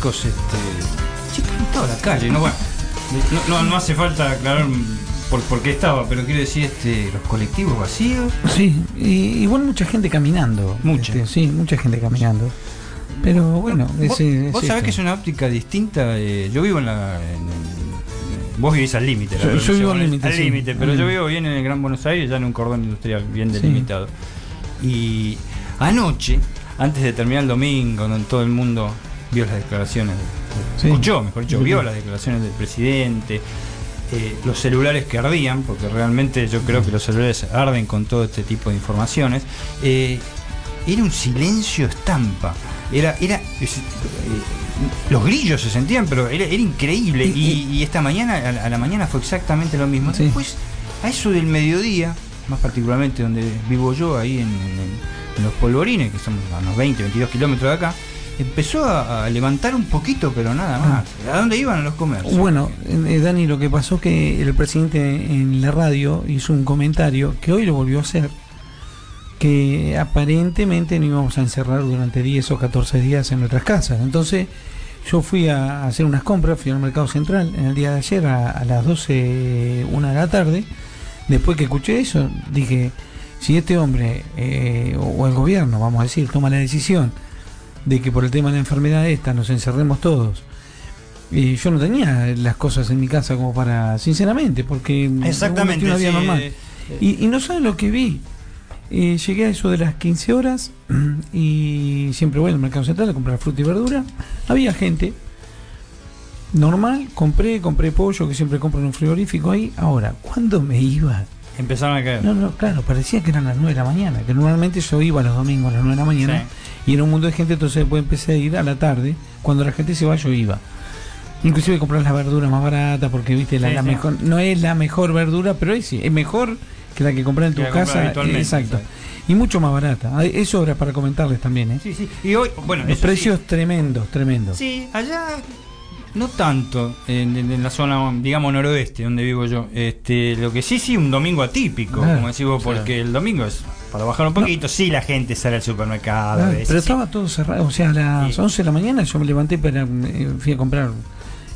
chicos, este. Chicos, no estaba la calle, no, bueno. No, no, hace falta aclarar por, por, qué estaba, pero quiero decir, este, los colectivos vacíos. Sí, y, igual mucha gente caminando. Mucha. Este, sí, mucha gente caminando. Pero bueno, vos, vos sabés que es una óptica distinta. Eh, yo vivo en la. vos vivís al límite, yo, vivo al límite. Al límite, pero yo vivo bien en el Gran Buenos Aires, ya en un cordón industrial bien delimitado. Y anoche, antes de terminar el domingo, donde todo el mundo vio las declaraciones, escuchó, mejor dicho, vio las declaraciones del presidente, eh, los celulares que ardían, porque realmente yo creo que los celulares arden con todo este tipo de informaciones, eh, era un silencio estampa. Era, era eh, los grillos se sentían, pero era, increíble. Y, esta mañana, a la, mañana fue exactamente lo mismo. Después, a eso del mediodía, más particularmente donde vivo yo, ahí en, los polvorines, que son a unos 20, 22 kilómetros de acá, empezó a, levantar un poquito, pero nada ah. más. ¿A dónde iban los comercios? Bueno, eh, Dani, lo que pasó que el presidente en la radio hizo un comentario que hoy lo volvió a hacer, que aparentemente no íbamos a encerrar durante 10 o 14 días en nuestras casas. Entonces yo fui a hacer unas compras, fui al mercado central en el día de ayer a, las 12, una de la tarde. Después que escuché eso, dije, si este hombre eh, o el gobierno, vamos a decir, toma la decisión de que por el tema de la enfermedad esta nos encerremos todos. Y yo no tenía las cosas en mi casa como para, sinceramente, porque exactamente una vida normal. Eh, y, no saben lo que vi. Eh, llegué a eso de las 15 horas y siempre voy al mercado central a comprar fruta y verdura. Había gente normal, compré, compré pollo que siempre compro en un frigorífico ahí. Ahora, ¿cuándo me iba? Empezaron a caer. No, no, claro, parecía que eran las 9 de la mañana, que normalmente yo iba los domingos a las 9 de la mañana y era un mundo de gente, entonces después empecé a ir a la tarde, cuando la gente se va yo iba. Inclusive comprar las verduras más baratas porque viste la, mejor no es la mejor verdura, pero es, es mejor que la que compras en tu casa, exacto. Y mucho más barata. Eso era para comentarles también, ¿eh? Sí, sí. Y hoy, bueno, los precios tremendos, tremendos. Sí, allá no tanto en, la zona, digamos, noroeste, donde vivo yo. Este, lo que sí, sí, un domingo atípico, como decimos, porque el domingo es para bajar un poquito. Sí, la gente sale al supermercado. pero estaba todo cerrado. O sea, a las 11 de la mañana yo me levanté para. Eh, fui a comprar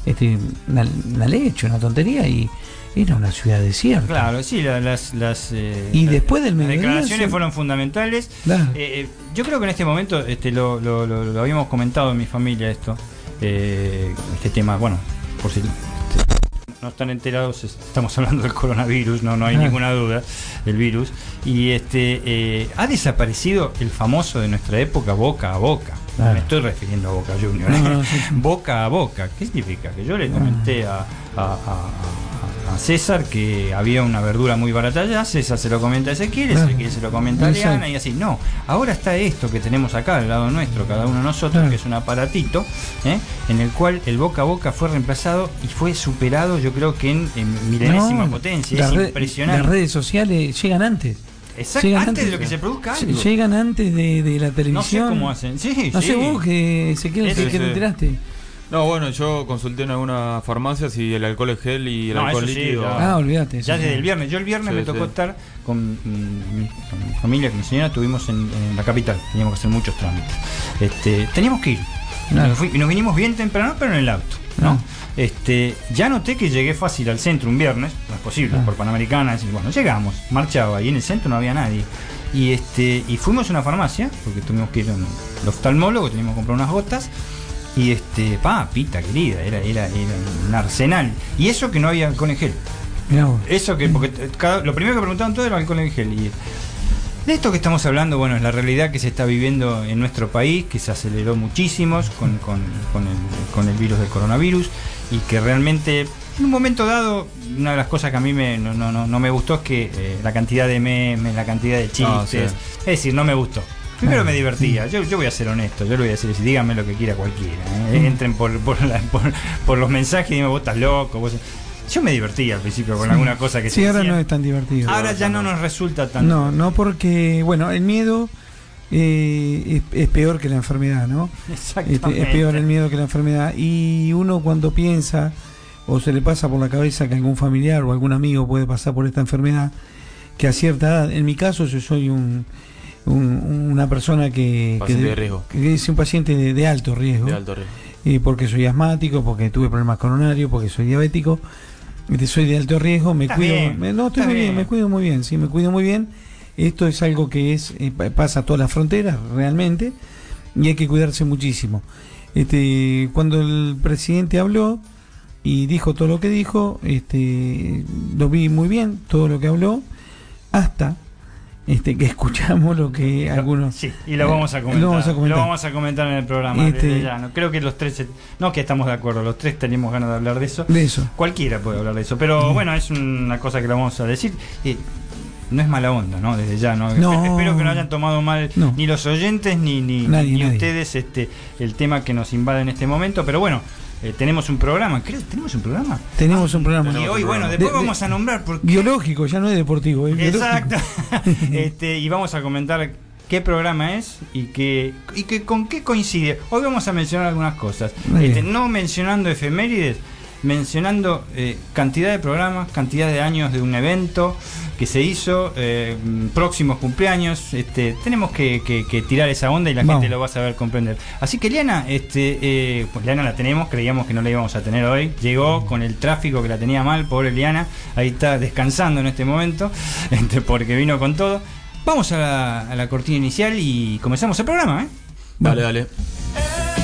este, una, leche, una tontería y. Era una ciudad desierta. Claro, sí, las... las eh, y después del mediodía... Las declaraciones fueron fundamentales. Eh, yo creo que en este momento, este, lo, lo, lo habíamos comentado en mi familia esto, eh, este tema, bueno, por si no están enterados, estamos hablando del coronavirus, no, no hay ninguna duda, el virus. Y este eh, ha desaparecido el famoso de nuestra época boca a boca. Me estoy refiriendo a Boca Junior. boca a boca. ¿Qué significa? Que yo le comenté a, a César que había una verdura muy barata allá, César se lo comenta a Ezequiel, Ezequiel se lo comenta a Liana y así. No, ahora está esto que tenemos acá al lado nuestro, cada uno de nosotros, que es un aparatito, ¿eh? en el cual el boca a boca fue reemplazado y fue superado, yo creo que en, milenésima potencia. es impresionante. Las redes sociales llegan antes. Exacto, antes, de lo que se produzca algo. Llegan antes de, la televisión. No sé cómo hacen. Sí, no sé vos que Ezequiel, que te enteraste. No, bueno, yo consulté en algunas farmacias y el alcohol es gel y el alcohol líquido. ah, olvídate. Ya desde el viernes. Yo el viernes me tocó estar con mi, familia, con mi señora, estuvimos en, la capital. Teníamos que hacer muchos trámites. Este, teníamos que ir. Nos, nos, vinimos bien temprano, pero en el auto. ¿no? Este, ya noté que llegué fácil al centro un viernes, no es posible, por Panamericana. Y bueno, llegamos, marchaba y en el centro no había nadie. Y este y fuimos a una farmacia, porque tuvimos que ir al oftalmólogo, teníamos que comprar unas gotas. Y este, pa, pita querida, era, era, un arsenal. Y eso que no había alcohol en gel. Eso que, porque lo primero que preguntaban todos era alcohol en gel. Y de esto que estamos hablando, bueno, es la realidad que se está viviendo en nuestro país, que se aceleró muchísimo con, con, con, el, virus del coronavirus y que realmente en un momento dado, una de las cosas que a mí me, no, no, no, me gustó es que eh, la cantidad de memes, la cantidad de chistes, es decir, no me gustó. Primero me divertía, yo, yo voy a ser honesto, yo le voy a decir, díganme lo que quiera cualquiera. ¿eh? Mm. Entren por, por, por, los mensajes y dime, vos estás loco. Yo me divertía al principio con alguna cosa que sí, ahora no es tan divertido. Ahora ya no nos resulta tan. No, no porque, bueno, el miedo eh, es, peor que la enfermedad, ¿no? Exactamente. Este, es peor el miedo que la enfermedad. Y uno cuando piensa o se le pasa por la cabeza que algún familiar o algún amigo puede pasar por esta enfermedad, que a cierta edad, en mi caso yo soy un una persona que, que, es un paciente de, alto riesgo. eh, porque soy asmático, porque tuve problemas coronarios, porque soy diabético, soy de alto riesgo, me cuido, no, estoy muy bien. me cuido muy bien, sí, me cuido muy bien. Esto es algo que es eh, pasa a todas las fronteras realmente y hay que cuidarse muchísimo. Este, cuando el presidente habló y dijo todo lo que dijo, este, lo vi muy bien, todo lo que habló, hasta este, que escuchamos lo que algunos. Sí, y lo vamos a comentar. Lo vamos a comentar, en el programa. Este, ya, no creo que los tres, no que estamos de acuerdo, los tres tenemos ganas de hablar de eso. De eso. Cualquiera puede hablar de eso, pero bueno, es una cosa que lo vamos a decir. no es mala onda, ¿no? Desde ya, ¿no? Espero que no hayan tomado mal ni los oyentes ni, ni, ni ustedes este, el tema que nos invade en este momento, pero bueno. Eh, tenemos un programa, creo tenemos un programa. Tenemos un programa. Y hoy, bueno, después vamos a nombrar. Porque... Biológico, ya no es deportivo. Exacto. este, y vamos a comentar qué programa es y, que, y que con qué coincide. Hoy vamos a mencionar algunas cosas. Este, no mencionando efemérides, mencionando eh, cantidad de programas, cantidad de años de un evento que se hizo, eh, próximos cumpleaños. Este, tenemos que, tirar esa onda y la gente lo va a saber comprender. Así que Liana, este, eh, pues Liana la tenemos, creíamos que no la íbamos a tener hoy. Llegó con el tráfico que la tenía mal, pobre Liana. Ahí está descansando en este momento, este, porque vino con todo. Vamos a la, a la cortina inicial y comenzamos el programa. ¿eh? Dale, dale.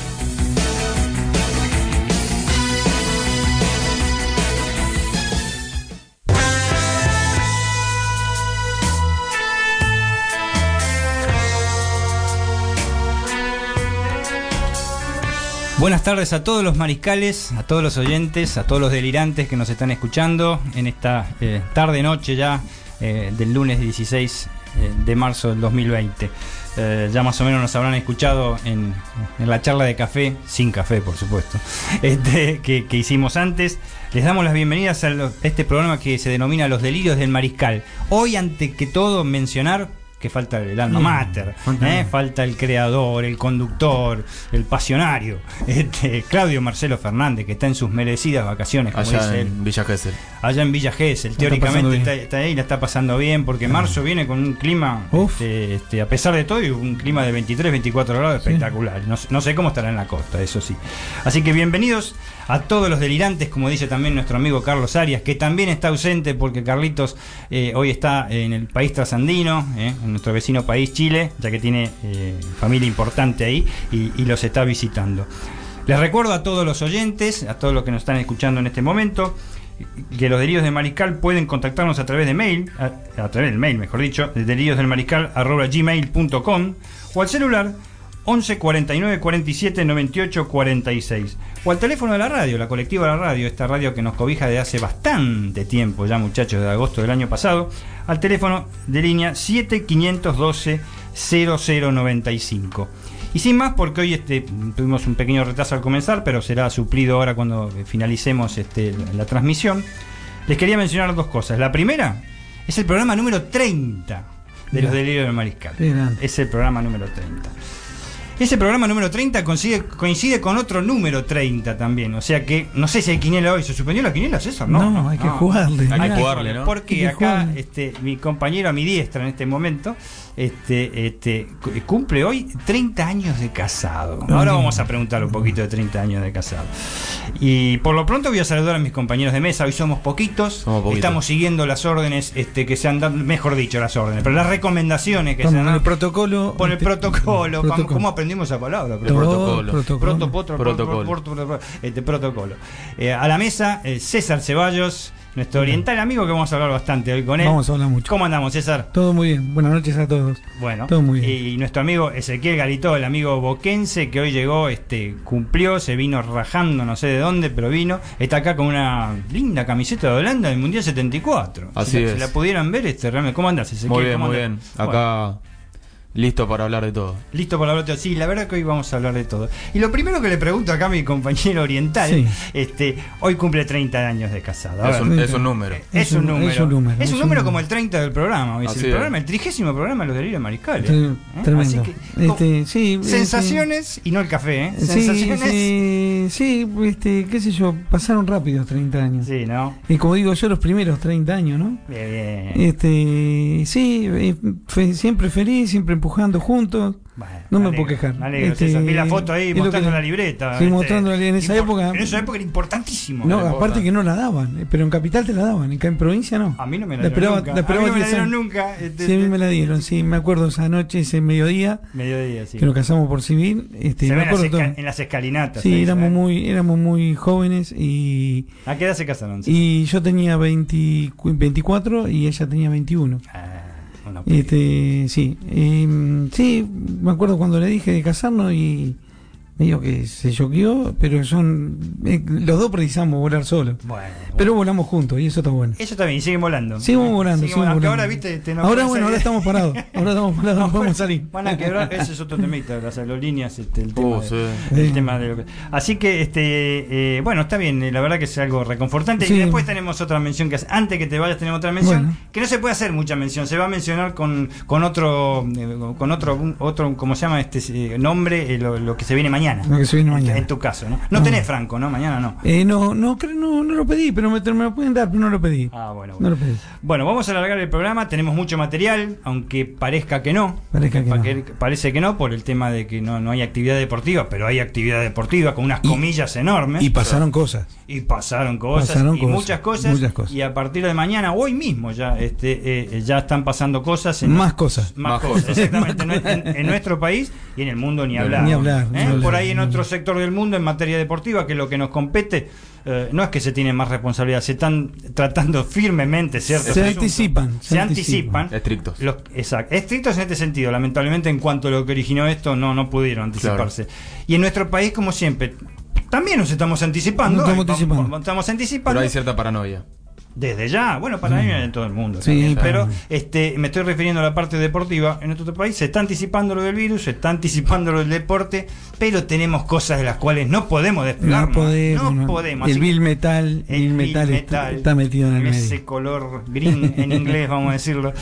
Buenas tardes a todos los mariscales, a todos los oyentes, a todos los delirantes que nos están escuchando en esta eh, tarde-noche ya eh, del lunes 16 eh, de marzo del 2020. ya más o menos nos habrán escuchado en, la charla de café, sin café por supuesto, este, que, hicimos antes. Les damos las bienvenidas a este programa que se denomina Los Delirios del Mariscal. Hoy, ante que todo, mencionar que falta el alma mater, ¿eh? falta, el creador, el conductor, el pasionario, este, Claudio Marcelo Fernández, que está en sus merecidas vacaciones, como allá en Villa Gesell. Allá en Villa Gesell, teóricamente está, ahí, la está pasando bien, porque marzo viene con un clima, este, este, a pesar de todo, un clima de 23, 24 grados espectacular. No, no sé cómo estará en la costa, eso sí. Así que bienvenidos a todos los delirantes, como dice también nuestro amigo Carlos Arias, que también está ausente porque Carlitos eh, hoy está en el país trasandino, eh, en nuestro vecino país Chile, ya que tiene eh, familia importante ahí y, los está visitando. Les recuerdo a todos los oyentes, a todos los que nos están escuchando en este momento, que los delirios de Mariscal pueden contactarnos a través de mail, a, través del mail, mejor dicho, de deliriosdelmariscal.gmail.com o al celular 11 49 47 98 46. O al teléfono de la radio, la colectiva de la radio, esta radio que nos cobija de hace bastante tiempo, ya muchachos, de agosto del año pasado, al teléfono de línea 7512 0095. Y sin más, porque hoy este, tuvimos un pequeño retraso al comenzar, pero será suplido ahora cuando finalicemos este, la transmisión, les quería mencionar dos cosas. La primera es el programa número 30 de los delirios del mariscal. Es el programa número 30. Ese programa número 30 coincide, coincide con otro número 30 también. O sea que, no sé si hay quiniela hoy. ¿Se suspendió la quiniela, César? No, no hay que jugarle. Hay que jugarle, ¿no? Porque acá este, mi compañero a mi diestra en este momento este, este, cumple hoy 30 años de casado. Ahora vamos a preguntar un poquito de 30 años de casado. Y por lo pronto voy a saludar a mis compañeros de mesa. Hoy somos poquitos. Estamos siguiendo las órdenes este, que se han dado, mejor dicho, las órdenes, pero las recomendaciones que se han dado. el protocolo. Por el este, protocolo. ¿Cómo, aprendimos esa palabra? Protocolo. Protocolo. Este, protocolo. Eh, a la mesa, eh, César Ceballos nuestro oriental amigo que vamos a hablar bastante hoy con él. Vamos a hablar mucho. ¿Cómo andamos, César? Todo muy bien. Buenas noches a todos. Bueno, todo muy bien. Y nuestro amigo Ezequiel Galito, el amigo boquense que hoy llegó, este, cumplió, se vino rajando, no sé de dónde, pero vino. Está acá con una linda camiseta de Holanda del Mundial 74. Así si es. La, si la pudieran ver, este, realmente. ¿Cómo andas, Ezequiel? Muy bien, muy bien. Acá. Listo para hablar de todo. Listo para hablar de todo. Sí, la verdad que hoy vamos a hablar de todo. Y lo primero que le pregunto acá a mi compañero oriental, este, hoy cumple 30 años de casado. Es un, es un, número. Es, un, número. Es un número. Es un número como el 30 del programa. Es el programa, el trigésimo programa de los delirios mariscales. ¿eh? Tremendo. este, sí, este, sensaciones y no el café, ¿eh? Sensaciones. Sí, sí, este, qué sé yo, pasaron rápido 30 años. Sí, ¿no? Y como digo yo, los primeros 30 años, ¿no? Bien, bien. Este, sí, fe, siempre feliz, siempre empujando juntos. Bueno, no me, puedo quejar. Me alegro, este, Vi la foto ahí mostrando la libreta. Sí, este, mostrando en esa época. En esa época era importantísimo. No, aparte que no la daban, eh, pero en capital te la daban, en provincia no. A mí no me la, dieron nunca. a mí no me la dieron nunca. Este, sí, a mí me la dieron, sí, me acuerdo esa noche, ese mediodía. Mediodía, sí. Que nos casamos por civil. Este, se me acuerdo en, las en las escalinatas. Sí, éramos muy, éramos muy jóvenes y. ¿A qué edad se casaron? Y yo tenía 20, 24 y ella tenía 21. Ah. Este, sí, eh, sí, me acuerdo cuando le dije de casarnos y medio que se choqueó, pero son. Eh, los dos precisamos volar solos. Bueno, Pero volamos juntos y eso está bueno. Eso está bien, y siguen volando. Seguimos volando, volando. Ahora, viste, ahora bueno, ahora estamos parados. Ahora estamos parados, no, podemos salir. Van a quebrar, ese es otro temita, las aerolíneas, este, el, tema, oh, de, el tema de lo que. Así que, este eh, bueno, está bien, eh, la verdad que es algo reconfortante. Y después tenemos otra mención que antes que te vayas, tenemos otra mención, que no se puede hacer mucha mención, se va a mencionar con, con otro, con otro, otro, ¿cómo se llama este nombre? lo, lo que se viene mañana mañana. que se viene mañana. En, tu caso, ¿no? No, tenés Franco, ¿no? Mañana no. Eh, no, no, no, no lo pedí, pero me, me, lo pueden dar, pero no lo pedí. Ah, bueno. No lo pedí. Bueno, vamos a alargar el programa. Tenemos mucho material, aunque parezca que no. Parezca que no. Parece que no, por el tema de que no, no hay actividad deportiva, pero hay actividad deportiva con unas comillas enormes. Y pasaron cosas. Y pasaron cosas. y muchas cosas. Muchas cosas. Y a partir de mañana, hoy mismo, ya, este, eh, ya están pasando cosas. En, más cosas. Más, cosas, exactamente. en, nuestro país y en el mundo ni hablar. Ni hablar. ¿Eh? Por ahí en otro sector del mundo en materia deportiva, que es lo que nos compete, eh, no es que se tiene más responsabilidad, se están tratando firmemente, ¿cierto? Se anticipan. Se, anticipan. Estrictos. Los, exacto. Estrictos en este sentido. Lamentablemente, en cuanto a lo que originó esto, no, no pudieron anticiparse. Y en nuestro país, como siempre, también nos estamos anticipando. estamos, anticipando. estamos anticipando. Pero hay cierta paranoia. Desde ya, bueno, para mí en todo el mundo. pero este, me estoy refiriendo a la parte deportiva. En nuestro país se está anticipando lo del virus, se está anticipando lo del deporte, pero tenemos cosas de las cuales no podemos despegar. No podemos. No podemos. El Bill Metal, el metal, está, metido en el ese Ese color green en inglés, vamos a decirlo.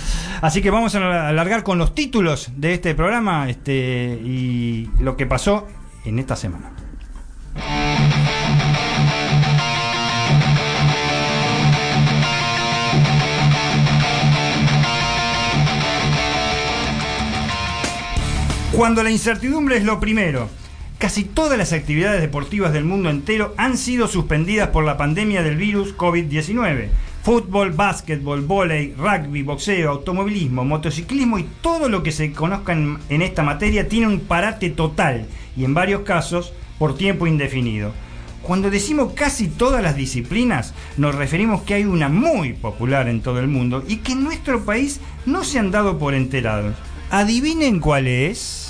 Así que vamos a alargar con los títulos de este programa este, y lo que pasó en esta semana. Cuando la incertidumbre es lo primero. Casi todas las actividades deportivas del mundo entero han sido suspendidas por la pandemia del virus COVID-19. Fútbol, básquetbol, volei, rugby, boxeo, automovilismo, motociclismo y todo lo que se conozca en, en esta materia tiene un parate total y en varios casos por tiempo indefinido. Cuando decimos casi todas las disciplinas, nos referimos que hay una muy popular en todo el mundo y que en nuestro país no se han dado por enterados. Adivinen cuál es.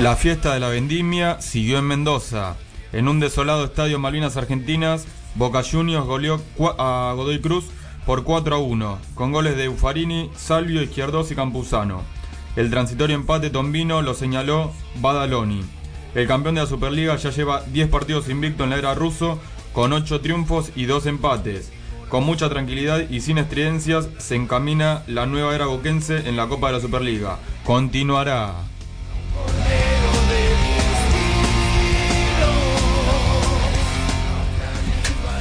La fiesta de la vendimia siguió en Mendoza. En un desolado estadio Malvinas Argentinas, Boca Juniors goleó a Godoy Cruz por 4 a 1, con goles de Ufarini, Salvio, Izquierdos y Campuzano. El transitorio empate tombino lo señaló Badaloni. El campeón de la Superliga ya lleva 10 partidos invicto en la era ruso, con 8 triunfos y 2 empates. Con mucha tranquilidad y sin estridencias se encamina la nueva era boquense en la Copa de la Superliga. Continuará.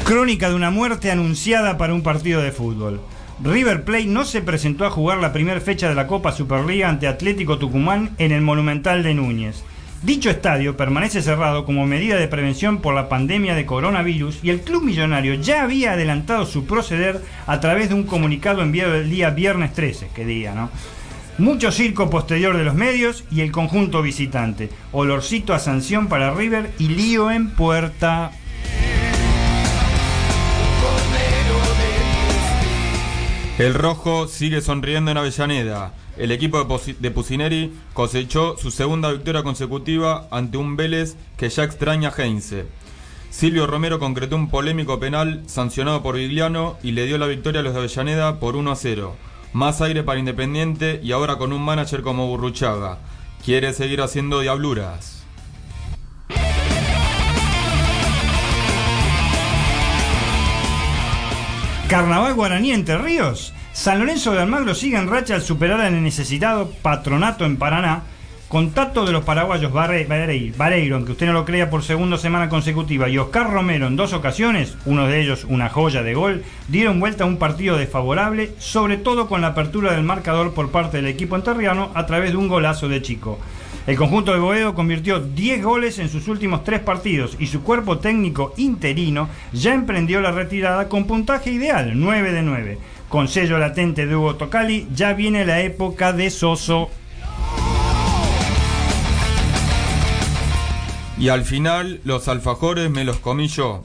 Crónica de una muerte anunciada para un partido de fútbol. River Plate no se presentó a jugar la primera fecha de la Copa Superliga ante Atlético Tucumán en el Monumental de Núñez. Dicho estadio permanece cerrado como medida de prevención por la pandemia de coronavirus y el club millonario ya había adelantado su proceder a través de un comunicado enviado el día viernes 13, que día, ¿no? Mucho circo posterior de los medios y el conjunto visitante. Olorcito a sanción para River y lío en puerta. El rojo sigue sonriendo en Avellaneda. El equipo de Pusineri cosechó su segunda victoria consecutiva ante un Vélez que ya extraña a Heinze. Silvio Romero concretó un polémico penal sancionado por Vigliano y le dio la victoria a los de Avellaneda por 1 a 0. Más aire para Independiente y ahora con un manager como Burruchaga. Quiere seguir haciendo diabluras. Carnaval Guaraní Entre Ríos. San Lorenzo de Almagro sigue en racha al superar al necesitado patronato en Paraná. Contacto de los paraguayos Vareiro, aunque usted no lo crea, por segunda semana consecutiva, y Oscar Romero en dos ocasiones, uno de ellos una joya de gol, dieron vuelta a un partido desfavorable, sobre todo con la apertura del marcador por parte del equipo enterriano a través de un golazo de Chico. El conjunto de Boedo convirtió 10 goles en sus últimos tres partidos y su cuerpo técnico interino ya emprendió la retirada con puntaje ideal, 9 de 9. Con sello latente de Hugo Tocali, ya viene la época de Soso. Y al final, los alfajores me los comí yo.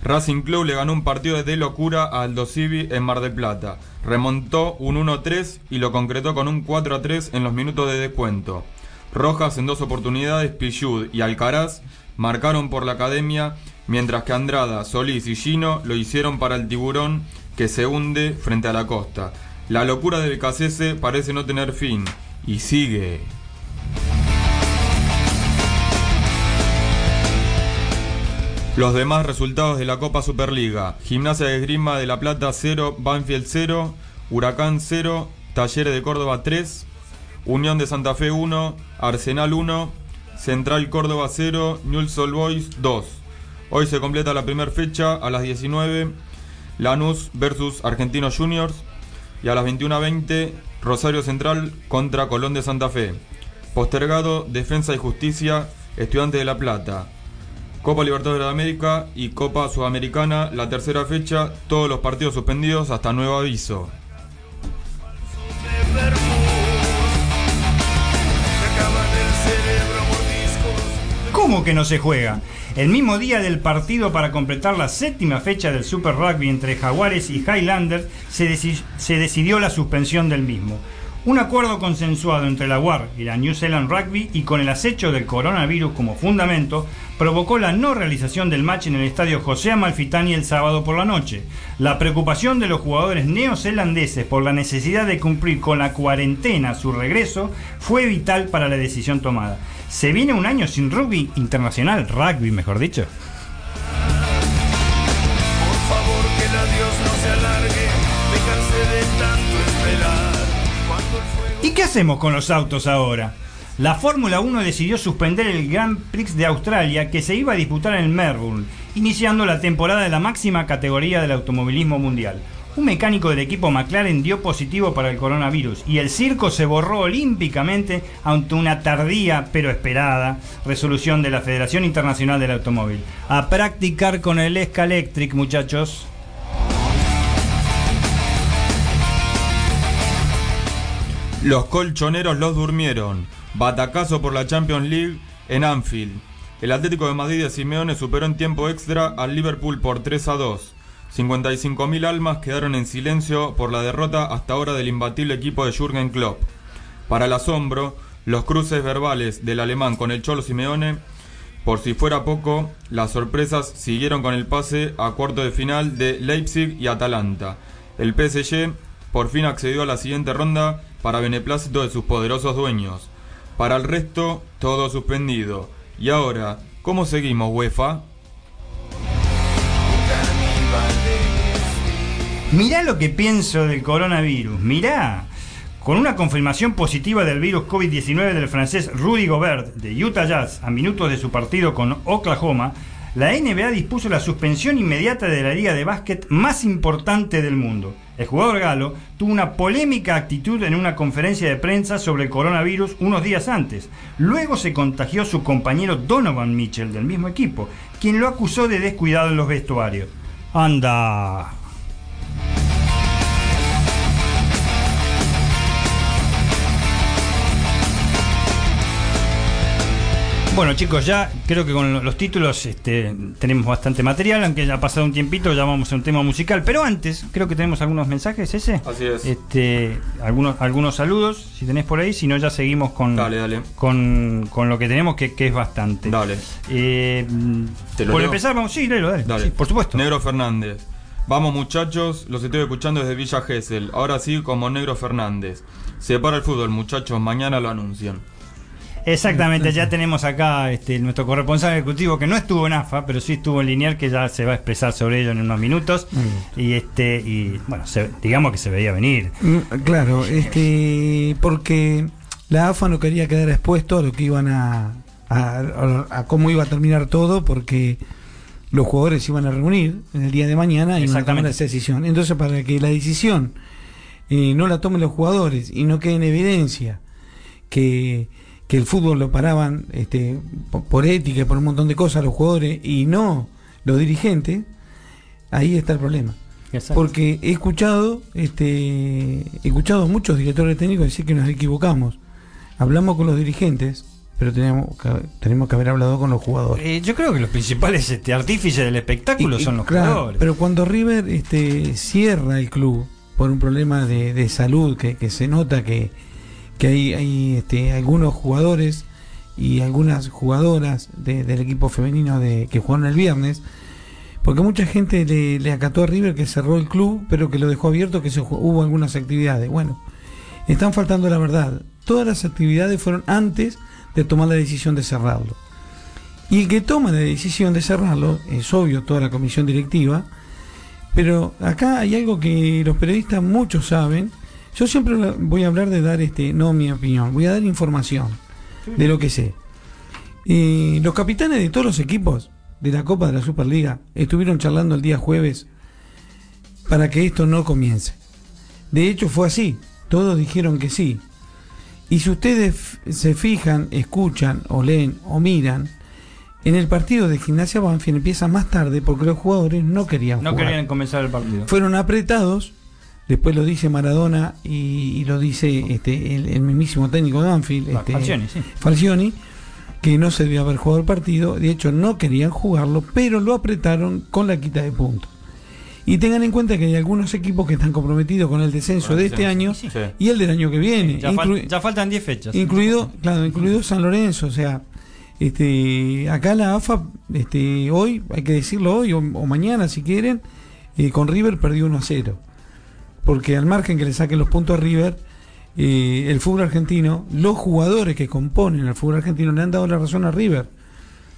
Racing Club le ganó un partido de locura a Aldo Civi en Mar del Plata. Remontó un 1-3 y lo concretó con un 4-3 en los minutos de descuento. Rojas en dos oportunidades, Pichud y Alcaraz marcaron por la academia, mientras que Andrada, Solís y Gino lo hicieron para el tiburón que se hunde frente a la costa. La locura del Cacese parece no tener fin y sigue. Los demás resultados de la Copa Superliga. Gimnasia de Esgrima de La Plata 0, Banfield 0, Huracán 0, Talleres de Córdoba 3, Unión de Santa Fe 1, Arsenal 1, Central Córdoba 0, Newell's Old Boys 2. Hoy se completa la primera fecha a las 19, Lanús versus Argentinos Juniors y a las 21.20 Rosario Central contra Colón de Santa Fe. Postergado Defensa y Justicia, Estudiantes de La Plata. Copa Libertadores de América y Copa Sudamericana, la tercera fecha, todos los partidos suspendidos hasta nuevo aviso. ¿Cómo que no se juega? El mismo día del partido para completar la séptima fecha del Super Rugby entre Jaguares y Highlanders, se, se decidió la suspensión del mismo. Un acuerdo consensuado entre la WAR y la New Zealand Rugby y con el acecho del coronavirus como fundamento, provocó la no realización del match en el estadio José Amalfitani el sábado por la noche. La preocupación de los jugadores neozelandeses por la necesidad de cumplir con la cuarentena a su regreso fue vital para la decisión tomada. Se viene un año sin rugby internacional, rugby mejor dicho. Por favor que el adiós no se alargue, de tanto esperar. ¿Y qué hacemos con los autos ahora? La Fórmula 1 decidió suspender el Grand Prix de Australia que se iba a disputar en Melbourne, iniciando la temporada de la máxima categoría del automovilismo mundial. Un mecánico del equipo McLaren dio positivo para el coronavirus y el circo se borró olímpicamente ante una tardía pero esperada resolución de la Federación Internacional del Automóvil. A practicar con el Escalectric, muchachos. Los colchoneros los durmieron. Batacazo por la Champions League en Anfield. El Atlético de Madrid de Simeone superó en tiempo extra al Liverpool por 3 a 2. 55.000 almas quedaron en silencio por la derrota hasta ahora del imbatible equipo de Jürgen Klopp. Para el asombro, los cruces verbales del alemán con el Cholo Simeone, por si fuera poco, las sorpresas siguieron con el pase a cuarto de final de Leipzig y Atalanta. El PSG por fin accedió a la siguiente ronda para beneplácito de sus poderosos dueños. Para el resto, todo suspendido. Y ahora, ¿cómo seguimos, UEFA? Mirá lo que pienso del coronavirus, mirá. Con una confirmación positiva del virus COVID-19 del francés Rudy Gobert de Utah Jazz a minutos de su partido con Oklahoma, la NBA dispuso la suspensión inmediata de la liga de básquet más importante del mundo. El jugador galo tuvo una polémica actitud en una conferencia de prensa sobre el coronavirus unos días antes. Luego se contagió su compañero Donovan Mitchell del mismo equipo, quien lo acusó de descuidado en los vestuarios. Anda, Bueno chicos, ya creo que con los títulos este, tenemos bastante material, aunque ya ha pasado un tiempito, ya vamos a un tema musical. Pero antes, creo que tenemos algunos mensajes, ese. Así es. Este, algunos, algunos saludos, si tenés por ahí, si no ya seguimos con, Dale, dale. con, con lo que tenemos, que, que es bastante. Dale. Eh, ¿Te lo por leo? empezar, vamos, sí, léelo, dale. Dale. Sí, por supuesto. Negro Fernández. Vamos muchachos, los estoy escuchando desde Villa Gesell. Ahora sí, como Negro Fernández. Se para el fútbol, muchachos, mañana lo anuncian. Exactamente, ya tenemos acá este, nuestro corresponsal ejecutivo que no estuvo en AFA, pero sí estuvo en Linear, que ya se va a expresar sobre ello en unos minutos. Y este y bueno, se- digamos que se veía venir. Mm, Claro, este, porque la AFA no quería quedar expuesto a lo que iban a, a, a- cómo iba a terminar todo, porque los jugadores se iban a reunir en el día de mañana y iban a tomar esa decisión. Entonces, para que la decisión eh, no la tomen los jugadores y no quede en evidencia que, que el fútbol lo paraban este, po- por ética y por un montón de cosas los jugadores y no los dirigentes, ahí está el problema. Porque he escuchado, este, he escuchado a muchos directores técnicos decir que nos equivocamos. Hablamos con los dirigentes, pero tenemos que, tenemos que haber hablado con los jugadores. Eh, yo creo que los principales este, artífices del espectáculo y, son los claro, jugadores. Pero cuando River este, cierra el club por un problema de, de salud, que, que se nota que, que hay, hay este, algunos jugadores y algunas jugadoras de- del equipo femenino de, que jugaron el viernes, porque mucha gente le, le acató a River que cerró el club, pero que lo dejó abierto, que se, hubo algunas actividades. Bueno, están faltando la verdad. Todas las actividades fueron antes de tomar la decisión de cerrarlo. Y el que toma la decisión de cerrarlo, es obvio, toda la comisión directiva, pero acá hay algo que los periodistas muchos saben. Yo siempre voy a hablar de dar, este no mi opinión, voy a dar información de lo que sé. Eh, los capitanes de todos los equipos de la Copa de la Superliga estuvieron charlando el día jueves para que esto no comience. De hecho fue así, todos dijeron que sí. Y si ustedes se fijan, escuchan o leen o miran, en el partido de Gimnasia Banfield empieza más tarde porque los jugadores no querían no jugar. querían comenzar el partido. Fueron apretados, después lo dice Maradona y, y lo dice este, el, el mismísimo técnico Fa- este, Falcioni, sí. Falcioni, que no se debió haber jugado el partido, de hecho no querían jugarlo, pero lo apretaron con la quita de puntos. Y tengan en cuenta que hay algunos equipos que están comprometidos con el descenso de este año sí. y el del año que viene. Ya, fal- inclu- ya faltan 10 fechas. incluido, claro, incluido San Lorenzo, o sea, este, acá la AFA, este, hoy, hay que decirlo hoy o, o mañana si quieren, eh, con River perdió 1 a 0. Porque al margen que le saquen los puntos a River, eh, el fútbol argentino, los jugadores que componen el fútbol argentino le han dado la razón a River,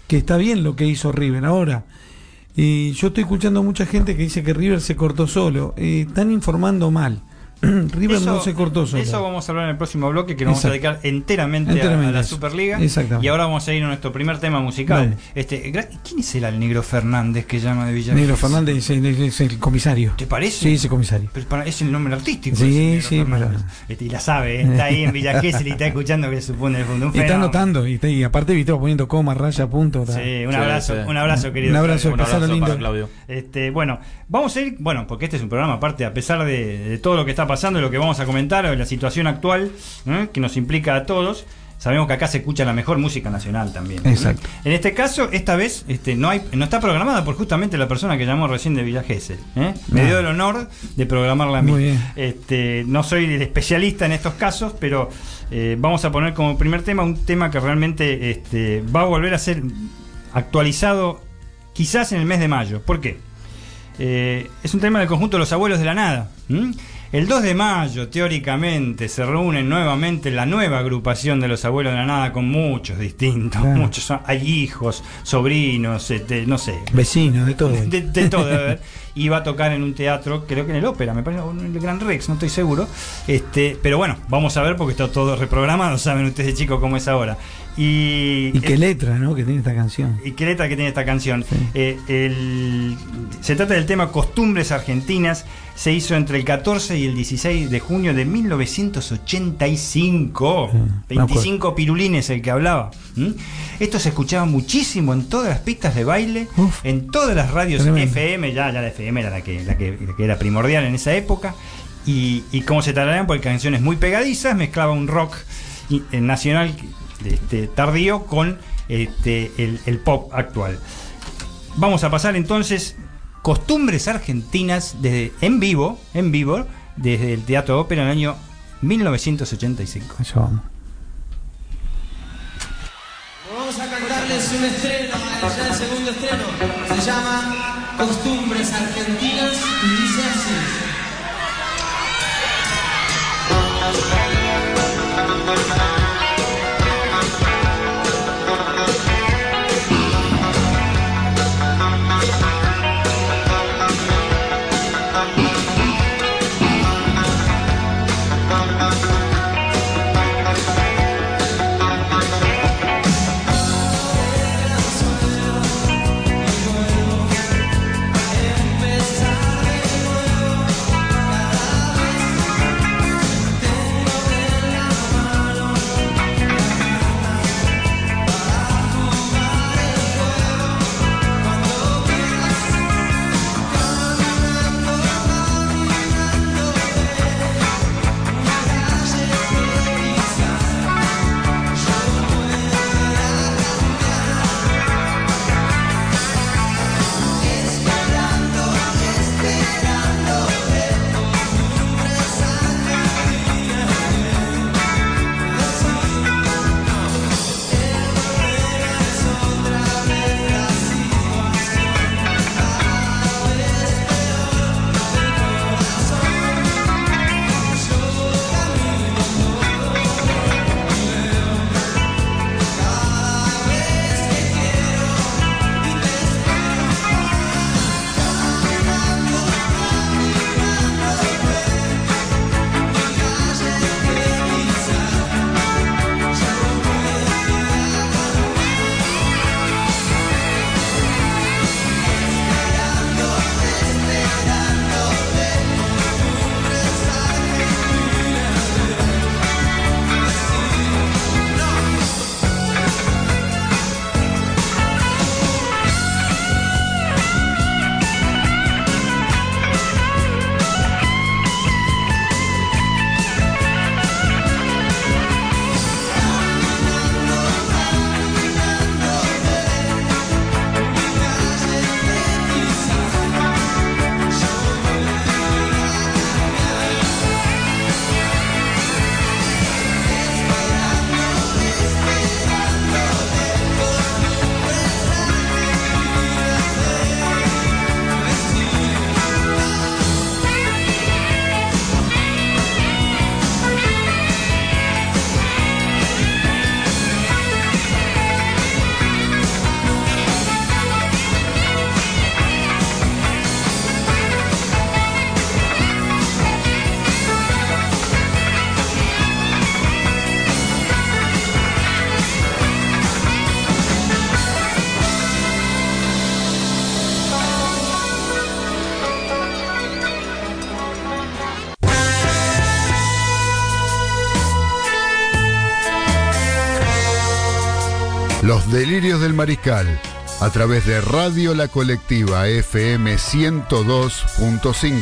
que está bien lo que hizo River. Ahora, eh, yo estoy escuchando a mucha gente que dice que River se cortó solo. Eh, están informando mal. River no se cortó solo. Eso vamos a hablar en el próximo bloque que nos vamos a dedicar enteramente, a- Enteramente a, la eso. Superliga. Y ahora vamos a ir a nuestro primer tema musical. Este, ¿Quién será el negro Fernández que llama de Villa Negro? Fernández es el, es el comisario. ¿Te parece? Sí, ese comisario. Pero para- es el nombre artístico. Sí, sí, pero- Este, y la sabe, ¿eh? está ahí en Villa Gesell y está escuchando que se supone el fondo. Un Está fenómeno. anotando y, está- y aparte viste va poniendo coma, raya, punto. Sí, un Sí, abrazo, sí. un abrazo, querido. Un abrazo, Un abrazo lindo. para Claudio. Este, bueno, vamos a ir, bueno, porque este es un programa aparte, a pesar de, de todo lo que está pasando lo que vamos a comentar, la situación actual, ¿eh? que nos implica a todos, sabemos que acá se escucha la mejor música nacional también. Exacto. En este caso, esta vez este, no, hay, no está programada por justamente la persona que llamó recién de Villa Gesell. ¿eh? Me Ah. dio el honor de programarla a mí. Muy bien. Este, no soy el especialista en estos casos, pero eh, vamos a poner como primer tema un tema que realmente este, va a volver a ser actualizado quizás en el mes de mayo. ¿Por qué? Eh, es un tema del conjunto de los abuelos de la nada. El 2 de mayo, teóricamente, se reúne nuevamente la nueva agrupación de los abuelos de la nada con muchos distintos. Claro. Muchos son- hay hijos, sobrinos, este, no sé. Vecinos, de todo. De, de todo. Y va a tocar en un teatro, creo que en el ópera, me parece, en el Gran Rex, no estoy seguro. Este, pero bueno, vamos a ver porque está todo reprogramado, saben ustedes chicos cómo es ahora. Y, Y qué letra, ¿no? Que tiene esta canción. y qué letra que tiene esta canción. Sí. Eh, el- se trata del tema Costumbres Argentinas. Se hizo entre el 14 y el 16 de junio de 1985. Sí, me 25 pirulines el que hablaba. Esto se escuchaba muchísimo en todas las pistas de baile, Uf. en todas las radios Tremendo. FM. Ya, ya la FM era la que, la que, la que era primordial en esa época. Y, y como se tararean, porque canciones muy pegadizas, mezclaba un rock eh, nacional este, tardío con este, el, el pop actual. Vamos a pasar entonces costumbres argentinas desde, en vivo, en vivo, desde el Teatro Ópera en el año 1985. Eso vamos. Vamos a cantarles un estreno, ya el segundo estreno. Se llama Costumbres Argentinas y dice así. Delirios del Mariscal, a través de Radio La Colectiva FM 102.5.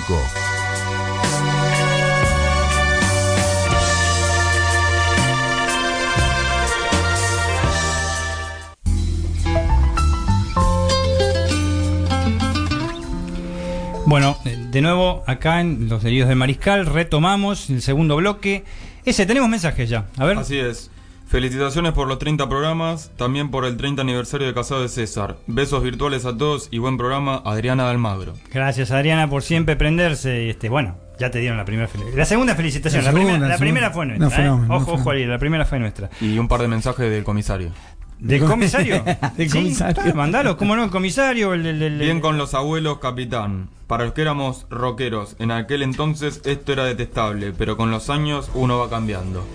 Bueno, de nuevo acá en Los Delirios del Mariscal retomamos el segundo bloque. Ese, tenemos mensajes ya. A ver. Así es. Felicitaciones por los 30 programas, también por el 30 aniversario de Casado de César. Besos virtuales a todos y buen programa, Adriana Dalmagro. Gracias, Adriana, por siempre prenderse. Este, bueno, ya te dieron la primera felicitación. La segunda felicitación, la, primera, la primera fue nuestra. ¿eh? Ojo, ojo, la primera fue nuestra. Y un par de mensajes del comisario. ¿Del comisario? Del comisario. Ah, mandalo, ¿cómo no? El comisario. El, el- el- Bien con los abuelos, capitán. Para los que éramos rockeros, en aquel entonces esto era detestable, pero con los años uno va cambiando.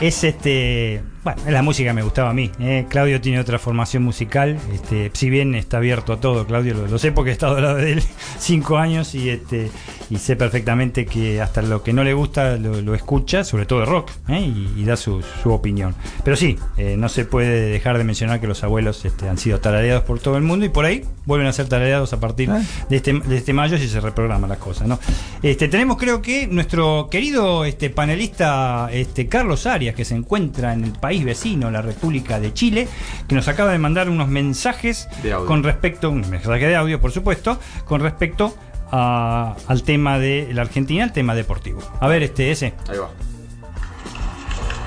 Es este. Bueno, la música me gustaba a mí. ¿eh? Claudio tiene otra formación musical. Este, si bien está abierto a todo, Claudio lo, lo sé porque he estado al lado de él cinco años y este y sé perfectamente que hasta lo que no le gusta lo, lo escucha, sobre todo de rock, ¿eh? y, y da su, su opinión. Pero sí, eh, no se puede dejar de mencionar que los abuelos este, han sido tarareados por todo el mundo y por ahí vuelven a ser tarareados a partir Ah. de este, de este mayo si se reprograman las cosas. ¿no? Este, tenemos creo que nuestro querido este, panelista este, Carlos Arias, que se encuentra en el país vecino, la República de Chile, que nos acaba de mandar unos mensajes De audio. con respecto, un mensaje de audio por supuesto, con respecto a- al tema de la Argentina, al tema deportivo. A ver, este, ese. Ahí va.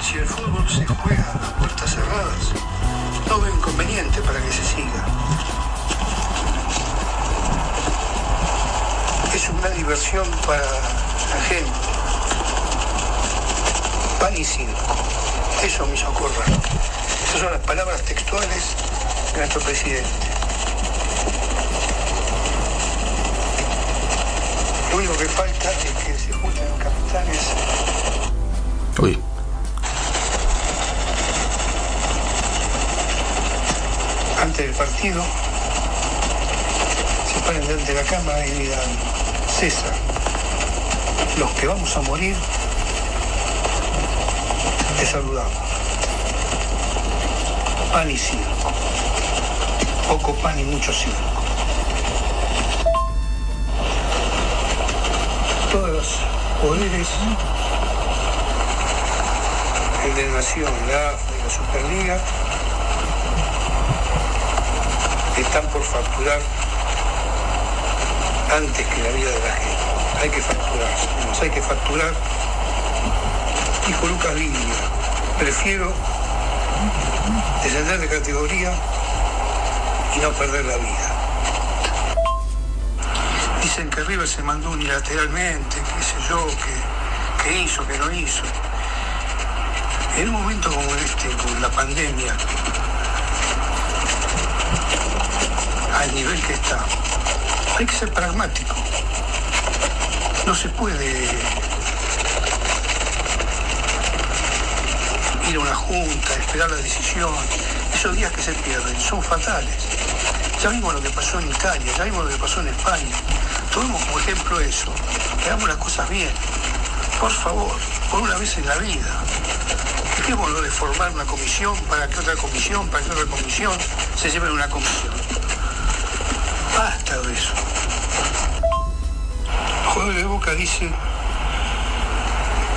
Si el fútbol se juega a puertas cerradas, no veo inconveniente para que se siga. Es una diversión para la gente. Pan y circo. Eso me hizo acordar. Esas son las palabras textuales de nuestro presidente. Lo único que falta es que se junten los capitanes Uy. antes del partido se paren delante de la cámara y digan, César, los que vamos a morir, saludamos. Pan y circo. Poco pan y mucho circo. Todos los poderes, el de Nación, la AFA y la Superliga, están por facturar antes que la vida de la gente. Hay que facturar, hay que facturar. Dijo Lucas Viglia, prefiero descender de categoría y no perder la vida. Dicen que River se mandó unilateralmente, qué sé yo, que, que hizo, que no hizo. En un momento como este, con la pandemia, al nivel que está. Hay que ser pragmático. No se puede ir a una junta, esperar la decisión. Esos días que se pierden son fatales. Ya vimos lo que pasó en Italia, ya vimos lo que pasó en España. Tomemos como ejemplo eso, hagamos las cosas bien. Por favor, por una vez en la vida. Dejémoslo de formar una comisión para que otra comisión, para que otra comisión se lleven una comisión. Basta de eso. Jugador de Boca dice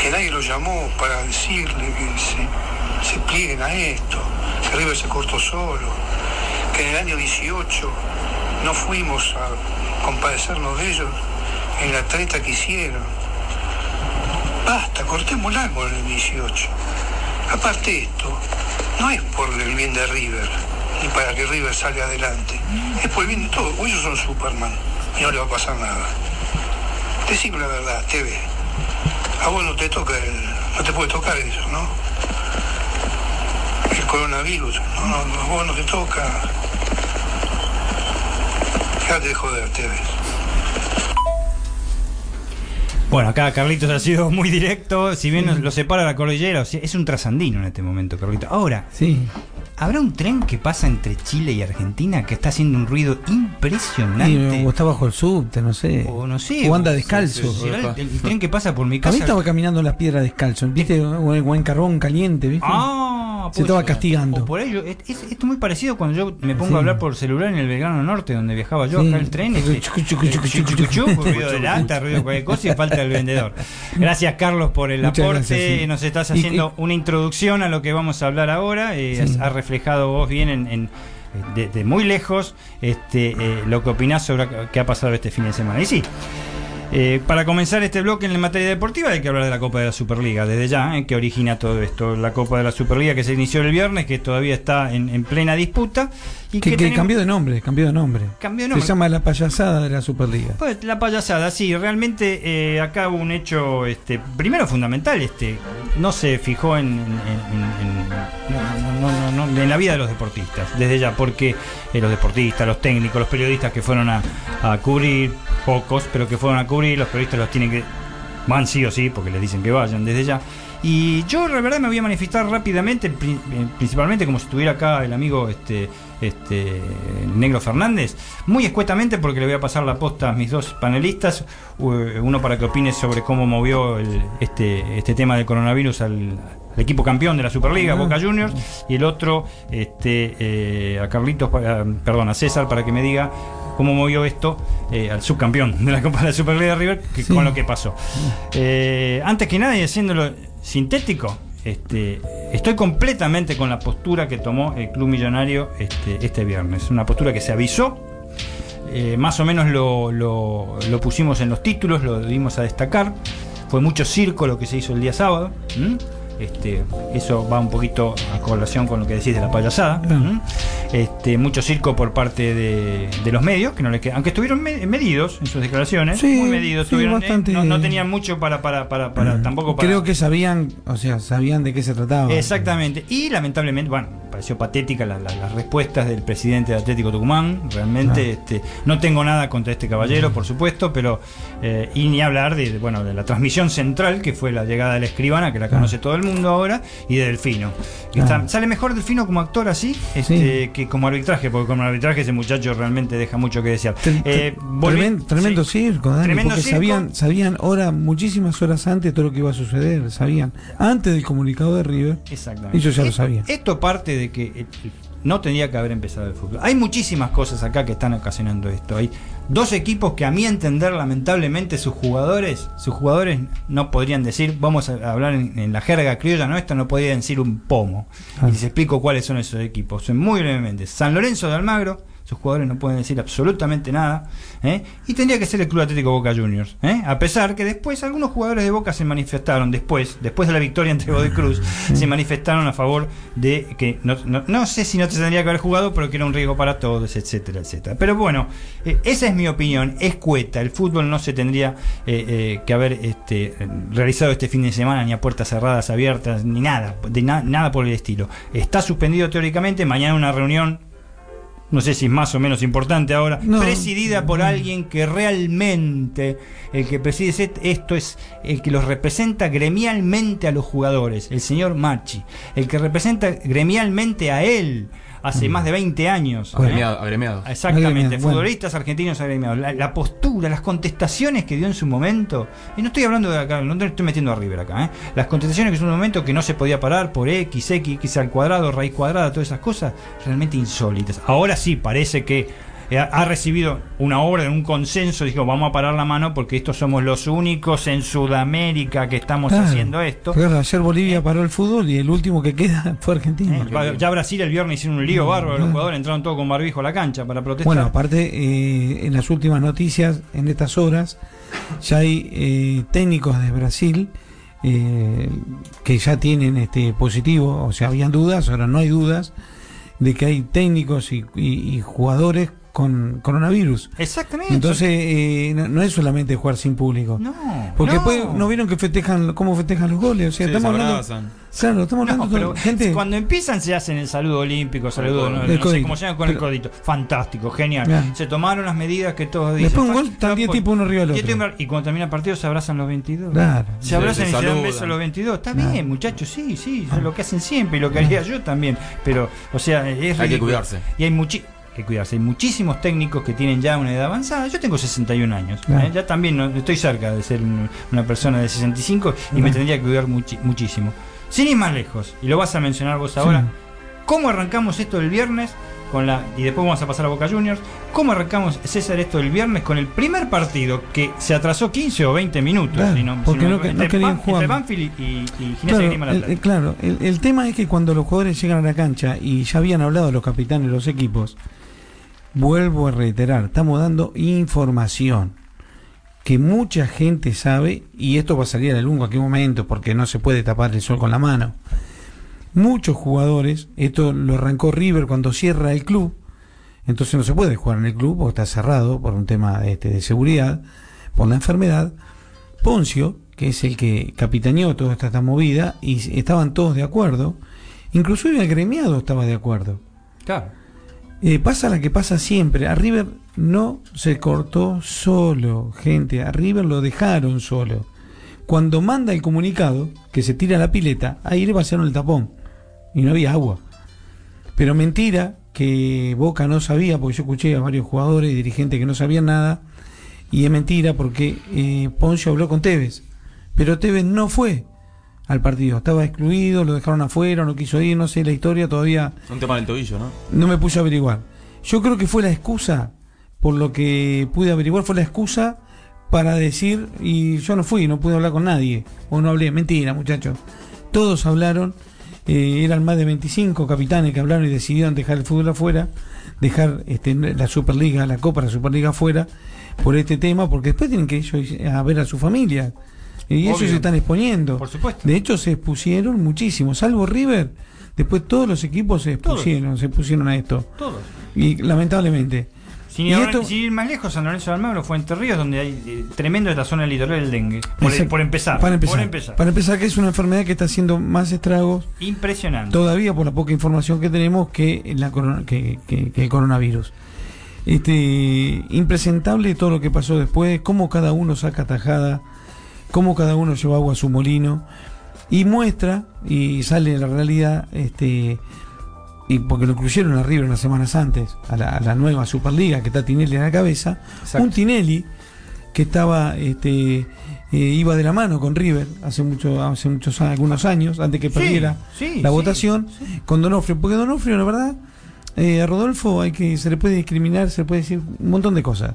que nadie lo llamó para decirle que se, se plieguen a esto, que River se cortó solo, que en el año 18 no fuimos a compadecernos de ellos en la treta que hicieron. Basta, cortemos árbol en el 18. Aparte esto, no es por el bien de River, ni para que River salga adelante. Es por el bien de todos. Ellos son Superman y no le va a pasar nada. Decime la verdad, TV. A vos no te toca el, no te puede tocar eso, ¿no? El coronavirus, no, no, no, vos no te toca. Dejate de joder. Bueno, acá Carlitos ha sido muy directo. Si bien nos lo separa la cordillera, o sea, es un trasandino en este momento, Carlitos. Ahora, Sí. ¿habrá un tren que pasa entre Chile y Argentina que está haciendo un ruido impresionante? Y, o está bajo el subte, no sé. O no sé. O anda descalzo. sí, sí. ¿Será el, el tren que pasa por mi A mí casa? estaba caminando en las piedras descalzo, ¿viste? O en, o en carbón caliente, ¿viste? Ah, Se estaba castigando. O por ello, es, es- esto es muy parecido cuando yo me pongo Sí. a hablar por celular en el Belgrano Norte, donde viajaba yo Sí. acá el tren. este, ruido de lata, ruido de cualquier cosa y falta el vendedor. Gracias, Carlos, por el Muchas aporte. gracias, sí. Nos estás Y- haciendo una introducción a lo que vamos a hablar ahora. Eh, has, has reflejado vos bien en, en- desde muy lejos este, eh, lo que opinás sobre qué ha pasado este fin de semana. Y sí, eh, para comenzar este bloque en la materia deportiva hay que hablar de la Copa de la Superliga, desde ya, ¿eh? que origina todo esto. La Copa de la Superliga que se inició el viernes, que todavía está en, plena disputa. Que, cambió de nombre, cambió de nombre. Cambió Se llama la payasada de la Superliga. Pues la payasada, sí, realmente eh, acá hubo un hecho, este, primero fundamental, este, no se fijó en, en la vida de los deportistas, desde ya, porque eh, los deportistas, los técnicos, los periodistas que fueron a, a cubrir, pocos, pero que fueron a cubrir, los periodistas los tienen que van sí o sí, porque les dicen que vayan desde ya. Y yo, la verdad, me voy a manifestar rápidamente, eh, principalmente como si estuviera acá el amigo este, este Negro Fernández, muy escuetamente, porque le voy a pasar la posta a mis dos panelistas, uno para que opine sobre cómo movió este, este tema del coronavirus al, equipo campeón de la Superliga. Boca Juniors, y el otro este, eh, a Carlitos, perdón, a César, para que me diga cómo movió esto eh, al subcampeón de la Copa de la Superliga de River que, con lo que pasó. Eh, antes que nada, y haciéndolo sintético, este, estoy completamente con la postura que tomó el Club Millonario este, este viernes. Una postura que se avisó, eh, más o menos lo, lo, pusimos en los títulos, lo dimos a destacar. Fue mucho circo lo que se hizo el día sábado. Este, eso va un poquito a correlación con lo que decís de la payasada. Este, mucho circo por parte de, los medios, que no le aunque estuvieron medidos en sus declaraciones, muy medidos, eh, no, tenían mucho para, para, para, para tampoco Creo que sabían, o sea, sabían de qué se trataba. Exactamente. Y lamentablemente, bueno, pareció patética las respuestas del presidente de Atlético Tucumán. Realmente, ah. este, no tengo nada contra este caballero, por supuesto, pero eh, y ni hablar de, bueno, de la transmisión central que fue la llegada de la escribana, que la conoce ah. todo el mundo ahora, y de Delfino. Ah. sale mejor Delfino como actor así este, que como arbitraje, porque como arbitraje ese muchacho realmente deja mucho que desear. Eh, tremendo, circo, porque Sabían, sabían hora, muchísimas horas antes todo lo que iba a suceder, sabían. Antes del comunicado de River, Exactamente. ellos ya lo sabían. Esto parte de que no tendría que haber empezado el fútbol. Hay muchísimas cosas acá que están ocasionando esto. Hay dos equipos que a mi entender lamentablemente sus jugadores, sus jugadores no podrían decir, vamos a hablar en, la jerga criolla nuestra, no podrían decir un pomo. Y les explico cuáles son esos equipos. Muy brevemente, San Lorenzo de Almagro, sus jugadores no pueden decir absolutamente nada. ¿eh? Y tendría que ser el Club Atlético Boca Juniors. ¿eh? A pesar que después algunos jugadores de Boca se manifestaron, después, después de la victoria entre Godoy Cruz, se manifestaron a favor de que no, no, sé si no te tendría que haber jugado, pero que era un riesgo para todos, etcétera, etcétera. Pero bueno, eh, esa es mi opinión, escueta. El fútbol no se tendría que haber este, realizado este fin de semana, ni a puertas cerradas, abiertas, ni nada, de nada por el estilo. Está suspendido teóricamente, mañana una reunión no sé si es más o menos importante ahora, presidida por alguien que realmente, el que preside esto es el que los representa gremialmente a los jugadores, el señor Machi, el que representa gremialmente a él hace mm. más de 20 años. Agremiado, Exactamente, futbolistas argentinos agremiados. La, postura, las contestaciones que dio en su momento, y no estoy hablando de acá, no estoy metiendo a River acá, ¿eh? las contestaciones que en un momento que no se podía parar por X, X, X al cuadrado, raíz cuadrada, todas esas cosas, realmente insólitas. Ahora sí, parece que eh, ha recibido una obra, un consenso, dijo, vamos a parar la mano porque estos somos los únicos en Sudamérica que estamos haciendo esto. ayer Bolivia paró el fútbol y el último que queda fue Argentina. Eh, ya Brasil el viernes hicieron un lío mm, bárbaro, los jugadores entraron todos con barbijo a la cancha para protestar. Bueno, aparte, eh, en las últimas noticias, en estas horas, ya hay técnicos de Brasil que ya tienen este positivo, o sea, habían dudas, ahora no hay dudas, de que hay técnicos y jugadores con coronavirus. Exactamente. Entonces, eh, no, es solamente jugar sin público. No. Porque después no vieron que festejan, cómo festejan los goles. O sea, estamos hablando. Claro, estamos hablando pero gente. Cuando empiezan se hacen el saludo olímpico, saludo, no, sé cómo se llama con el codito. Fantástico, genial. Se tomaron las medidas que todos dicen. Después un gol, están 10 tipos uno arriba del otro. Y cuando termina el partido se abrazan los 22. Claro. Se abrazan y se dan besos los 22. Está bien, muchachos, sí, sí, es lo que hacen siempre y lo que haría yo también. Pero, o sea, es Hay que cuidarse. Y hay muchísimos que cuidarse. Hay muchísimos técnicos que tienen ya una edad avanzada. Yo tengo 61 años. ¿eh? Ya también no, estoy cerca de ser una persona de 65 y me tendría que cuidar muchísimo. Sin ir más lejos, y lo vas a mencionar vos ahora, ¿cómo arrancamos esto el viernes con la y después vamos a pasar a Boca Juniors. ¿Cómo arrancamos, César, esto el viernes con el primer partido que se atrasó 15 o 20 minutos? Claro, si no- porque si no que- no entre querían jugar. entre Banfield y, y, y Claro, Grima La el- claro, el, el tema es que cuando los jugadores llegan a la cancha y ya habían hablado los capitanes de los equipos, vuelvo a reiterar, estamos dando información que mucha gente sabe, y esto va a salir a la luz en cualquier momento porque no se puede tapar el sol con la mano. Muchos jugadores, esto lo arrancó River cuando cierra el club, entonces no se puede jugar en el club porque está cerrado por un tema este, de seguridad, por la enfermedad. Poncio, que es el que capitaneó toda esta, esta movida, y estaban todos de acuerdo, inclusive el gremiado estaba de acuerdo. Claro. Eh, pasa la que pasa siempre, a River no se cortó solo, gente, a River lo dejaron solo. Cuando manda el comunicado, que se tira la pileta, ahí le vaciaron el tapón, y no había agua. Pero mentira que Boca no sabía, porque yo escuché a varios jugadores y dirigentes que no sabían nada, y es mentira porque eh, Poncio habló con Tevez, pero Tevez no fue al partido, estaba excluido, lo dejaron afuera, no quiso ir, no sé la historia, todavía Un tema del tobillo, ¿no? no me puse a averiguar. Yo creo que fue la excusa, por lo que pude averiguar, fue la excusa para decir, y yo no fui, no pude hablar con nadie, o no hablé, mentira muchachos. Todos hablaron, eh, eran más de 25 capitanes que hablaron y decidieron dejar el fútbol afuera, dejar este, la Superliga, la Copa, la Superliga afuera, por este tema, porque después tienen que ellos ir a ver a su familia. Y ellos Obvio. se están exponiendo. Por supuesto. De hecho, se expusieron muchísimo, salvo River. Después todos los equipos se Todos. expusieron, se pusieron a esto. Todos. Y lamentablemente. Sin Y ir, esto- sin ir más lejos, San Lorenzo de Almagro fue Ríos, donde hay eh, tremendo esta zona litoral del dengue. Por, por empezar. Para empezar. Por empezar. Para empezar, que es una enfermedad que está haciendo más estragos Impresionante. todavía por la poca información que tenemos que, la corona- que, que- que el coronavirus. Este, impresentable todo lo que pasó después, cómo cada uno saca tajada, cómo cada uno lleva agua a su molino y muestra y sale la realidad, este, y porque lo incluyeron a River unas semanas antes, a la, a la nueva Superliga que está Tinelli en la cabeza, Exacto. un Tinelli que estaba este eh, iba de la mano con River hace mucho hace muchos algunos años antes que Sí, perdiera sí, la sí, votación con Donofrio porque Donofrio la verdad eh, a Rodolfo hay que se le puede discriminar se le puede decir un montón de cosas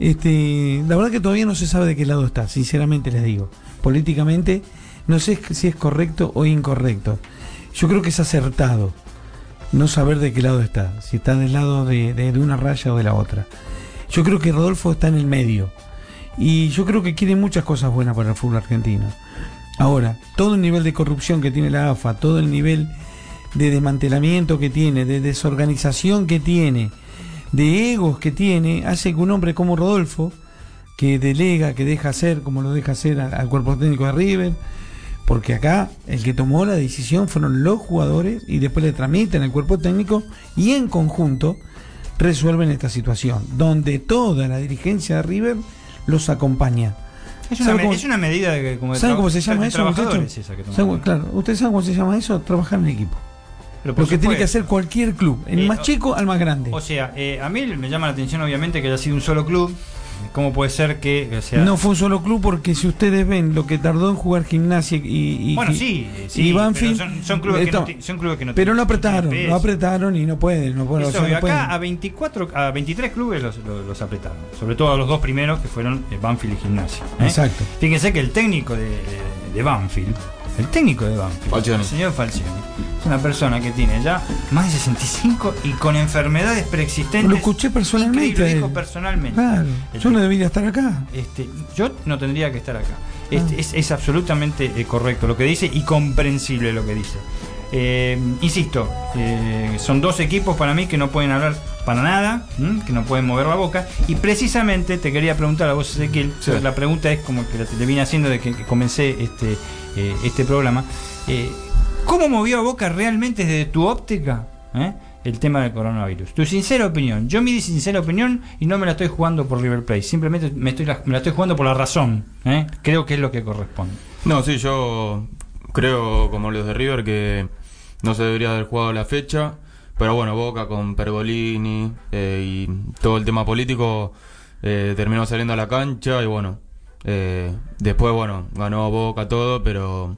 este la verdad que todavía no se sabe de qué lado está sinceramente les digo políticamente no sé si es correcto o incorrecto yo creo que es acertado no saber de qué lado está, si está del lado de, de- de una raya o de la otra. Yo creo que Rodolfo está en el medio y yo creo que quiere muchas cosas buenas para el fútbol argentino. Ahora, todo el nivel de corrupción que tiene la AFA, todo el nivel de desmantelamiento que tiene, de desorganización que tiene, de egos que tiene, hace que un hombre como Rodolfo, que delega, que deja hacer como lo deja hacer al, al cuerpo técnico de River, porque acá el que tomó la decisión fueron los jugadores y después le tramitan al cuerpo técnico y en conjunto resuelven esta situación, donde toda la dirigencia de River los acompaña. Es una, ¿Sabe me- cómo- es una medida de que, como ¿Saben cómo se llama eso, trabajadores ¿ustedes saben cómo se llama eso? Trabajar en equipo. Pero Lo que tiene que hacer cualquier club, el Eh, más chico al más grande. O sea, eh, a mí me llama la atención obviamente que haya sido un solo club. ¿Cómo puede ser que o sea, no fue un solo club porque si ustedes ven lo que tardó en jugar gimnasia y, y- Bueno, sí, eh, y sí, Banfield, pero son, son clubes que no, esto- ti- son clubes que no pero lo apretaron, peso. apretaron y no pueden, no pueden, o Es sea, obvio, no pueden. acá a 24, a 23 clubes los, los- los apretaron. Sobre todo a los dos primeros que fueron eh, Banfield y Gimnasia. ¿eh? Exacto. Fíjense que el técnico de, de- de Banfield, el técnico de Banfield, Falcioni. el señor Falcioni, es una persona que tiene ya más de 65 y con enfermedades preexistentes. Lo escuché personalmente a dijo personalmente. Claro, El yo no debería estar acá. este, yo no tendría que estar acá. Este, Ah. es, es absolutamente eh, correcto lo que dice y comprensible lo que dice. Eh, insisto, eh, son dos equipos para mí que no pueden hablar para nada, ¿m? que no pueden mover la boca. Y precisamente te quería preguntar a vos, Ezequiel, Sí. la pregunta es como que la- te vine haciendo desde que, que comencé este, eh, este programa. Eh, ¿Cómo movió a Boca realmente desde tu óptica eh, el tema del coronavirus? Tu sincera opinión. Yo mi sincera opinión y no me la estoy jugando por River Plate. Simplemente me, estoy la, me la estoy jugando por la razón. Creo que es lo que corresponde. No, sí, yo creo, como los de River, que no se debería haber jugado la fecha. Pero bueno, Boca con Pergolini eh, y todo el tema político eh, terminó saliendo a la cancha y bueno, eh, después bueno, ganó Boca todo, pero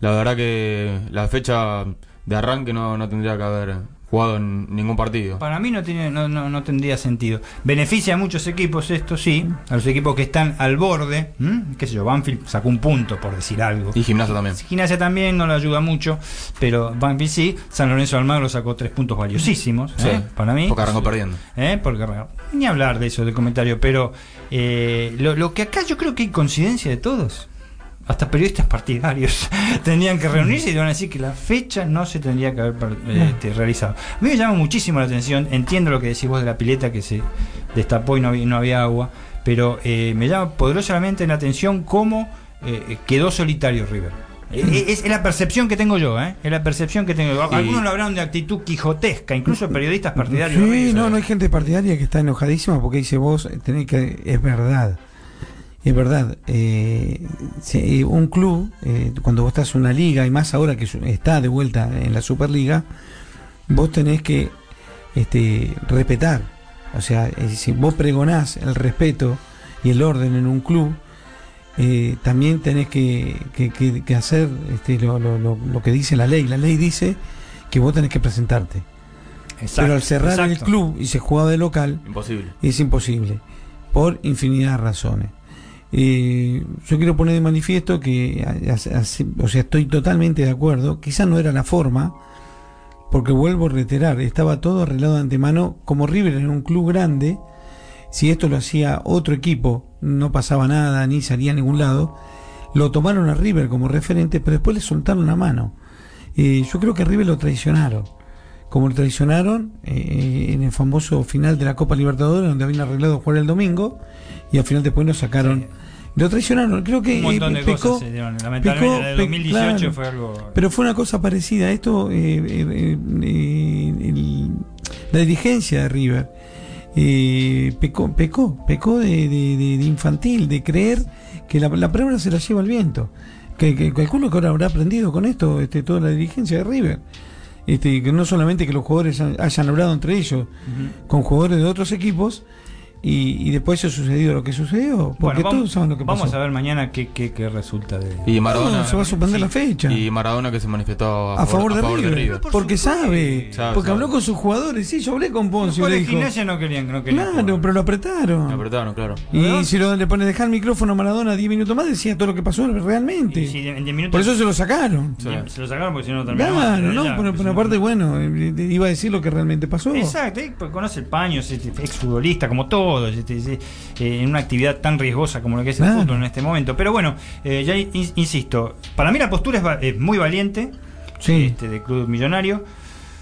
la verdad que la fecha de arranque no, no tendría que haber jugado en ningún partido. Para mí no tiene no, no, no tendría sentido. Beneficia a muchos equipos esto, sí, a los equipos que están al borde, ¿m? qué sé yo, Banfield sacó un punto por decir algo. Y Gimnasia también. Gimnasia también no le ayuda mucho, pero Banfield sí, San Lorenzo Almagro sacó tres puntos valiosísimos, Sí, ¿eh? para mí. porque arrancó perdiendo. ¿Eh? Porque ni hablar de eso del comentario, pero eh, lo, lo que acá yo creo que hay coincidencia de todos. Hasta periodistas partidarios tenían que reunirse y van a decir que la fecha no se tendría que haber eh, este, realizado. A mí me llama muchísimo la atención, entiendo lo que decís vos de la pileta que se destapó y no había, no había agua, pero eh, me llama poderosamente la atención cómo eh, quedó solitario River. Eh, Es, es la percepción que tengo yo, ¿eh? Es la percepción que tengo yo. Algunos lo hablaron de actitud quijotesca, incluso periodistas partidarios. Sí, no, no hay gente partidaria que está enojadísima porque dice vos tenés que es verdad. Es verdad, eh, un club, eh, cuando vos estás en una liga, y más ahora que está de vuelta en la Superliga, vos tenés que este, respetar. O sea, eh, si vos pregonás el respeto y el orden en un club, eh, también tenés que, que- que- que hacer este, lo, lo- que dice la ley. La ley dice que vos tenés que presentarte. Exacto, Pero al cerrar el club y se jugaba de local, Imposible. es imposible, por infinidad de razones. Eh, yo quiero poner de manifiesto que, o sea, estoy totalmente de acuerdo, quizás no era la forma, porque vuelvo a reiterar, estaba todo arreglado de antemano, como River en un club grande, si esto lo hacía otro equipo, no pasaba nada, ni salía a ningún lado, lo tomaron a River como referente, pero después le soltaron la mano. Eh, yo creo que a River lo traicionaron como lo traicionaron eh, en el famoso final de la Copa Libertadores, donde habían arreglado jugar el domingo, y al final después lo sacaron. Lo traicionaron, creo que Un montón eh, de pecó- cosas se dieron. Lamentablemente, pecó- la de pe- 2018 claro. fue algo. Pero fue una cosa parecida. Esto, eh, eh, eh, el- la dirigencia de River eh, pecó, pecó, pecó de, de- de- de infantil, de creer que la, la palabra se la lleva al viento. Que, que calculo que ahora habrá aprendido con esto este, toda la dirigencia de River. Este, que no solamente que los jugadores hayan hablado entre ellos con jugadores de otros equipos y, y después se sucedió lo que sucedió. Porque Bueno, vamos, todos saben lo que pasó. vamos a ver mañana qué, qué, qué resulta de. Y Maradona. No, se va a suspender sí. la fecha. Y Maradona que se manifestó a, a favor, de, River, River. Por porque sabe, Sabe, porque sabe. habló con sus jugadores, sí, yo hablé con Los Poncio, le jugadores de no querían, no querían claro, jugar. pero lo apretaron. Me apretaron, claro. y si lo, le pone dejar el micrófono a Maradona 10 minutos más, decía todo lo que pasó realmente. Si en 10 minutos Por eso se lo sacaron. Sí. se lo sacaron porque si no terminamos. Claro, no, pero, pero aparte, bueno, eh, iba a decir lo que realmente pasó. Exacto, conoce el paño, es exfutbolista como todos, este, eh, en una actividad tan riesgosa como lo que es el fútbol en este momento. Pero bueno, eh, ya in- insisto, para mí la postura es, va- es muy valiente Sí. este, de Club Millonario.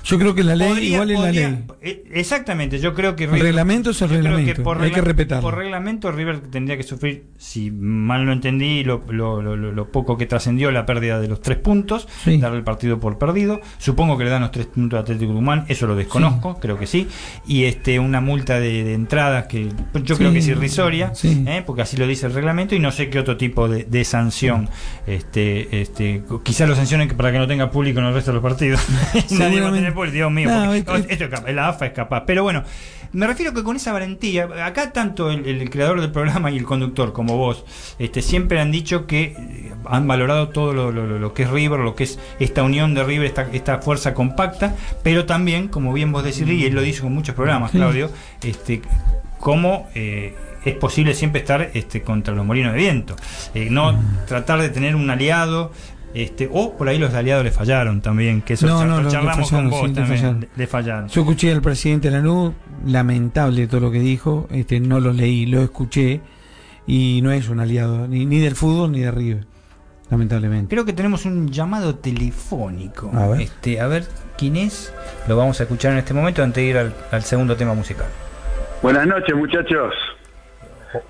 Yo creo que la ley Podría- igual es la ley. eh, Exactamente, yo creo que El reglamento es el reglamento, por hay que respetarlo. Por reglamento River tendría que sufrir, si mal no entendí, lo, lo- lo- lo- lo poco que trascendió la pérdida de los tres puntos, Sí. darle el partido por perdido. Supongo que le dan los tres puntos a Atlético Tucumán, eso lo desconozco, creo que sí. Y este una multa de, de entradas que yo Sí. creo que es irrisoria. ¿eh? porque así lo dice el reglamento y no sé qué otro tipo de, de sanción. Este, este, quizás lo sancionen para que no tenga público en el resto de los partidos. Nadie va a tener público, Dios mío. No, porque- es que- esto es capaz, la AFA es capaz. Pero bueno, me refiero que con esa valentía, acá tanto el, el creador del programa y el conductor como vos, este, siempre han dicho que eh, han valorado todo lo, lo- lo- lo que es River, lo que es esta unión de River, esta, esta fuerza compacta, pero también, como bien vos decís, y él lo dice con muchos programas, Sí. Claudio, este, cómo eh, es posible siempre estar este, contra los molinos de viento. Eh, no tratar de tener un aliado. Este, o por ahí los aliados le fallaron también, que eso No, char- no, lo le charlamos fallaron, con vos sí, le también, fallaron. le- le fallaron. Yo escuché al presidente Lanús, lamentable todo lo que dijo, este no lo leí, lo escuché y no es un aliado ni, ni del fútbol ni de River, lamentablemente. Creo que tenemos un llamado telefónico. A ver. Este, a ver quién es. Lo vamos a escuchar en este momento antes de ir al, al segundo tema musical. Buenas noches, muchachos.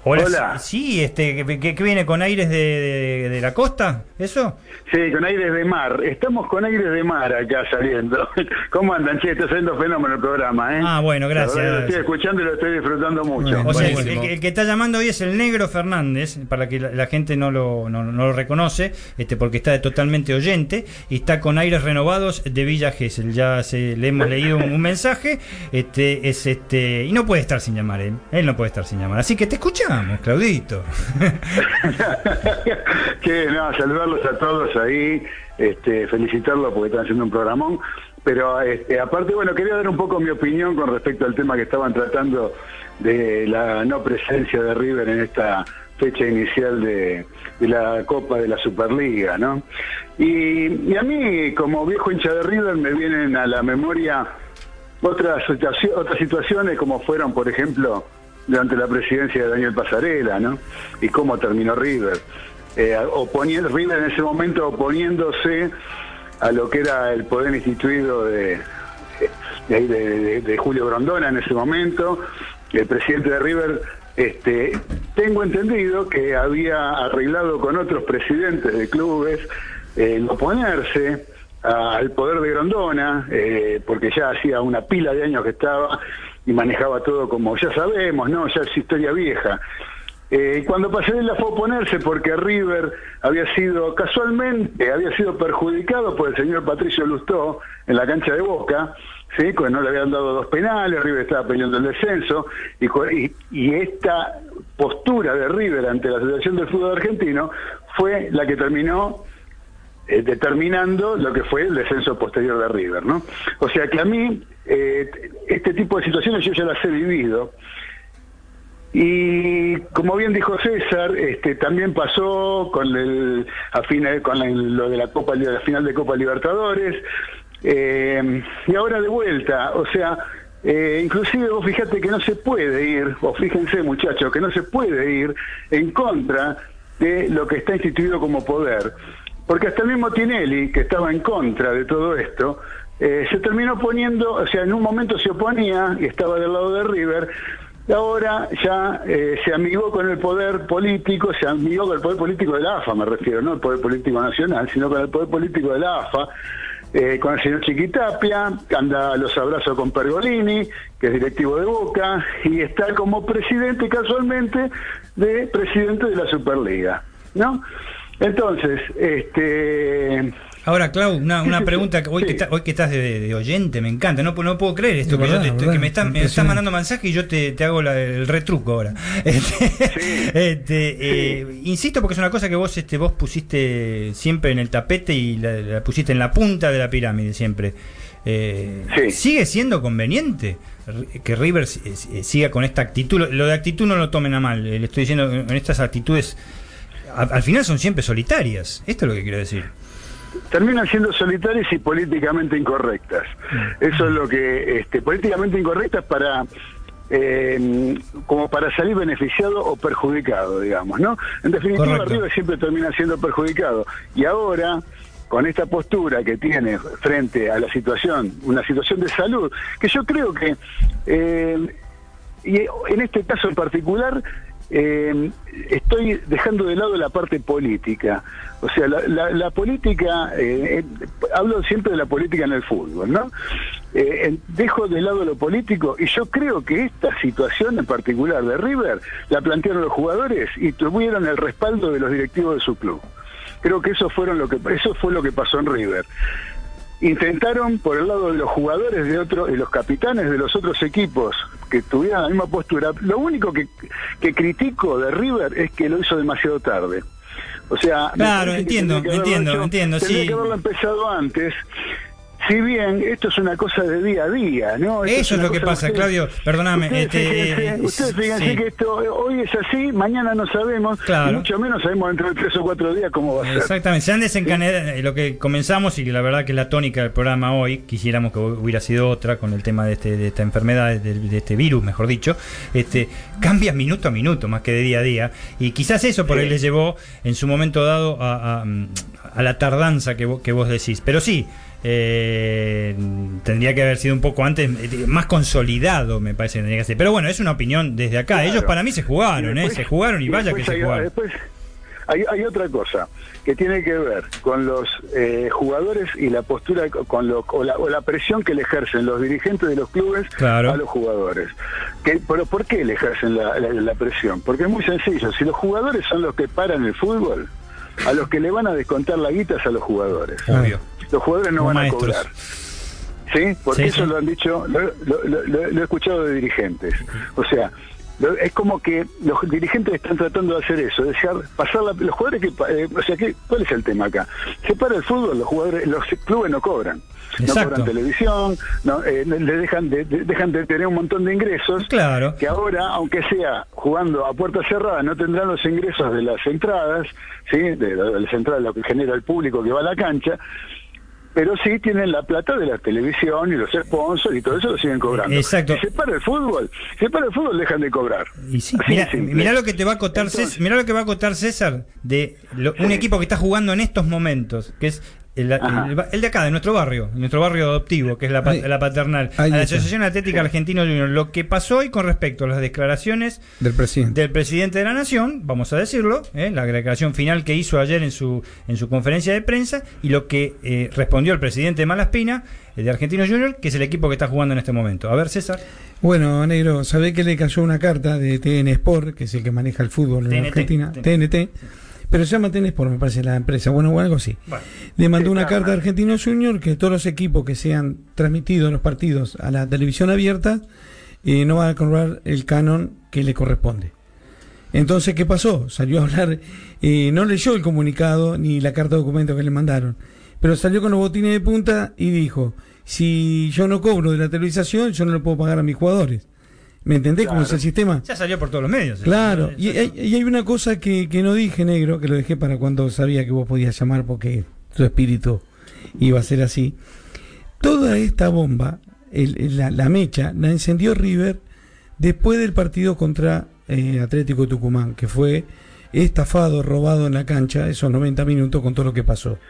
Hola. Sí, este, que, viene con aires de, de- de la costa, ¿eso? Sí, con aires de mar. Estamos con aires de mar acá saliendo. ¿Cómo andan? Che, está saliendo fenómeno el programa, ¿eh? Ah, bueno, gracias. verdad, Lo estoy escuchando y lo estoy disfrutando mucho. O sea, el, que- está llamando hoy es el Negro Fernández, para que la, la gente no lo, no, no lo reconoce, este, porque está de totalmente oyente y está con aires renovados de Villa Gesell. Ya se, le hemos leído un, un mensaje, este, es este, y no puede estar sin llamar él. Él no puede estar sin llamar. Así que te escuchamos, Claudito. que no, saludarlos a todos ahí. este, felicitarlo porque están haciendo un programón. Pero este, aparte, bueno, quería dar un poco mi opinión con respecto al tema que estaban tratando de la no presencia de River en esta fecha inicial de, la Copa de la Superliga, ¿no? Y, y, a mí, como viejo hincha de River, me vienen a la memoria otras, otras situaciones como fueron, por ejemplo, durante la presidencia de Daniel Pasarela, ¿no? Y cómo terminó River. Eh, River en ese momento oponiéndose a lo que era el poder instituido de, de, Julio Grondona en ese momento. El presidente de River, este, tengo entendido que había arreglado con otros presidentes de clubes el oponerse al poder de Grondona, eh, porque ya hacía una pila de años que estaba y manejaba todo como ya sabemos, ¿no? Ya es historia vieja. Eh, cuando Pasarela fue a oponerse porque River había sido, casualmente, había sido perjudicado por el señor Patricio Lustó en la cancha de Boca, ¿sí? Porque no le habían dado dos penales, River estaba peleando el descenso, y, y, esta postura de River ante la Asociación del Fútbol Argentino fue la que terminó eh, determinando lo que fue el descenso posterior de River, ¿no? O sea que a mí, eh, este tipo de situaciones yo ya las he vivido, y como bien dijo César, este, también pasó con el a con lo de la Copa la final de Copa Libertadores eh, y ahora de vuelta, o sea, inclusive vos fíjate que no se puede ir, o fíjense muchachos, que no se puede ir en contra de lo que está instituido como poder, porque hasta el mismo Tinelli, que estaba en contra de todo esto, eh, se terminó poniendo, o sea, en un momento se oponía y estaba del lado de River, ahora ya eh, se amigó con el poder político, se amigó con el poder político de la AFA, me refiero, no el poder político nacional, sino con el poder político de la AFA, eh, con el señor Chiquitapia, anda a los abrazos con Pergolini, que es directivo de Boca, y está como presidente casualmente de presidente de la Superliga, ¿no? Entonces, este Ahora, Clau, una, una pregunta, hoy, que hoy que estás de, oyente, me encanta, no, no puedo creer esto, que, me están me mandando mensaje y yo te, hago el retruco ahora. Este, este, eh, insisto porque es una cosa que vos este, vos pusiste siempre en el tapete y la, pusiste en la punta de la pirámide siempre. Eh, ¿Sigue siendo conveniente que River eh, siga con esta actitud? Lo de actitud no lo tomen a mal, le estoy diciendo en estas actitudes, al final son siempre solitarias, esto es lo que quiero decir terminan siendo solitarias y políticamente incorrectas. Eso es lo que, este, políticamente incorrectas para eh, como para salir beneficiado o perjudicado, digamos, ¿no? En definitiva, River siempre termina siendo perjudicado. Y ahora, con esta postura que tiene frente a la situación, una situación de salud, que yo creo que, eh, y en este caso en particular, eh, estoy dejando de lado la parte política. O sea, la, política, eh, eh, hablo siempre de la política en el fútbol, ¿no? Eh, dejo de lado lo político y yo creo que esta situación en particular de River la plantearon los jugadores y tuvieron el respaldo de los directivos de su club. Creo que eso fueron lo que eso fue lo que pasó en River intentaron por el lado de los jugadores de otros y los capitanes de los otros equipos que tuvieran la misma postura. Lo único que, que critico de River es que lo hizo demasiado tarde. O sea, claro, entiendo, entiendo, entiendo, sí. que haberlo empezado antes si bien esto es una cosa de día a día, ¿no? Eso es, lo que pasa, Claudio, perdóname. Ustedes, este, fíjense, que esto hoy es así, mañana no sabemos, y mucho menos sabemos dentro de tres o cuatro días cómo va a ser. Exactamente, se han desencadenado, eh, lo que comenzamos y que la verdad que la tónica del programa hoy, quisiéramos que hubiera sido otra con el tema de, este, de esta enfermedad, de, este virus, mejor dicho, este cambia minuto a minuto más que de día a día, y quizás eso por ahí les llevó en su momento dado a, a, la tardanza que, que vos decís. Pero sí, eh, tendría que haber sido un poco antes, eh, más consolidado, me parece que tendría que ser. Pero bueno, es una opinión desde acá. Ellos para mí se jugaron, ¿eh? Se jugaron y, vaya que se jugaron. Después hay, hay, otra cosa que tiene que ver con los eh, jugadores y la postura con lo, o, la, presión que le ejercen los dirigentes de los clubes a los jugadores. Que, pero ¿por qué le ejercen la, la presión? Porque es muy sencillo. Si los jugadores son los que paran el fútbol, a los que le van a descontar la guita es a los jugadores. Obvio los jugadores no van a cobrar. ¿Sí? Porque eso lo han dicho, lo, he escuchado de dirigentes. O sea, es como que los dirigentes están tratando de hacer eso, de dejar pasar la, los jugadores que, eh, o sea, que, ¿cuál es el tema acá? Se para el fútbol, los jugadores, los clubes no cobran. No cobran televisión, no, eh, le dejan de, dejan de tener un montón de ingresos. Claro. Que ahora, aunque sea jugando a puerta cerrada, no tendrán los ingresos de las entradas, ¿sí? de, de las entradas, lo que genera el público que va a la cancha pero sí tienen la plata de la televisión y los sponsors y todo eso lo siguen cobrando. Exacto. Si se para el fútbol, si se para el fútbol dejan de cobrar. Y sí, mira, lo que te va a acotar César, mira lo que va a acotar César de un equipo que está jugando en estos momentos, que es el, de acá, de nuestro barrio, nuestro barrio adoptivo, que es la, la paternal, a la Asociación Atlética Argentina Junior. Lo que pasó hoy con respecto a las declaraciones del presidente, del presidente de la Nación, vamos a decirlo, ¿eh? la declaración final que hizo ayer en su, en su conferencia de prensa, y lo que eh, respondió el presidente de Malaspina, el de Argentino Junior, que es el equipo que está jugando en este momento. A ver, César. Bueno, Negro, ¿sabe que le cayó una carta de TN Sport, que es el que maneja el fútbol en Argentina? TNT pero se llama por me parece, la empresa, bueno, o algo así. Le mandó una carta a Argentino Junior que todos los equipos que sean transmitidos los partidos a la televisión abierta eh, no van a cobrar el canon que le corresponde. Entonces, ¿qué pasó? Salió a hablar, eh, no leyó el comunicado ni la carta de documento que le mandaron, pero salió con los botines de punta y dijo, si yo no cobro de la televisación, yo no le puedo pagar a mis jugadores. ¿Me entendés cómo es el sistema? Ya salió por todos los medios. Claro, y hay, una cosa que, no dije, negro, que lo dejé para cuando sabía que vos podías llamar porque tu espíritu iba a ser así. Toda esta bomba, la, mecha, la encendió River después del partido contra eh, Atlético Tucumán, que fue estafado, robado en la cancha esos 90 minutos con todo lo que pasó.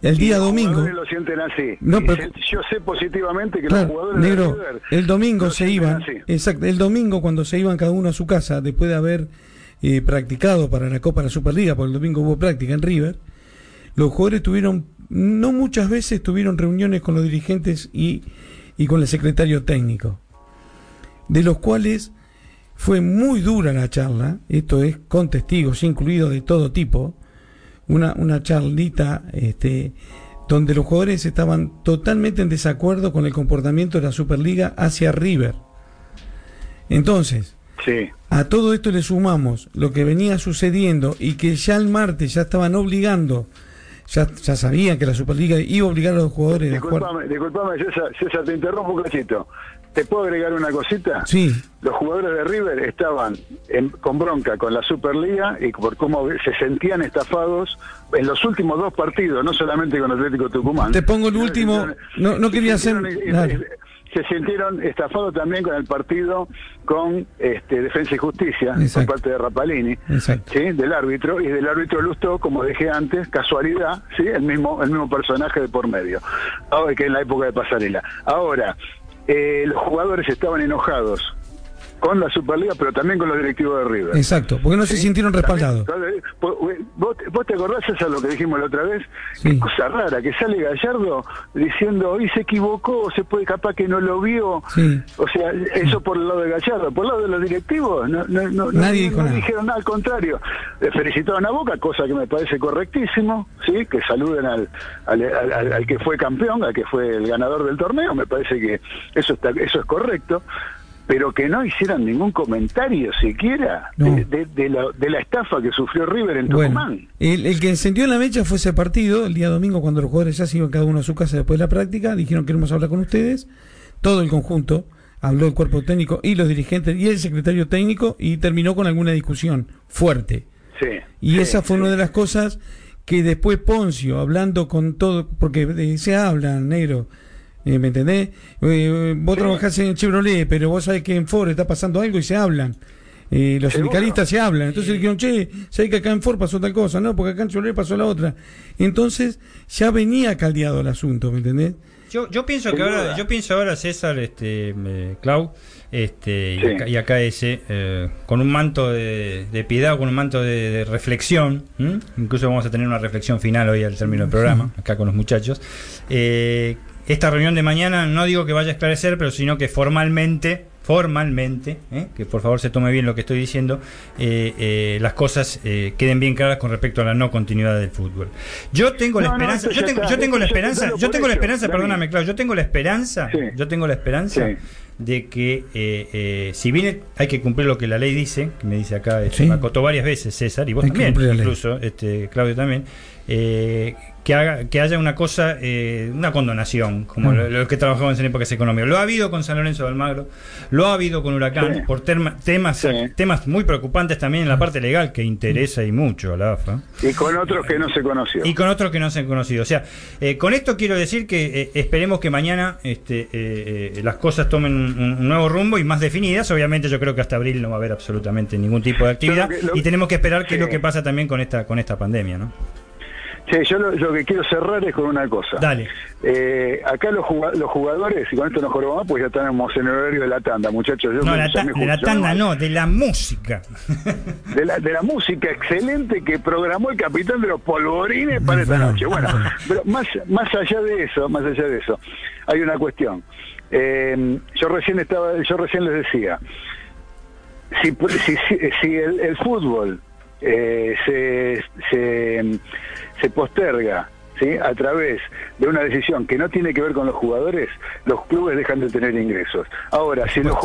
El día domingo. lo sienten así. yo sé positivamente que los jugadores negro, el domingo se iban. Exacto, el domingo cuando se iban cada uno a su casa después de haber eh, practicado para la Copa de la Superliga, porque el domingo hubo práctica en River, los jugadores tuvieron, no muchas veces tuvieron reuniones con los dirigentes y, y con el secretario técnico, de los cuales fue muy dura la charla, esto es con testigos incluidos de todo tipo, una, una charlita este, donde los jugadores estaban totalmente en desacuerdo con el comportamiento de la Superliga hacia River. Entonces, a todo esto le sumamos lo que venía sucediendo y que ya el martes ya estaban obligando, ya, ya sabían que la Superliga iba a obligar a los jugadores disculpame, a Disculpame, César, César, te interrumpo un cachito. ¿Te puedo agregar una cosita? Sí. Los jugadores de River estaban con bronca con la Superliga y por cómo se sentían estafados en los últimos dos partidos, no solamente con Atlético Tucumán. Te pongo el último, no, no quería hacer... Se sintieron estafados también con el partido con este, Defensa y Justicia por parte de Rapalini, ¿sí? del árbitro, y del árbitro Lusto, como dije antes, casualidad, ¿sí? el mismo el mismo personaje de por medio, ahora que en la época de Pasarela. Ahora, eh, los jugadores estaban enojados con la Superliga, pero también con los directivos de River. Exacto, porque no se sintieron respaldados. ¿Vos, te acordás, eso lo que dijimos la otra vez? Qué cosa rara, que sale Gallardo diciendo, hoy se equivocó, se puede capaz que no lo vio. O sea, eso por el lado de Gallardo. Por el lado de los directivos, no, no, Nadie dijeron nada, al contrario. felicitaron a Boca, cosa que me parece correctísimo, ¿sí? que saluden al, al, al que fue campeón, al que fue el ganador del torneo, me parece que eso, está, eso es correcto pero que no hicieran ningún comentario siquiera de, la, estafa que sufrió River en Tucumán. el, que encendió la mecha fue ese partido, el día domingo, cuando los jugadores ya se iban cada uno a su casa después de la práctica, dijeron que queremos hablar con ustedes, todo el conjunto, habló el cuerpo técnico y los dirigentes y el secretario técnico y terminó con alguna discusión fuerte. Sí, y esa fue una de las cosas que después Poncio, hablando con todo, porque se hablan, negro, eh, ¿Me entendés? Eh, vos trabajás en Chevrolet, pero vos sabés que en Ford está pasando algo y se hablan. Eh, los sindicalistas se hablan. Entonces dijeron, che, ¿sabés que acá en Ford pasó tal cosa? No, porque acá en Chevrolet pasó la otra. Entonces ya venía caldeado el asunto, ¿me entendés? Yo, yo pienso que ahora, yo pienso ahora, César, este, Clau, este, y, acá, ese, con un manto de, piedad, con un manto de, reflexión, incluso vamos a tener una reflexión final hoy al término del programa, acá con los muchachos, esta reunión de mañana no digo que vaya a esclarecer, pero sino que formalmente formalmente, ¿eh? que por favor se tome bien lo que estoy diciendo, eh, eh, las cosas eh, queden bien claras con respecto a la no continuidad del fútbol. Yo tengo la No, no, esperanza, yo tengo, yo tengo la esperanza, yo tengo la esperanza, perdóname, claro, yo tengo la esperanza, Sí. yo tengo la esperanza Sí. de que eh, eh, si bien hay que cumplir lo que la ley dice, que me dice acá, este, Sí. me acotó varias veces César, y vos Hay también, incluso, este, Claudio también, eh, que, haga, que haya una cosa, eh, una condonación, como Mm. lo, lo que trabajamos en épocas económicas. Lo ha habido con San Lorenzo de Almagro, lo ha habido con Huracán, Sí. por terma- temas, Sí. temas muy preocupantes también en la parte legal que interesa y mucho a la AFA. Y con otros que no se conoció. Y con otros que no se han conocido. O sea, eh, con esto quiero decir que eh, esperemos que mañana este, eh, eh, las cosas tomen un, un nuevo rumbo y más definidas. Obviamente yo creo que hasta abril no va a haber absolutamente ningún tipo de actividad. Yo lo que- lo- y tenemos que esperar qué es lo que pasa también con esta, con esta pandemia, ¿no? Sí, yo lo, lo que quiero cerrar es con una cosa. Dale. Eh, acá los, juga- los jugadores, y con esto nos jorobamos, pues ya estamos en el horario de la tanda, muchachos. Yo No, me- la ya ta- me de la tanda ¿no? no, de la música. de la, de la música excelente que programó el capitán de los polvorines para esta noche. Bueno, pero más, más allá de eso, más allá de eso, hay una cuestión. Eh, yo recién estaba, yo recién les decía, si, si, si, si el, el fútbol eh, se, se, se posterga ¿sí? a través de una decisión que no tiene que ver con los jugadores, los clubes dejan de tener ingresos. Ahora, si los,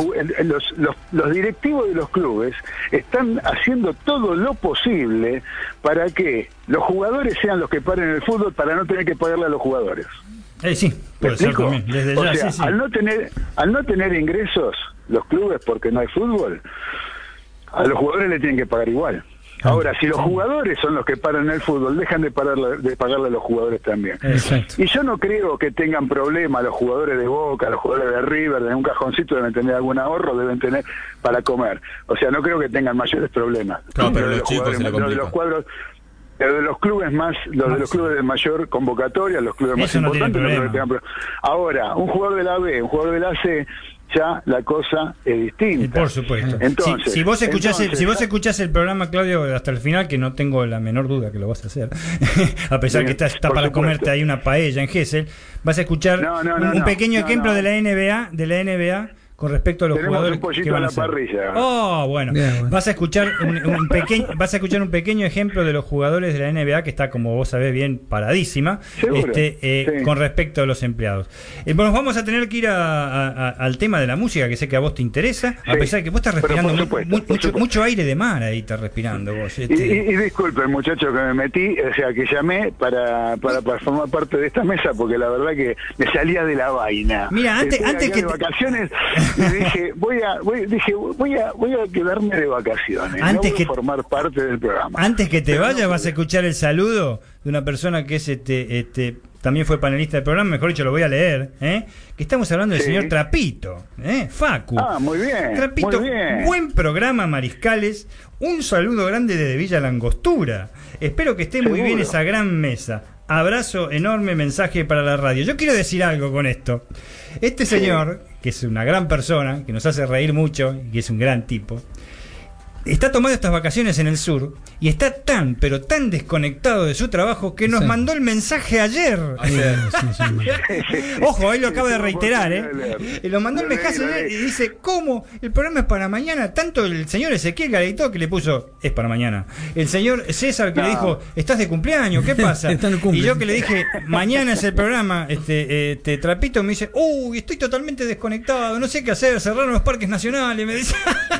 los, los, los directivos de los clubes están haciendo todo lo posible para que los jugadores sean los que paren el fútbol para no tener que pagarle a los jugadores. Eh, sí, ¿Me puede ser explico? también. Desde o ya, sea, sí, sí. al no tener al no tener ingresos los clubes porque no hay fútbol, a los jugadores le tienen que pagar igual. Ahora, si los jugadores son los que paran el fútbol, dejan de, pararle- de pagarle a los jugadores también. Exacto. Y yo no creo que tengan problema los jugadores de Boca, los jugadores de River, en un cajoncito deben tener algún ahorro, deben tener para comer. O sea, no creo que tengan mayores problemas. Claro, pero los chicos se los de los cuadros, pero de los clubes más, los de los clubes de mayor convocatoria, los clubes más Eso no tiene importantes. no creo problema. que tengan pro- Ahora, un jugador de la B, un jugador de la C, ya la cosa es distinta. Por supuesto. Entonces, si, si vos escuchás el, si vos escuchás el programa, Claudio, hasta el final, que no tengo la menor duda que lo vas a hacer, a pesar Bien, que está, para supuesto. comerte ahí una paella en Gessel, vas a escuchar No, no, un, no, un pequeño ejemplo de la NBA, de la NBA con respecto a los Tenemos jugadores un pollito que van en a la parrilla. Oh, bueno. Bien, bueno. Vas a escuchar un, un pequeño, vas a escuchar un pequeño ejemplo de los jugadores de la NBA que está, como vos sabés, bien paradísima, Seguro, este, eh, sí. con respecto a los empleados. Eh, bueno, vamos a tener que ir a- a- a- al tema de la música, que sé que a vos te interesa, a pesar de que vos estás respirando supuesto, mucho, aire de mar ahí, estás respirando vos. Y, este. y- y disculpen, muchachos, que me metí, o sea, que llamé para, para, para formar parte de esta mesa, porque la verdad que me salía de la vaina. Mira, antes- Estoy antes que de te- vacaciones, y dije, voy a, voy, dije, voy a, voy a quedarme de vacaciones. Antes no voy que- a formar parte del programa. Antes que te Pero vayas, no, vas a escuchar el saludo de una persona que es este, este, también fue panelista del programa, mejor dicho, lo voy a leer, ¿eh? que estamos hablando del Sí. señor Trapito, ¿eh? Facu. Ah, muy bien. Trapito, muy bien. buen programa, Mariscales. Un saludo grande desde Villa Langostura. Espero que esté muy bien esa gran mesa. Abrazo enorme, mensaje para la radio. Yo quiero decir algo con esto. Este señor, que es una gran persona, que nos hace reír mucho y que es un gran tipo, está tomando estas vacaciones en el sur y está tan, pero tan desconectado de su trabajo que nos Sí. mandó el mensaje ayer. Sí. Ojo, ahí lo acaba de reiterar, ¿eh? Y lo mandó el mensaje ayer y dice, ¿cómo? El programa es para mañana. Tanto el señor Ezequiel Gareto que le puso, es para mañana. El señor César que le dijo, ¿estás de cumpleaños? ¿Qué pasa? Está en el cumple. y yo que le dije, mañana es el programa, este, este Trapito me dice, uy, estoy totalmente desconectado, no sé qué hacer, cerraron los parques nacionales, me dice.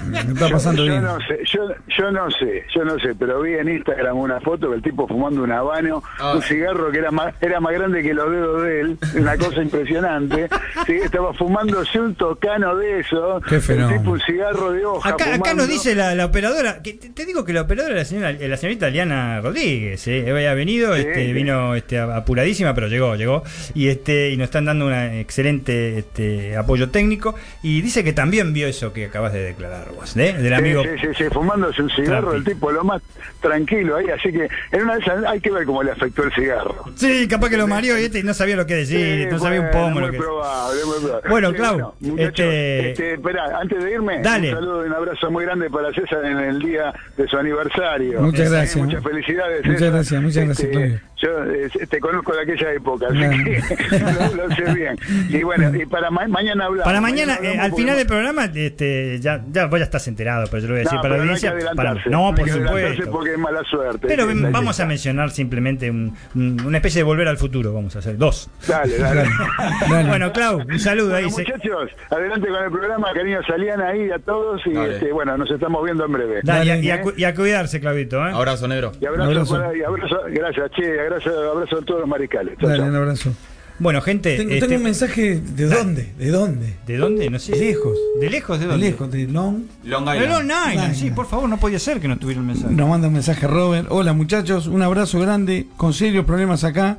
Me está pasando yo, bien. no sé, yo, yo no sé, yo no sé, pero vi en Instagram una foto del tipo fumando un habano, Ah. un cigarro que era más, era más grande que los dedos de él, una cosa impresionante. Sí, estaba fumándose un tocano de eso, Qué el tipo un cigarro de hoja. Acá, acá nos dice la, la operadora, que te, te digo que la operadora es la señora, la señorita Liana Rodríguez, ¿eh? había venido, Sí, este, sí. vino este, apuradísima, pero llegó, llegó, y este, y nos están dando un excelente este, apoyo técnico, y dice que también vio eso que acabas de declarar vos, ¿eh? del Sí, amigo. sí, sí, fumándose un cigarro, Trapi. el tipo lo más tranquilo ahí, así que en una de esas hay que ver cómo le afectó el cigarro. Sí, capaz que lo mareó y este no sabía lo que decir, Sí, no sabía un pomo lo que probable, muy probable. Bueno, Sí, Clau, muchachos, este- este, esperá, antes de irme, Dale. un saludo y un abrazo muy grande para César en el día de su aniversario. Muchas Eh, gracias. muchas felicidades. Muchas César. gracias, muchas gracias, Este, Claudio. Yo eh, te conozco de aquella época, así que lo, lo sé bien. Y bueno, y para ma- mañana hablamos. Para mañana, hablamos eh, al final del programa, este, ya, ya vos ya estás enterado, pero yo lo voy a decir No, para la pero no audiencia. para- no, hay por supuesto. porque es mala suerte. Pero vamos a mencionar simplemente un- un- una especie de volver al futuro, vamos a hacer dos. Dale, dale. Dale. Bueno, Clau, un saludo ahí. Bueno, se- muchachos, adelante con el programa, cariño salían ahí a todos y este, bueno, nos estamos viendo en breve. Dale, y, a, y a cu- y a cuidarse, Claudito. ¿eh? Abrazo negro. Y abrazo, Abrazo. para- y abrazo- gracias, che, abrazo, abrazo a todos los mariscales. Chao, Dale, un abrazo. Bueno, gente. Tengo, este, tengo un mensaje de dónde, de dónde. ¿De dónde? No sé. De lejos. ¿De lejos? ¿De De dónde? lejos, de Long. Long De Island. Long Island, Island. sí, por favor, no podía ser que no tuviera el mensaje. Nos manda un mensaje Robert. Hola muchachos, un abrazo grande, con serios problemas acá,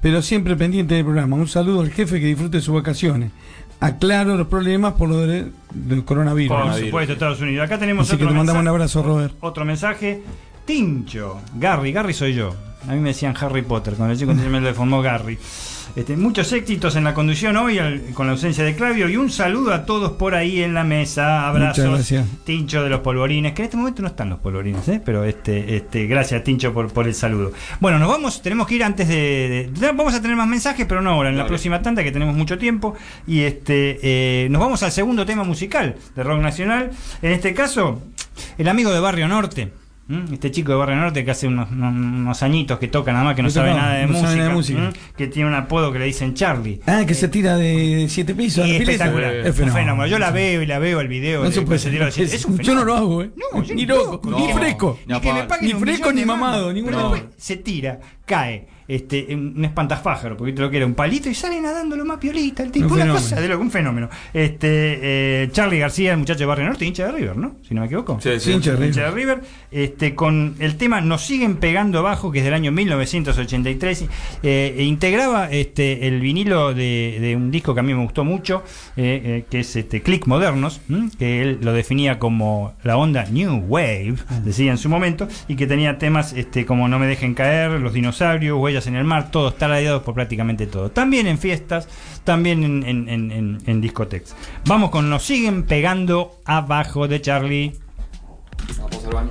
pero siempre pendiente del programa. Un saludo al jefe que disfrute sus vacaciones. Aclaro los problemas por lo de- del coronavirus. Por ¿no? supuesto, Estados Unidos. Acá tenemos Así que otro te mandamos un abrazo, Robert. Otro mensaje. Tincho. Gary. Gary soy yo. A mí me decían Harry Potter. Cuando el chico me lo formó Gary. Este, muchos éxitos en la conducción hoy al- con la ausencia de Clavio y un saludo a todos por ahí en la mesa. Abrazos. Muchas gracias. Tincho de los polvorines, que en este momento no están los polvorines, ¿eh? pero este, este, gracias Tincho por, por el saludo. Bueno, nos vamos, tenemos que ir antes de, de- Vamos a tener más mensajes, pero no ahora, en la próxima tanda que tenemos mucho tiempo. Y este eh, nos vamos al segundo tema musical de rock nacional. En este caso, el amigo de Barrio Norte. ¿M? Este chico de Barrio Norte que hace unos, unos- añitos que toca nada más, que no sabe nada de no sabe música, nada de música. ¿m? que tiene un apodo que le dicen Charlie. Ah, que se tira de siete pisos. Es espectacular, Es un fenómeno. Yo la veo y la veo el video. No de se puede se tira así. Es un Yo no lo hago, ¿eh? No, yo ni loco, ni fresco. Ni Ni que me paguen Ni fresco ni de mamado, de se tira, cae, este, un espantafájaro, porque lo que era un palito y sale nadando lo más piolita, el tipo, Un una fenómeno. cosa de loco, un fenómeno. Este, eh, Charlie García, el muchacho de Barrio Norte, hincha de River, ¿no? Si no me equivoco. Sí, sí. Hincha de River. Hincha de River, este, con el tema Nos siguen pegando abajo, que es del año 1983, eh, e integraba este, el vinilo de, de un disco que a mí me gustó mucho, eh, eh, que es este, Click Modernos, ¿m? que él lo definía como la onda New Wave, decía en su momento, y que tenía temas este, como No me dejen caer, Los dinosaurios, Huellas en el mar, todo, está radiado por prácticamente todo. También en fiestas, también en, discotecas. Vamos con Nos siguen pegando abajo de Charlie. Vamos al baño.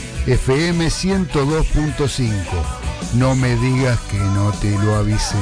FM 102.5. No me digas que no te lo avisé.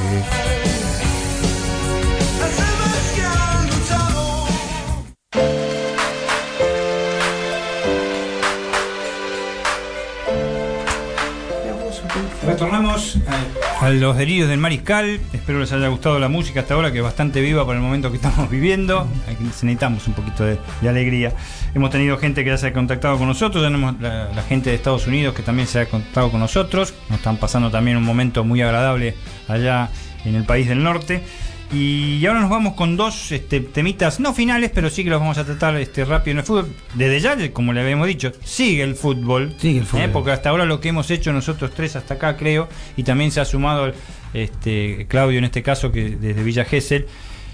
Retornamos a, a los delirios del mariscal. Espero les haya gustado la música hasta ahora, que es bastante viva por el momento que estamos viviendo. Necesitamos un poquito de, alegría. Hemos tenido gente que ya se ha contactado con nosotros, tenemos la gente de Estados Unidos que también se ha contactado con nosotros. Nos están pasando también un momento muy agradable allá en el país del norte. Y ahora nos vamos con dos este, temitas, no finales, pero sí que los vamos a tratar este, rápido en el fútbol. Desde ya, como le habíamos dicho, sigue el fútbol. Sigue el fútbol. ¿eh? Porque hasta ahora lo que hemos hecho nosotros tres hasta acá, creo, y también se ha sumado este, Claudio en este caso, que desde Villa Gesell,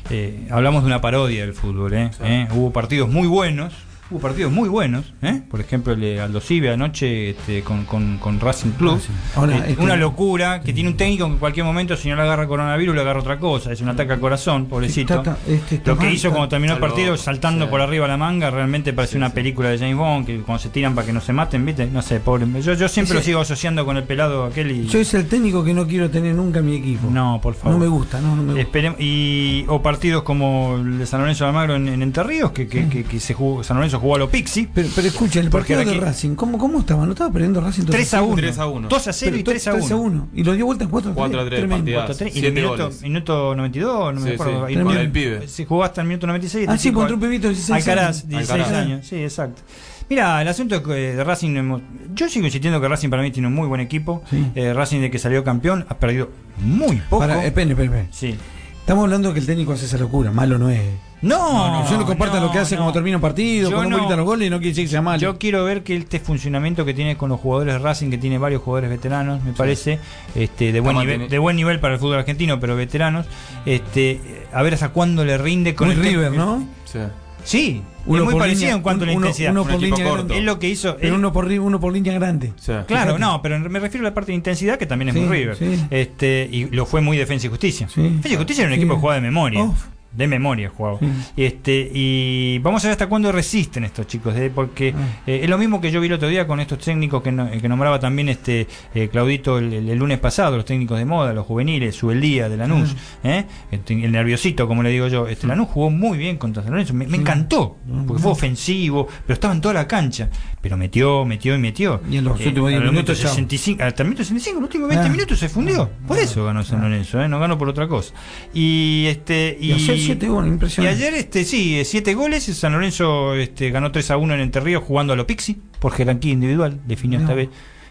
eh, hablamos de una parodia del fútbol. ¿eh? ¿Eh? Hubo partidos muy buenos. Hubo partidos muy buenos, ¿eh? por ejemplo el de Aldo Cibe anoche este, con, con, con Racing Club. Ahora, Eh, este- una locura que tiene un técnico que en cualquier momento, si no le agarra coronavirus, le agarra otra cosa. Es un ataque al corazón, pobrecito. Está- está- este, está Lo que hizo está- cuando terminó el partido, saltando Sí. por arriba la manga, realmente parece una película de James Bond, que cuando se tiran para que no se maten, ¿viste? No sé, pobre. Yo, yo siempre Ese- lo sigo asociando con el pelado aquel y. Yo es el técnico que no quiero tener nunca en mi equipo. No, por favor. No me gusta, no, no me gusta. Esperem- y o partidos como el de San Lorenzo de Almagro en, en Entre Ríos, que, que, que- que se jugó, San Lorenzo jugó a lo Pixi. Pero, pero escucha, el partido de aquí- Racing, ¿cómo, ¿cómo estaba? ¿No estaba perdiendo Racing 3 a 1. 3 a 1. 2 a 0 y 3 a 1. Y lo dio vuelta en 4 a 3. 4 a 3, Tremendo. partidazo. 4 a 3. Y Siete el minuto, minuto 92, no me Sí, acuerdo. sí. Y por- el pibe. Se jugó hasta el minuto 96. Ah, sí, contra un pibito de 16 Alcaraz, años. 16 Alcaraz. años. Sí, exacto. Mira, el asunto que de Racing, hemos- yo sigo insistiendo que Racing para mí tiene un muy buen equipo. Sí. Eh, Racing de que salió campeón ha perdido muy poco. Para, espere, espere, espere. Sí. Estamos hablando que el técnico hace esa locura, malo no es. No, yo no comparto lo que hace no. cuando termina un partido, Yo cuando no. gritan los goles y no quiere decir que sea malo. Yo quiero ver que este funcionamiento que tiene con los jugadores de Racing, que tiene varios jugadores veteranos, me parece, este, de buen nivel, de buen nivel para el fútbol argentino, pero veteranos, este, a ver hasta cuándo le rinde con Muy el River, ¿no? Sí. Sí, Uno es muy parecido línea, en cuanto a la uno- intensidad. uno Un por línea grande. es lo que hizo. Pero uno por, uno por línea grande. Claro, Fíjate. no, pero me refiero a la parte de intensidad que también es Sí, muy River. sí. Este, y lo fue muy Defensa y Justicia. Sí. Defensa y Justicia era un Sí. equipo que jugaba de memoria. Uf de memoria jugaba. Mm. Este, y vamos a ver hasta cuándo resisten estos chicos, ¿eh? porque ah. eh, es lo mismo que yo vi el otro día con estos técnicos que, no, eh, que nombraba también este eh, Claudito el, el, lunes pasado, los técnicos de moda, los juveniles, su el día de Lanús, mm. este, el nerviosito, como le digo yo. Este, Lanús jugó muy bien contra San Lorenzo, me, encantó, ah, porque fue ofensivo, pero estaba en toda la cancha, pero metió, metió y metió. Y en los últimos 10 minutos, 65, hasta el minuto 65, los últimos 20 ah. minutos se fundió. Por eso ganó San Lorenzo, no ganó por otra cosa. Y este y, y 7 goles, impresionante. Y ayer, este, sí, eh, 7 goles. San Lorenzo este, ganó 3 a 1 en Entre jugando a lo Pixi, por jerarquía individual, definió esta vez.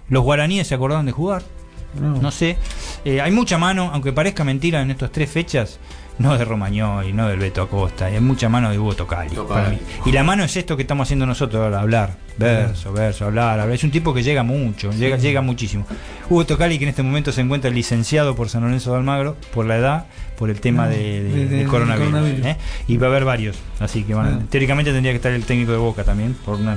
Los guaraníes se acordaron de jugar. No, sé. Eh, hay mucha mano, aunque parezca mentira, en estas tres fechas no de Romagnoli, no del Beto Acosta, hay mucha mano de Hugo Tocali. Tocali. para mí. Y la mano es esto que estamos haciendo nosotros ahora, hablar, verso, verso, hablar, hablar. Es un tipo que llega mucho, llega, llega muchísimo. Hugo Tocali, que en este momento se encuentra licenciado por San Lorenzo de Almagro, por la edad, por el tema No, de, de- de- de de- de coronavirus. coronavirus. ¿eh? Y va a haber varios, así que bueno, Ah. teóricamente tendría que estar el técnico de Boca también, por una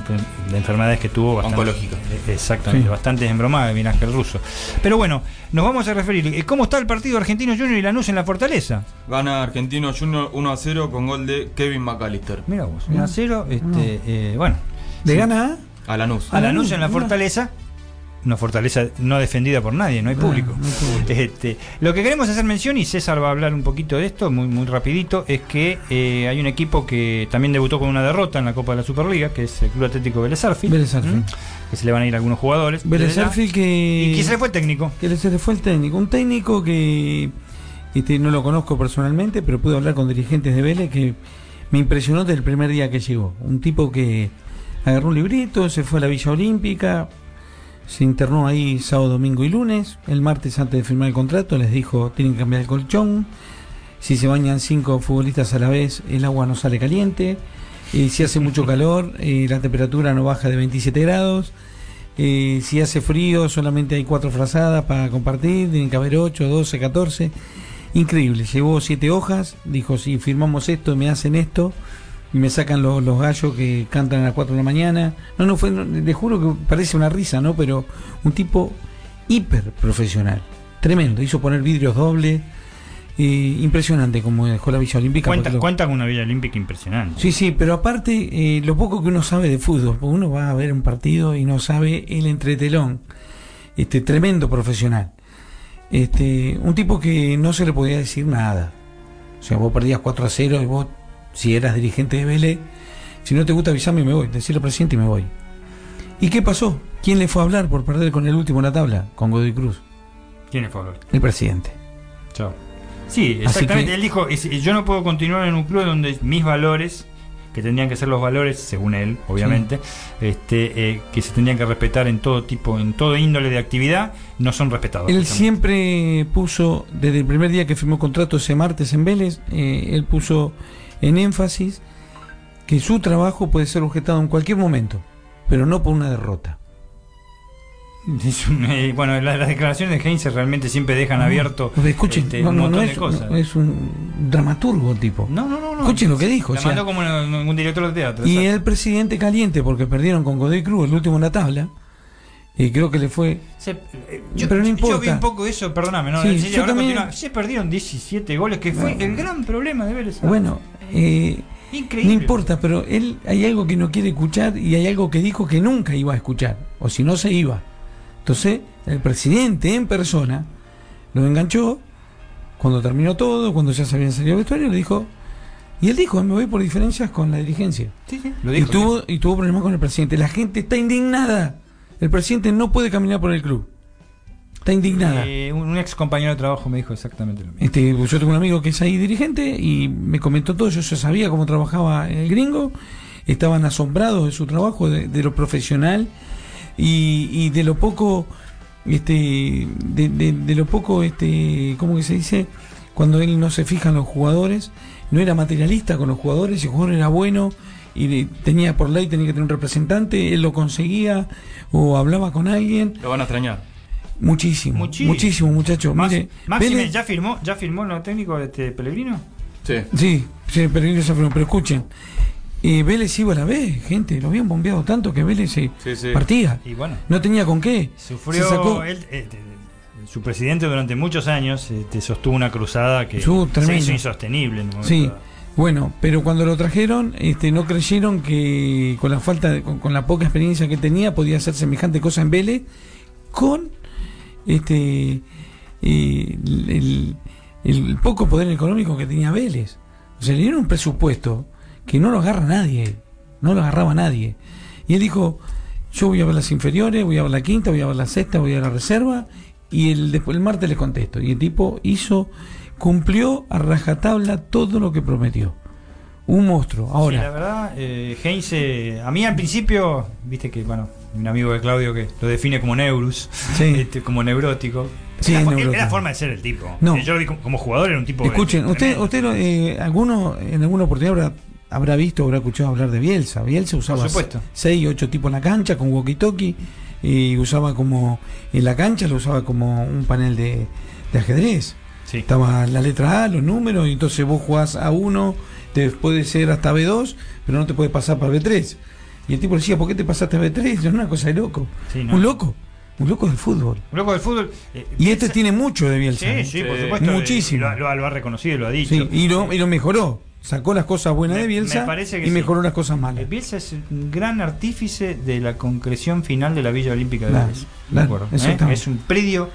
de enfermedades que tuvo bastante. Oncológica. Eh, Exactamente, Sí. bastante embromada, mira Ángel Russo. Pero bueno, nos vamos a referir. ¿Cómo está el partido Argentino Junior y Lanús en la Fortaleza? Gana Argentino Junior 1 a 0 con gol de Kevin McAllister. Mira vos, 1 a 0. Este, eh, bueno, ¿De Sí. gana? A Lanús. a Lanús en la. Fortaleza. Una fortaleza no defendida por nadie, no hay Ah, público. no hay público. Este, lo que queremos hacer mención, y César va a hablar un poquito de esto, muy, muy rapidito, es que eh, hay un equipo que también debutó con una derrota en la Copa de la Superliga, que es el Club Atlético Vélez Arfield, Vélez Arfield. ¿m? que se le van a ir algunos jugadores. Vélez que... Y que se le fue el técnico. que se le fue el técnico. Un técnico que no lo conozco personalmente, pero pude hablar con dirigentes de Vélez que me impresionó desde el primer día que llegó. Un tipo que agarró un librito, se fue a la Villa Olímpica, se internó ahí sábado, domingo y lunes. El martes, antes de firmar el contrato, les dijo: tienen que cambiar el colchón. Si se bañan cinco futbolistas a la vez, el agua no sale caliente. Y si hace mucho calor, eh, la temperatura no baja de 27 grados. Eh, si hace frío, solamente hay cuatro frazadas para compartir. Tienen que haber 8, 12, 14. Increíble. Llevó siete hojas. Dijo: Si firmamos esto, me hacen esto. Y me sacan los, los gallos que cantan a las 4 de la mañana. No, no fue. no, le juro que parece una risa, ¿no? Pero un tipo hiper profesional. Tremendo. Hizo poner vidrios dobles. Eh, impresionante como dejó la Villa Olímpica. Cuenta, lo- cuenta con una Villa Olímpica impresionante. Sí, sí, pero aparte, eh, lo poco que uno sabe de fútbol, porque uno va a ver un partido y no sabe el entretelón. Este, tremendo profesional. Este, un tipo que no se le podía decir nada. O sea, vos perdías 4 a 0 y vos, si eras dirigente de Vélez, si no te gusta avisarme, me voy. Decirle al presidente y me voy. ¿Y qué pasó? ¿Quién le fue a hablar por perder con el último en la tabla? Con Godoy Cruz. ¿Quién es favor? El presidente. Chao. Sí, exactamente. que- Él dijo, yo no puedo continuar en un club donde mis valores, que tendrían que ser los valores, según él, obviamente, este, eh, que se tendrían que respetar en todo tipo, en todo índole de actividad, no son respetados. Él justamente. siempre puso, desde el primer día que firmó contrato ese martes en Vélez, eh, él puso en énfasis que su trabajo puede ser objetado en cualquier momento, pero no por una derrota. Es eh, bueno, la- las declaraciones de Heinz realmente siempre dejan abierto escuchen, este, no, un montón no de es, cosas. es un dramaturgo tipo. No, no, no. Escuchen lo que dijo. La o sea, mandó como un, un director de teatro. y el presidente caliente porque perdieron con Godoy Cruz el último en la tabla, y creo que le fue... Se- yo, pero no yo importa. vi un poco eso, perdóname, ¿no? Sí, yo también-. Se perdieron 17 goles, que fue el gran problema de Vélez. Bueno, eh, Increíble. no importa, pero él hay algo que no quiere escuchar y hay algo que dijo que nunca iba a escuchar, o si no se iba. Entonces, el presidente en persona lo enganchó cuando terminó todo, cuando ya se habían salido del vestuario, le dijo, y él dijo, me voy por diferencias con la dirigencia. Sí, sí, lo y, dijo. tuvo, y tuvo problemas con el presidente. La gente está indignada. El presidente no puede caminar por el club. Está indignada. Eh, un, ex compañero de trabajo me dijo exactamente lo mismo. Este, yo tengo un amigo que es ahí dirigente y me comentó todo. Yo ya sabía cómo trabajaba el gringo. Estaban asombrados de su trabajo, de, de lo profesional y, y de lo poco, este, de, de- de lo poco, este, ¿cómo que se dice? Cuando él no se fija en los jugadores, no era materialista con los jugadores, si el jugador era bueno y de- tenía por ley tenía que tener un representante, él lo conseguía o hablaba con alguien. Lo van a extrañar. Muchísimo, Muchísimo. muchísimo, muchachos. Más- Mire, Máxime, ¿ya firmó, ya firmó el nuevo técnico de este Pellegrino? Sí. Sí, sí, ellos se fueron. pero escuchen, eh, Vélez iba a la vez, gente, lo habían bombeado tanto que Vélez se Sí, sí. partía. Y bueno, No tenía con qué. sufrió. Se sacó- él, eh, su presidente durante muchos años eh, te sostuvo una cruzada que Estuvo se hizo insostenible. En Sí, bueno, pero cuando lo trajeron, este, no creyeron que con la falta, de- con, con la poca experiencia que tenía, podía hacer semejante cosa en Vélez, con este eh, el, el- el poco poder económico que tenía Vélez. O sea, le dieron un presupuesto que no lo agarra nadie, no lo agarraba nadie. Y él dijo, yo voy a ver las inferiores, voy a ver la quinta, voy a ver la sexta, voy a ver la reserva, y el, después, el martes le contesto. Y el tipo hizo, cumplió a rajatabla todo lo que prometió. Un monstruo. Sí, la Ahora, verdad, eh, Heinz, eh, a mí al principio, viste que, bueno, un amigo de Claudio que lo define como Neurus, Sí. este, como neurótico. Sí, era, es era forma de ser el tipo. No. Yo lo vi como, como jugador, era un tipo. escuchen, usted, usted eh, alguno, en alguna oportunidad habrá, habrá visto, habrá escuchado hablar de Bielsa. Bielsa usaba Por supuesto. seis, ocho tipos en la cancha con walkie-talkie y usaba como, en la cancha lo usaba como un panel de, de ajedrez. Sí. Estaba la letra A, los números, y entonces vos jugás a uno, te puede ser hasta B2, pero no te puede pasar para B3. Y el tipo decía, ¿por qué te pasaste a B3? Es una cosa de loco. Sí, ¿no? Un loco, un loco del fútbol. Un loco del fútbol. eh, Y este tiene mucho de Bielsa. Sí, ¿eh? sí, por supuesto. Muchísimo. y Lo, lo- lo ha reconocido y lo ha dicho. Sí, y lo, y lo mejoró. Sacó las cosas buenas Me- de Bielsa me parece que y sí. mejoró las cosas Eh, malas. Bielsa es un gran artífice de la concreción final de la Villa Olímpica de Claro, Vélez. Acuerdo, ¿eh? Es un predio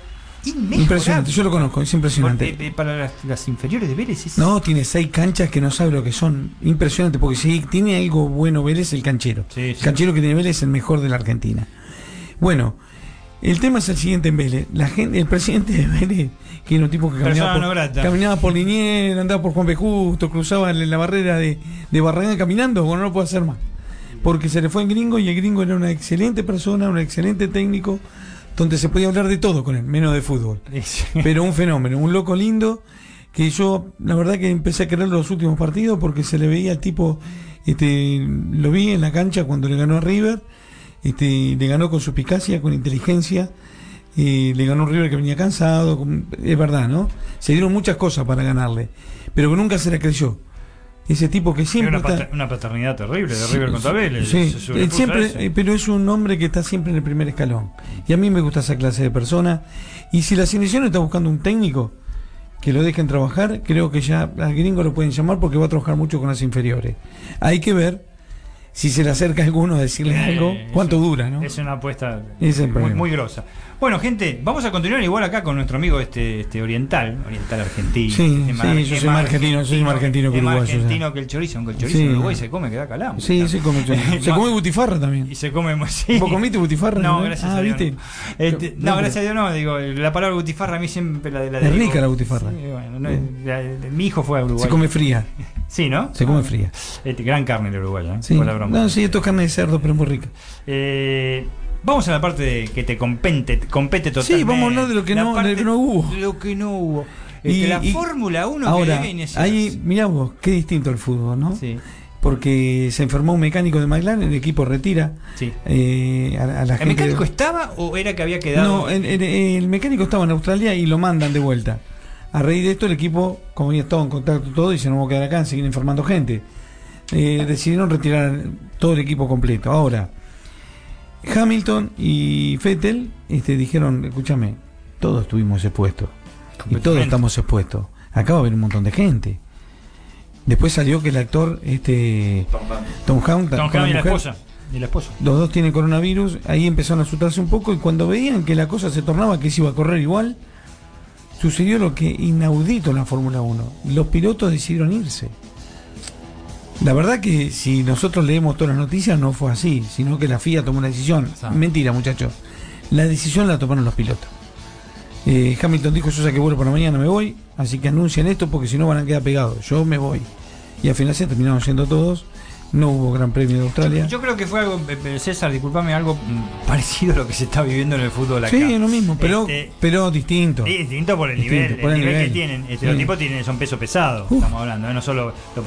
inmejorable. Impresionante, yo lo conozco, es impresionante. Porque, eh, para las, las inferiores de Vélez es No, tiene seis canchas que no sabe lo que son. Impresionante, porque si tiene algo bueno Vélez, el canchero. Sí, El sí. canchero que tiene Vélez es el mejor de la Argentina. Bueno, el tema es el siguiente en Vélez. La gente, el presidente de Vélez, que era un tipo que caminaba por, grata. caminaba por Liniers, andaba por Juan. Justo, cruzaba la la barrera de, de Barragán caminando, bueno, no lo puede hacer más. Porque se le fue en gringo y el gringo era una excelente persona, un excelente técnico, donde se podía hablar de todo con él, menos de fútbol. Pero un fenómeno, un loco lindo, que yo la verdad que empecé a querer los últimos partidos porque se le veía al tipo, este, lo vi en la cancha cuando le ganó a River, Este, le ganó con suspicacia, con inteligencia. Eh, le ganó un River que venía cansado. es verdad, ¿no? Se dieron muchas cosas para ganarle. Pero que nunca se la creyó. Ese tipo que siempre. una, está- una paternidad terrible de Sí, River contra Vélez. sí. se a siempre, eh, pero es un hombre que está siempre en el primer escalón. Y a mí me gusta esa clase de persona. Y si la selección está buscando un técnico que lo dejen trabajar, creo que ya al gringo lo pueden llamar porque va a trabajar mucho con las inferiores. Hay que ver si se le acerca a alguno a decirle Eh, algo, cuánto es- dura, ¿no? Es una apuesta es muy, muy grosa. Bueno, gente, vamos a continuar igual acá con nuestro amigo este, este oriental, oriental argentino. Sí, Es sí, más- yo soy más argentino, yo soy más argentino que es más uruguayo, argentino que el chorizo, aunque el chorizo Sí, en Uruguay se come que da calambre. Sí, se come, se come butifarra también. Y se come sí. ¿Vos comiste butifarra? No, no? gracias ah, a Dios. ¿viste? No, Este, No, gracias a Dios no, digo, la palabra butifarra a mí siempre la de la Es rica la butifarra. Sí, bueno, la- mi hijo fue a Uruguay. Se come fría. Sí, ¿no? Se come fría. Este, gran carne de Uruguay, ¿eh? Sí. Fue la broma. No, sí, esto es carne de cerdo, pero es muy rica. Eh, vamos a la parte de que te compete, compete totalmente. Sí, vamos a hablar de lo que La no- de lo parte- que no hubo. de Lo que no hubo. Este, Y- la y- Fórmula 1 Ahora, que viene ahí, mirá vos, qué distinto el fútbol, ¿no? Sí. Porque se enfermó un mecánico de McLaren, el equipo retira Sí. eh, a, a la ¿El gente. mecánico estaba o era que había quedado? No, el, el- el mecánico estaba en Australia y lo mandan de vuelta. A raíz de esto, el equipo, como ya estaba en contacto todo, dice: No vamos a quedar acá, seguir informando gente. Eh, decidieron retirar todo el equipo completo. Ahora, Hamilton y Fettel este, dijeron: Escúchame, todos estuvimos expuestos. Y todos estamos expuestos. Acá va a haber un montón de gente. Después salió que el actor, este Tom Hanks, Tom Hanks y la esposa. Y la esposa. los dos tienen coronavirus, ahí empezaron a asustarse un poco y cuando veían que la cosa se tornaba que se iba a correr igual, sucedió lo que inaudito en la Fórmula 1. Los pilotos decidieron irse. La verdad que si nosotros leemos todas las noticias no fue así, sino que la FIA tomó una decisión. Mentira, muchachos. La decisión la tomaron los pilotos. Eh, Hamilton dijo, yo saqué vuelo para mañana, me voy, así que anuncien esto porque si no van a quedar pegados. Yo me voy. Y al final se terminaron yendo todos. No hubo Gran Premio de Australia. Yo creo que fue algo, eh, eh, César, discúlpame, algo mm, parecido a lo que se está viviendo en el fútbol acá. Sí, lo mismo, pero, Este, pero distinto. Sí, distinto por el Distinto, nivel, por el el nivel, nivel. que tienen. Este, Sí. Los tipos tienen, son peso pesado, Uf. estamos hablando. ¿eh? No solo lo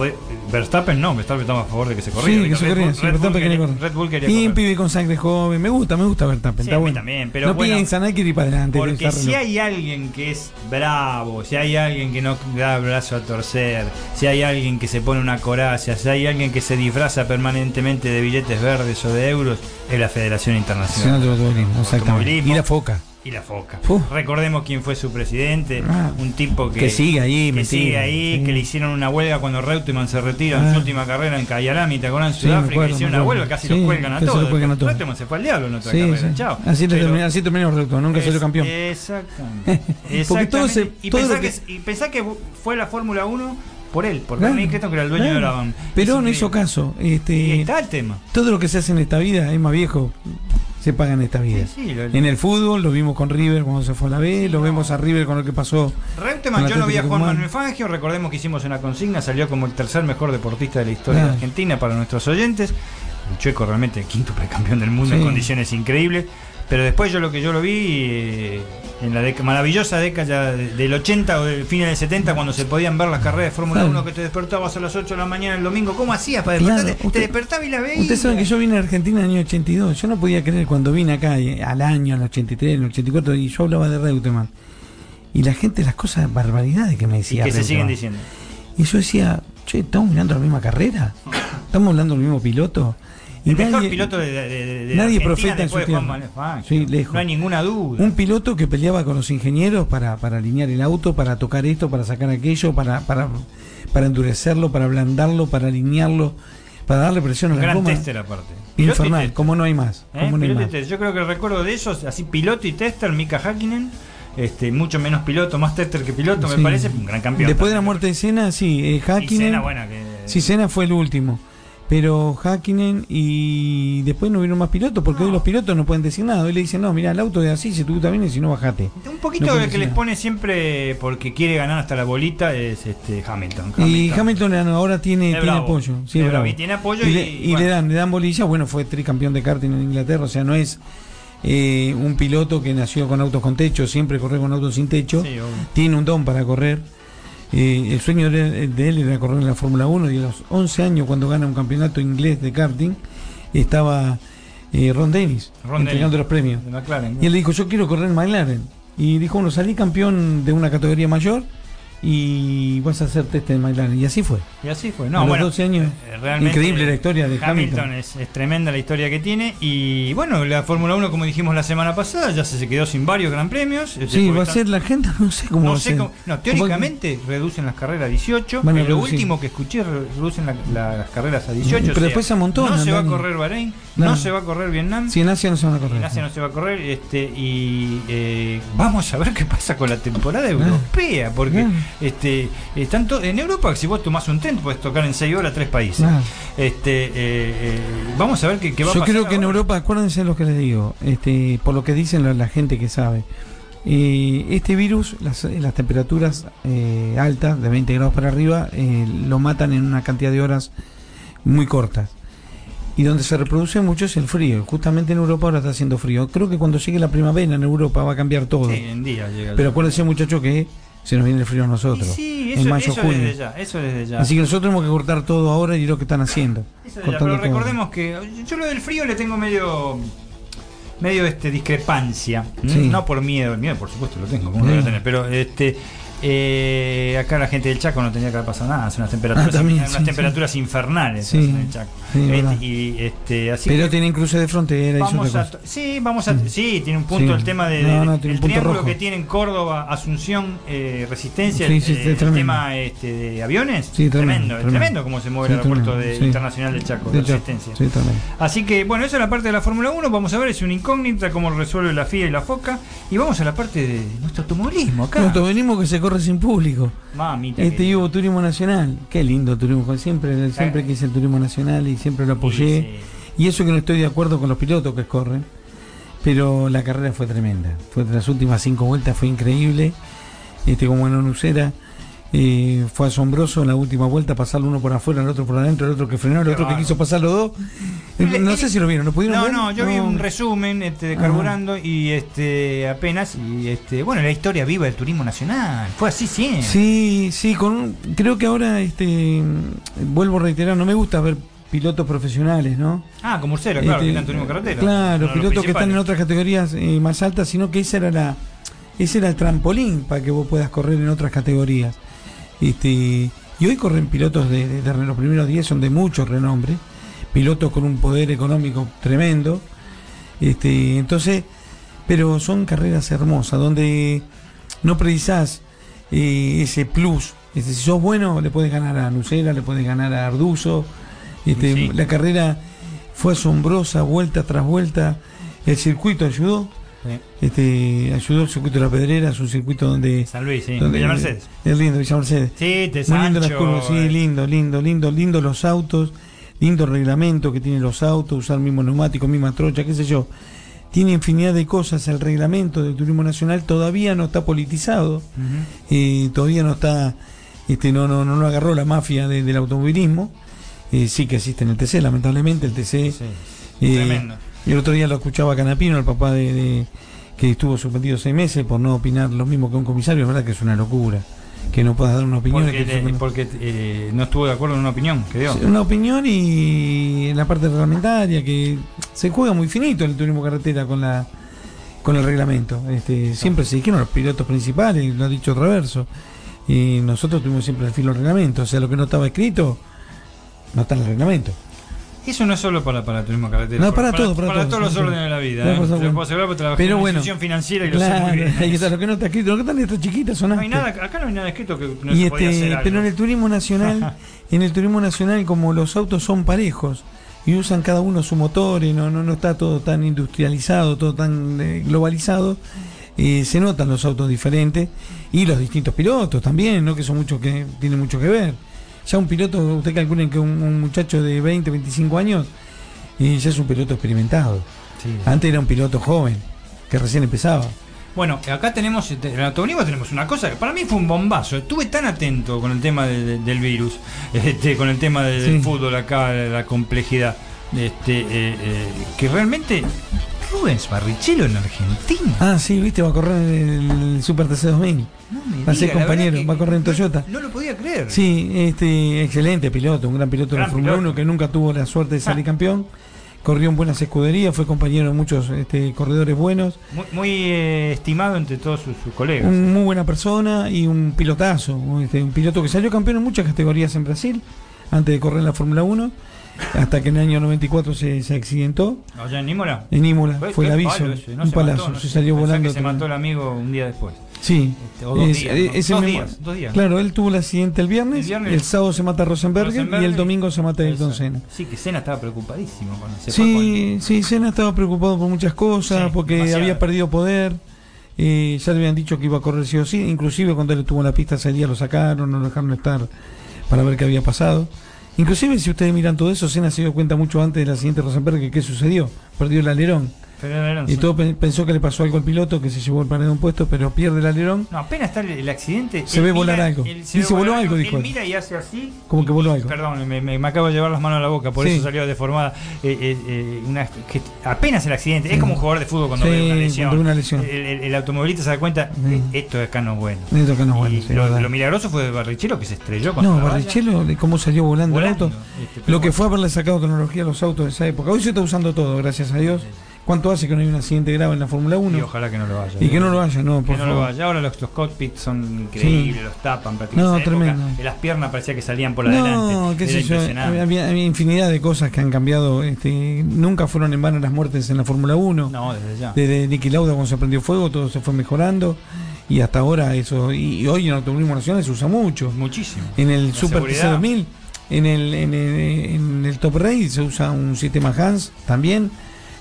Verstappen no, Verstappen estaba a favor de que se corriera. Sí, que se Red corría, Bull- sí, Red Bull quería correr. Red Bull quería Y un correr. pibe con sangre joven, me gusta, me gusta Verstappen, Sí, está bueno. también, pero no bueno, piensan, hay que ir para adelante. Porque si reloj. hay alguien que es bravo, si hay alguien que no da brazo a torcer, si hay alguien que se pone una coraza, si hay alguien que se disfraza permanentemente de billetes verdes o de euros, es la Federación Internacional. Nacional de Automovilismo, exactamente. Automovilismo. Y la foca. Y la foca. Recordemos quién fue su presidente, Ah. un tipo que, Que sigue ahí, que sigue ahí, sí. que le hicieron una huelga cuando Reutemann se retira en Ah. su última carrera en Cayalami, ¿te acuerdas? En Sí, Sudáfrica, acuerdo, le hicieron una acuerdo. huelga, casi Sí, los cuelgan a todos. Reutemann se fue al diablo en otra Sí, carrera, sí. chao. Así, Pero- terminó, así terminó Reutemann, nunca es- salió campeón. Exactamente. Porque todo se- Exactamente. y, todo pensá que... que- y pensá que fue la Fórmula 1 por él, por Claro, Bernie Eccleston, que era el dueño claro. de. Pero no hizo caso. Y Este, está el tema. todo lo que se hace en esta vida, es más viejo, se paga en esta vida. Sí, sí, lo- En el fútbol lo vimos con River cuando se fue a la B, lo vemos a River con lo que pasó. Reutemann, yo no vi a Juan. Manuel Fangio, recordemos que hicimos una consigna, salió como el tercer mejor deportista de la historia Claro. de Argentina para nuestros oyentes. El Chueco realmente quinto campeón del mundo en condiciones increíbles. Pero después yo lo que yo lo vi eh, en la maravillosa década de- del 80 o del fines del 70 cuando se podían ver las carreras de Fórmula Claro. 1 que te despertabas a las 8 de la mañana el domingo. ¿Cómo hacías para Claro, despertarte? te despertabas y la veías. Ustedes saben que yo vine a Argentina en el año 82. Yo no podía creer cuando vine acá eh, al año, en el 83, en el 84, y yo hablaba de Reutemann. Y la gente, las cosas, barbaridades que me y decía. que se siguen diciendo. Y yo decía, che, ¿estamos mirando la misma carrera? ¿Estamos hablando del mismo piloto? Y El mejor nadie- piloto de, de- de- nadie profeta en su. Sí, lejos. No hay ninguna duda. Un piloto que peleaba con los ingenieros para, para alinear el auto, para tocar esto, para sacar aquello, para, para, para endurecerlo, para ablandarlo, para alinearlo, para darle presión a la gran goma. tester aparte. Infernal, como no hay más. ¿Eh? No hay más. Yo creo que recuerdo de esos, así piloto y tester, Mika Hakkinen, este, mucho menos piloto, más tester que piloto, me Sí. parece, un gran campeón. Después de la muerte de Senna, sí, eh, Hakkinen. Senna, bueno, que- Sí, Senna fue el último. Pero Hakkinen y después no hubieron más pilotos, porque hoy los pilotos no pueden decir nada. Hoy le dicen, no, mira, el auto es así, si tú también y si no, bajate. Un poquito No de que les nada. pone siempre porque quiere ganar hasta la bolita es este Hamilton. Y Hamilton ahora tiene, apoyo. Sí, Es bravo. Y tiene apoyo Y, le, y bueno. le dan, le dan bolilla. Bueno, fue tricampeón de karting en Inglaterra, o sea, no es eh, un piloto que nació con autos con techo, siempre corre con autos sin techo. Sí, tiene un don para correr. Eh, el sueño de, de él era correr en la Fórmula 1 y a los 11 años cuando gana un campeonato inglés de karting estaba eh, Ron Dennis, Ron entregando Dennis, los premios. de McLaren. Y él le dijo, yo quiero correr en McLaren. Y dijo, bueno, salí campeón de una categoría mayor y vas a hacer test en McLaren. Y así fue. Y así fue. A No, los bueno, 12 años. eh, realmente Increíble la historia de Hamilton. Es, es tremenda la historia que tiene. Y bueno, la Fórmula 1, como dijimos la semana pasada, ya se, se quedó sin varios gran premios. Sí, va a ser la gente, no sé cómo va No a sé ser. cómo- no, teóricamente reducen las carreras a 18. Van a Eh, lo último que escuché, re- reducen la- la- las carreras a 18. Pero o sea, después se amontonan, No se va a correr Bahrein, No. no, se va a correr Vietnam. Si en Asia no se van a correr. En Asia no se va a correr este y eh, vamos a ver qué pasa con la temporada europea porque. Este eh, tanto en Europa si vos tomás un tren puedes tocar en 6 horas tres países Ah. este eh, eh, vamos a ver qué, qué va a Yo pasar creo que en. Europa, acuérdense lo que les digo, este, por lo que dicen la, la gente que sabe, este virus, las, las temperaturas eh, altas, de 20 grados para arriba, lo matan en una cantidad de horas muy cortas. Y donde se reproduce mucho es el frío. Justamente en Europa ahora está haciendo frío. Creo que cuando llegue la primavera en Europa va a cambiar todo. Sí, en día llega Pero acuérdense muchachos que se nos viene el frío a nosotros. sí eso, en mayo, eso junio. desde ya eso desde ya Así que nosotros tenemos que cortar todo ahora y es lo que están haciendo. Eso ya, pero todo. recordemos que yo lo del frío le tengo medio medio este discrepancia ¿m? Sí. no por miedo el miedo por supuesto lo tengo pero este eh, acá la gente del Chaco no tenía que haber pasado nada hace unas temperaturas Ah, también, unas sí, temperaturas infernales en el Chaco sí, Este, y este así Pero que tienen cruce de frontera y vamos otra a sí vamos a sí tiene un punto Sí. el tema de, No, no, el triángulo rojo. que tienen Córdoba Asunción eh, Resistencia el, eh, el tremendo. tema este, de aviones tremendo, tremendo, es tremendo. cómo se mueve el aeropuerto de- internacional del Chaco De de Chaco, Resistencia. Así que, bueno, esa es la parte de la Fórmula 1. Vamos a ver, es una incógnita cómo resuelve la FIA y la FOCA. Y vamos a la parte de nuestro automovilismo acá. Un automovilismo que se corre sin público. Mamita. Este hubo turismo nacional. Qué lindo turismo. Siempre, siempre quise el turismo nacional y siempre lo apoyé. Y eso que no estoy de acuerdo con los pilotos que corren. Pero la carrera fue tremenda. Fue las últimas cinco vueltas, fue increíble. Este, como en Onucera. eh, fue asombroso en la última vuelta pasarlo uno por afuera, el otro por adentro, el otro que frenó, el Qué otro que quiso pasar los dos. Eh, no sé si lo vieron, ¿lo pudieron No, ver? no, yo vi un resumen este, de Ah. carburando y este apenas y este bueno la historia viva del turismo nacional fue así siempre Sí, sí, con creo que ahora este vuelvo a reiterar, no me gusta ver pilotos profesionales, ¿no? ah como Ursera claro Este, que turismo carretera Claro, pilotos que están en otras categorías eh, más altas, sino que esa era la ese era el trampolín para que vos puedas correr en otras categorías. Este, y hoy corren pilotos de, de- de los primeros 10 son de mucho renombre, pilotos con un poder económico tremendo. Este, entonces, pero son carreras hermosas donde no precisás eh, ese plus. Este, si sos bueno, le puedes ganar a Nucera, le puedes ganar a Arduzo. Este, Sí. La carrera fue asombrosa, vuelta tras vuelta. El circuito ayudó. Sí. Este, ayudó el circuito de la Pedrera, es un circuito donde. San Luis sí donde- Villa Mercedes Es lindo, Villa Mercedes. sí te Muy lindo las curvas, sí, eh, lindo, lindo, lindo, lindo los autos, lindo el reglamento que tienen los autos, usar mismo neumático, misma trocha, qué sé yo. Tiene infinidad de cosas, el reglamento del turismo nacional todavía no está politizado, eh, todavía no está, este, no, no, no lo agarró la mafia de- del automovilismo, eh, sí que existe en el TC, lamentablemente el TC. Sí. eh, Tremendo. y el otro día lo escuchaba Canapino, el papá de, de- que estuvo suspendido seis meses por no opinar lo mismo que un comisario, es verdad que es una locura, que no puedas dar una opinión. porque, que le- porque eh, no estuvo de acuerdo en una opinión que dio Sí, Una opinión y en la parte reglamentaria que se juega muy finito en el turismo carretera con la con el reglamento. Este, siempre se dijeron los pilotos principales, lo ha dicho Traverso. Y nosotros tuvimos siempre el filo del reglamento. O sea, lo que no estaba escrito no está en el reglamento. Eso no es solo para, para turismo carretera. No, para todo, para todo, todos los órdenes de la vida. Para ¿eh? Te lo puedo asegurar porque trabajé Pero en bueno, institución financiera y lo sé Claro, muy bien. ahí está, lo que no está escrito, lo que está en letras chiquitas son No hay nada, acá no hay nada escrito que no y se podía este, hacer algo. pero en el turismo nacional, en el turismo nacional como los autos son parejos y usan cada uno su motor y no no, no está todo tan industrializado, todo tan eh, globalizado, eh, se notan los autos diferentes y los distintos pilotos también, ¿no? Que son muchos que tienen mucho que ver. Ya un piloto, usted calculen que un, un muchacho de 20, 25 años y ya es un piloto experimentado. Sí. Antes era un piloto joven que recién empezaba. Bueno, acá tenemos, este, en el automovilismo tenemos una cosa que para mí fue un bombazo. Estuve tan atento con el tema de- de- del virus, este, con el tema de- del fútbol acá, la complejidad, este, eh, eh, que realmente Rubens Barrichello en Argentina. Ah, sí, viste, va a correr en el Super TC 2000. No me Va a ser compañero, va a correr en Toyota. No lo podía creer. Sí, este excelente piloto, un gran piloto de Gran la Fórmula piloto. 1 que nunca tuvo la suerte de salir Ah. campeón, corrió en buenas escuderías, fue compañero de muchos este, corredores buenos. Muy, muy, eh, estimado entre todos sus, sus colegas. Un muy buena persona y un pilotazo. este, un piloto que salió campeón en muchas categorías en Brasil, antes de correr en la Fórmula 1, hasta que en el año 94 se, se accidentó. Allá en Imola. En Imola, Fue- el aviso. ese, no un se palazo, mató, no se salió volando. que se mató el amigo un día después. Sí. Este, o dos Es- días, eh, ese Dos mismo- días, dos días. Claro, él tuvo el accidente el viernes, El viernes- el sábado se mata Rosenberg, y Rosenberg el domingo se mata Ayrton Senna. Sí, que Senna estaba preocupadísimo con se fue Sí, sí, Senna estaba preocupado por muchas cosas, Sí, porque demasiado. había perdido poder. eh, ya le habían dicho que iba a correr sí o sí, inclusive cuando él estuvo en la pista ese día lo sacaron, no lo dejaron estar para ver qué había pasado. Inclusive si ustedes miran todo eso, Senna se dio cuenta mucho antes del accidente de Rosenberg que qué sucedió. Perdió el alerón. Pero Y todo pe- pensó que le pasó algo al piloto, que se llevó el paredón puesto, pero pierde el alerón. No, apenas está el, el accidente. Se ve volar algo. él ve se voló algo, dijo él. mira y hace así. Como que voló algo. Perdón, me, me- me acabo de llevar las manos a la boca, por Sí. eso salió deformada. Eh, eh, eh, una- que apenas el accidente. Es como un jugador de fútbol cuando Sí, ve una lesión. una. El, el- el automovilista se da cuenta, eh, esto de acá no es bueno. Esto acá no es bueno, Y lo, lo milagroso fue de Barrichello que se estrelló con No, Barrichello, de cómo salió volando, Volando, el auto. este, Lo que fue haberle sacado tecnología a los autos de esa época. Hoy se está usando todo, gracias a Dios. ¿Cuánto hace que no hay un accidente grave en la Fórmula 1? Y ojalá que no lo haya. Y que no lo haya, no, Que no lo vaya. Ahora los, los cockpits son increíbles, Sí. los tapan prácticamente. No, En esa época, tremendo. Las piernas parecía que salían por No, adelante. qué Era sé yo, había, había infinidad de cosas que han cambiado. Este, nunca fueron en vano las muertes en la Fórmula 1. No, desde ya. Desde Nicky Lauda cuando se prendió fuego, todo se fue mejorando. Y hasta ahora eso. Y, y hoy en automovilismo nacional se usa mucho. Muchísimo. En el La Super seguridad. TC2000, en el, en, el, en el Top Race se usa un sistema Hans también,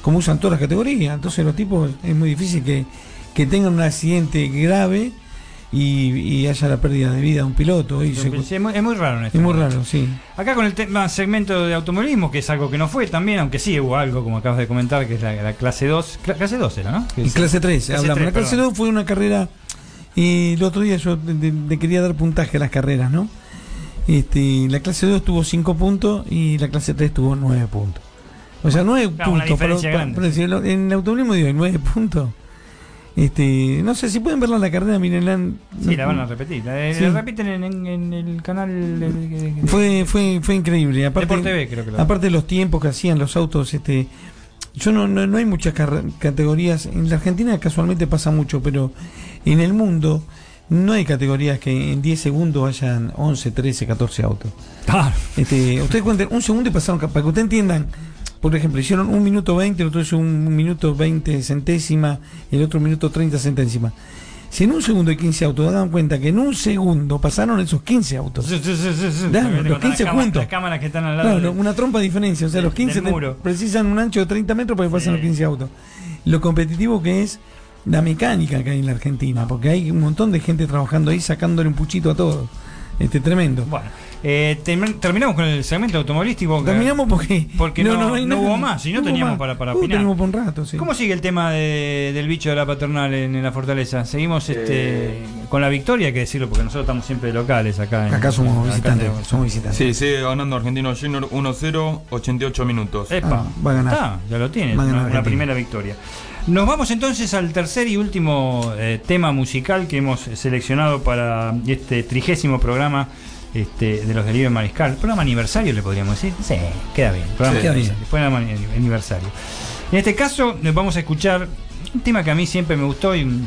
como usan todas las categorías. Entonces los tipos es muy difícil que, que tengan un accidente grave y, y haya la pérdida de vida de un piloto. Y se- es, muy, es muy raro en este es muy momento. raro, sí. Acá con el tema segmento de automovilismo, que es algo que no fue también, aunque sí hubo algo, como acabas de comentar, que es la, la clase 2. Cla- clase 2 era, ¿no? Clase 3, hablamos. tres, la clase perdón. 2 fue una carrera. Y el otro día yo le quería dar puntaje a las carreras, ¿no? Este, la clase 2 tuvo 5 puntos y la clase 3 tuvo 9 puntos. O sea, 9 Claro, puntos. para decirlo, en el automovilismo digo, 9 puntos. Este, no sé si pueden verla la carrera, mírenla. Sí, la van a repetir. La, Sí. la repiten en, en- en el canal. de- de- de- Fue, fue, fue increíble. Aparte, TV, creo que lo- aparte de los tiempos que hacían los autos, este, yo no, no, no hay muchas categorías. En la Argentina casualmente pasa mucho, pero en el mundo no hay categorías que en 10 segundos hayan 11, 13, 14 autos. Este, ustedes cuenten un segundo y pasaron, para que ustedes entiendan. Por ejemplo, hicieron un minuto 20, el otro hizo un minuto 20 centésima, el otro un minuto 30 centésima. Si en un segundo hay 15 autos, dan cuenta que en un segundo pasaron esos 15 autos. Sí, sí, sí, También los con las 15 cámaras- juntos. Las cámaras que están al lado. Claro, de- una trompa de diferencia. O sea, del- los 15 del te muro. precisan un ancho de 30 metros para que pasen los 15 autos. Lo competitivo que es la mecánica que hay en la Argentina, porque hay un montón de gente trabajando ahí sacándole un puchito a todo. Este, tremendo. Bueno, eh, term- terminamos con el segmento automovilístico. Terminamos porque, Porque no, hay no nada. hubo más, si no hubo teníamos más. para, para Uh, opinar. tenemos por un rato, sí. ¿Cómo sigue el tema de- del bicho de la paternal en, en la fortaleza? Seguimos este, con la victoria, hay que decirlo, porque nosotros estamos siempre locales acá. En, Acá somos acá visitantes, somos visitantes. Sí, sigue ganando Argentino Junior 1-0, 88 minutos. Epa, Ah, va a ganar. Está, ya lo tiene, una, una primera victoria. Nos vamos entonces al tercer y último eh, tema musical que hemos seleccionado para este trigésimo programa este, de los delirios Mariscal. Programa aniversario, le podríamos decir. Sí, queda bien. Programa Sí, queda bien. aniversario, programa ani- aniversario. En este caso, eh, vamos a escuchar un tema que a mí siempre me gustó y un-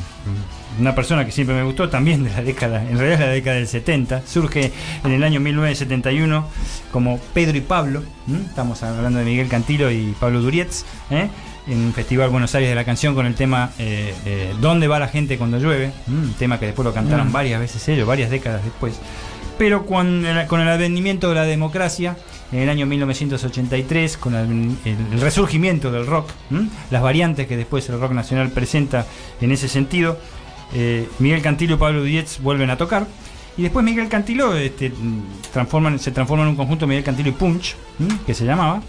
una persona que siempre me gustó también de la década, en realidad es la década del 70, surge en el año 1971 como Pedro y Pablo, ¿m? estamos hablando de Miguel Cantilo y Pablo Durietz, ¿eh? en un festival Buenos Aires de la canción con el tema eh, eh, ¿Dónde va la gente cuando llueve? un tema que después lo cantaron Mm. varias veces ellos, varias décadas después. Pero con el, con advenimiento de la democracia, en el año 1983, con el, resurgimiento del rock, las variantes que después el rock nacional presenta en ese sentido, eh, Miguel Cantilo y Pablo Dietz vuelven a tocar. Y después Miguel Cantilo este, transforman, se transforma en un conjunto Miguel Cantilo y Punch, que se llamaba,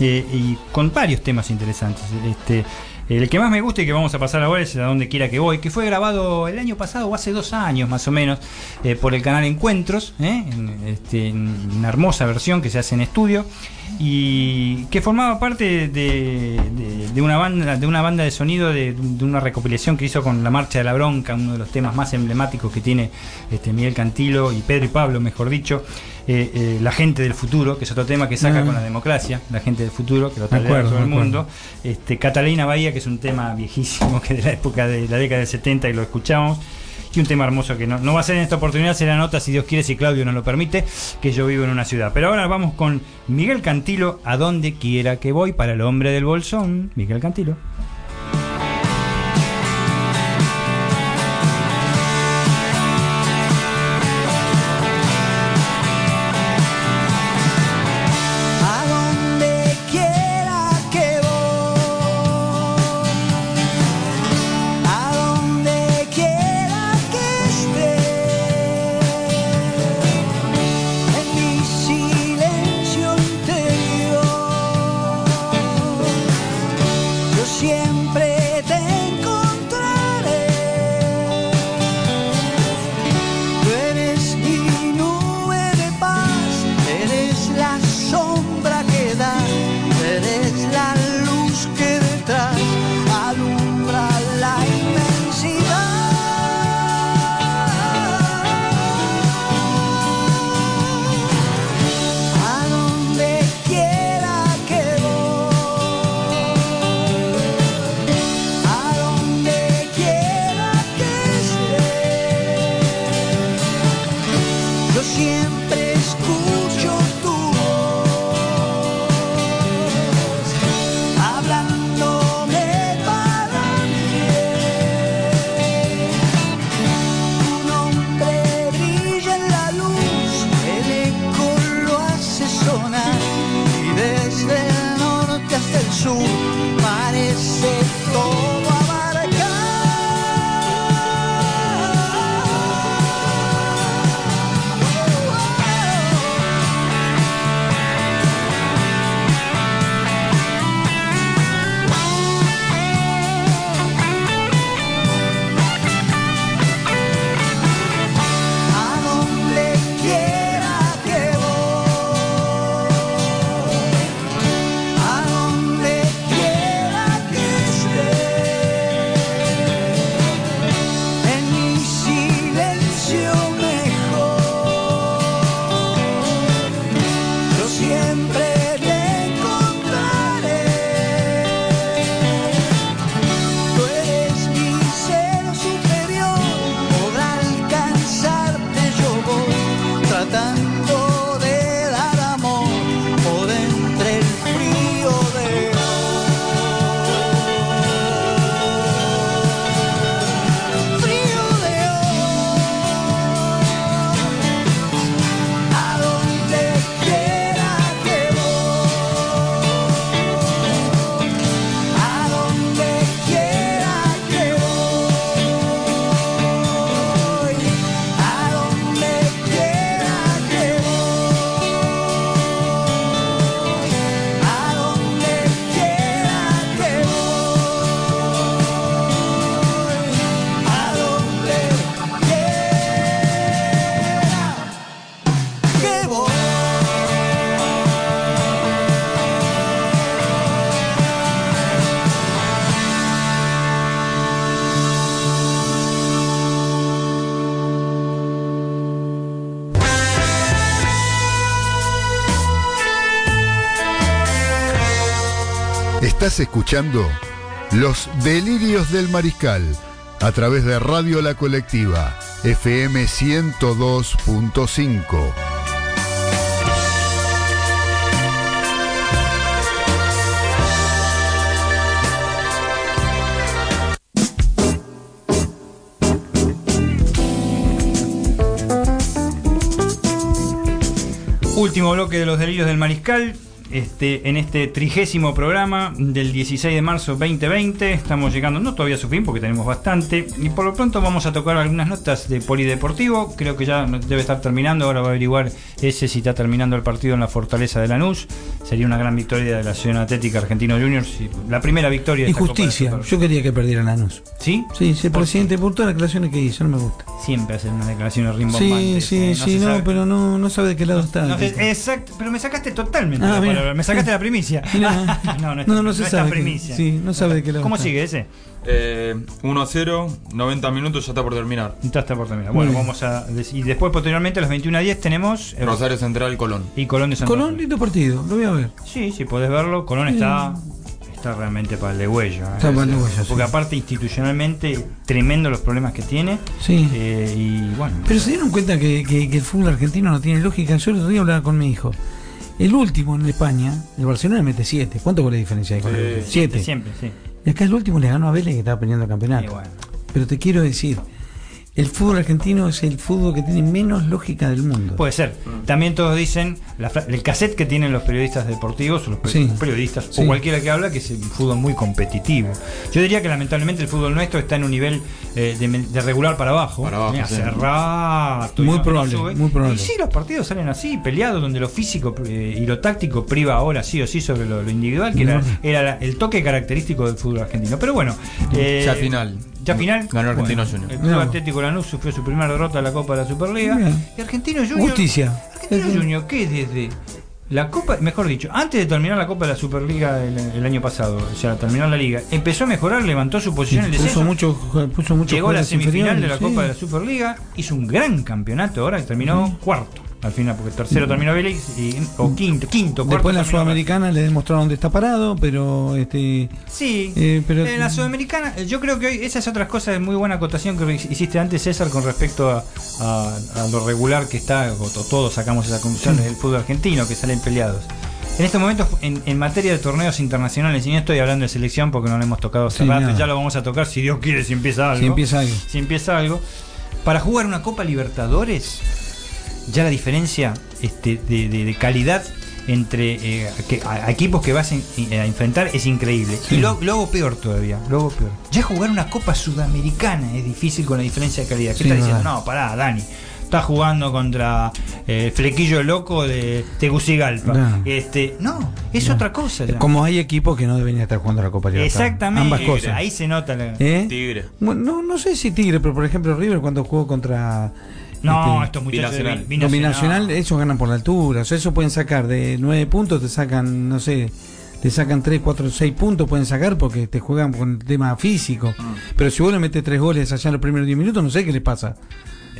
eh, y con varios temas interesantes. Este, el que más me gusta y que vamos a pasar ahora es A Donde Quiera Que Voy, que fue grabado el año pasado o hace dos años más o menos eh, por el canal Encuentros, ¿eh? en, este, en una hermosa versión que se hace en estudio y que formaba parte de, de- una banda de una banda de sonido de, de una recopilación que hizo con La Marcha de la Bronca, uno de los temas más emblemáticos que tiene este, Miguel Cantilo y Pedro y Pablo, mejor dicho, eh, eh, La gente del futuro, que es otro tema que saca Ah. con la democracia, La gente del futuro, que lo trae acuerdo, todo el mundo. Este, Catalina Bahía, que es un tema viejísimo, que de la época de la década del 70 y lo escuchamos. Y un tema hermoso que no, no va a ser en esta oportunidad, será nota si Dios quiere, si Claudio nos lo permite, que yo vivo en una ciudad. Pero ahora vamos con Miguel Cantilo, a donde quiera que voy, para el hombre del bolsón. Miguel Cantilo. Escuchando Los Delirios del Mariscal a través de Radio La Colectiva, FM 102.5. Último bloque de los delirios del mariscal. Este, en este trigésimo programa del 16 de marzo 2020 estamos llegando, no todavía a su fin porque tenemos bastante, y por lo pronto vamos a tocar algunas notas de polideportivo, creo que ya debe estar terminando, ahora va a averiguar ese si está terminando el partido en la Fortaleza de Lanús, sería una gran victoria de la Ciudad Atlética Argentino Juniors, la primera victoria de esta Copa de Injusticia. Super- Yo quería que perdiera Lanús. ¿Sí? Sí, sí, el presidente, por todas las declaraciones que hizo, no me gusta. Siempre hacen unas declaraciones Sí, rimbombantes. sí, eh, sí, se no, sabe- pero no, no sabe de qué lado está. no exacto, pero me sacaste totalmente. Ah, me sacaste la primicia. no, no, no, no, se sabe. primicia. sí, no sabe de qué ¿Cómo sigue ese? Eh, 1 a 0, 90 minutos, ya está por terminar. Ya está por terminar. Bueno, vamos a. Y después, posteriormente, a las 21 a 10 tenemos. Rosario Central, Colón. Y Colón de Santa Colón, lindo partido, lo voy a ver. Sí, sí, podés verlo. Colón está. Está realmente para el de huello. ¿eh? Está para el de huello, Porque sí. aparte, institucionalmente, tremendo los problemas que tiene. Sí. Eh, y bueno. Pero se dieron cuenta que, que- que el fútbol argentino no tiene lógica. Yo el otro día hablaba con mi hijo. El último en España, el Barcelona mete 7. ¿Cuánto goles de diferencia hay con el Sí, 7? Siempre, sí. Y acá el último le ganó a Vélez que estaba peleando el campeonato. Bueno. Pero te quiero decir, el fútbol argentino es el fútbol que tiene menos lógica del mundo. Puede ser. También todos dicen la el cassette que tienen los periodistas deportivos o los Sí. periodistas Sí. o cualquiera que habla que es un fútbol muy competitivo. Yo diría que lamentablemente el fútbol nuestro está en un nivel eh, de, regular para abajo. Para abajo, Eh, sí. hace rato y Muy no probable, muy probable. Y sí, los partidos salen así, peleados, donde lo físico eh, y lo táctico priva ahora sí o sí sobre lo, lo individual, que era, era la- el toque característico del fútbol argentino. Pero bueno, eh, Ya final. Ya final. Ganó Argentino Bueno, Junior. El Club Atlético Lanús sufrió su primera derrota en la Copa de la Superliga. Bien. Y Argentino Junior. Justicia. Argentino Junior, ¿qué desde la Copa, mejor dicho, antes de terminar la Copa de la Superliga el, el año pasado, o sea, terminar la liga, empezó a mejorar, levantó su posición en el puso descenso. mucho, puso mucho Llegó a la semifinal de la Copa de la Superliga, hizo un gran campeonato ahora y terminó cuarto. Al final, porque tercero terminó Vélez y, o quinto, quinto. Después la terminó sudamericana le demostraron dónde está parado, pero este Sí, Eh, pero- en la Sudamericana, eh, yo creo que hoy esa es otra cosa de muy buena acotación que hiciste antes, César, con respecto a, a- a lo regular que está, o to- todos sacamos esa conclusión del fútbol argentino, que salen peleados. En estos momentos, en, en materia de torneos internacionales, y no estoy hablando de selección porque no lo hemos tocado hace Sí, rato, nada. ya lo vamos a tocar si Dios quiere, si empieza algo. si empieza algo. Si empieza algo. Para jugar una Copa Libertadores, ya la diferencia este, de, de- de calidad entre eh, que- a, a equipos que vas en- a enfrentar es increíble. Y lo, lo hago peor todavía, lo hago peor. Ya jugar una Copa Sudamericana es difícil con la diferencia de calidad. ¿Qué Sí, estás no, diciendo? no. No, pará, Dani. Estás jugando contra eh, Flequillo Loco de Tegucigalpa. No. Este, no, es otra cosa. ya. Como hay equipos que no deberían estar jugando la Copa Libertadores. Exactamente. Ambas cosas. Ahí se nota la. ¿Eh? Tigre. Bueno, no, no sé si Tigre, pero por ejemplo River cuando jugó contra No, este, estos muchachos de Binacional. Bi- no, Binacional, ellos ganan por la altura. O sea, eso pueden sacar de 9 puntos, te sacan, no sé, te sacan 3, 4, 6 puntos, pueden sacar porque te juegan con el tema físico. Mm. Pero si vos le metes 3 goles allá en los primeros 10 minutos, no sé qué les pasa.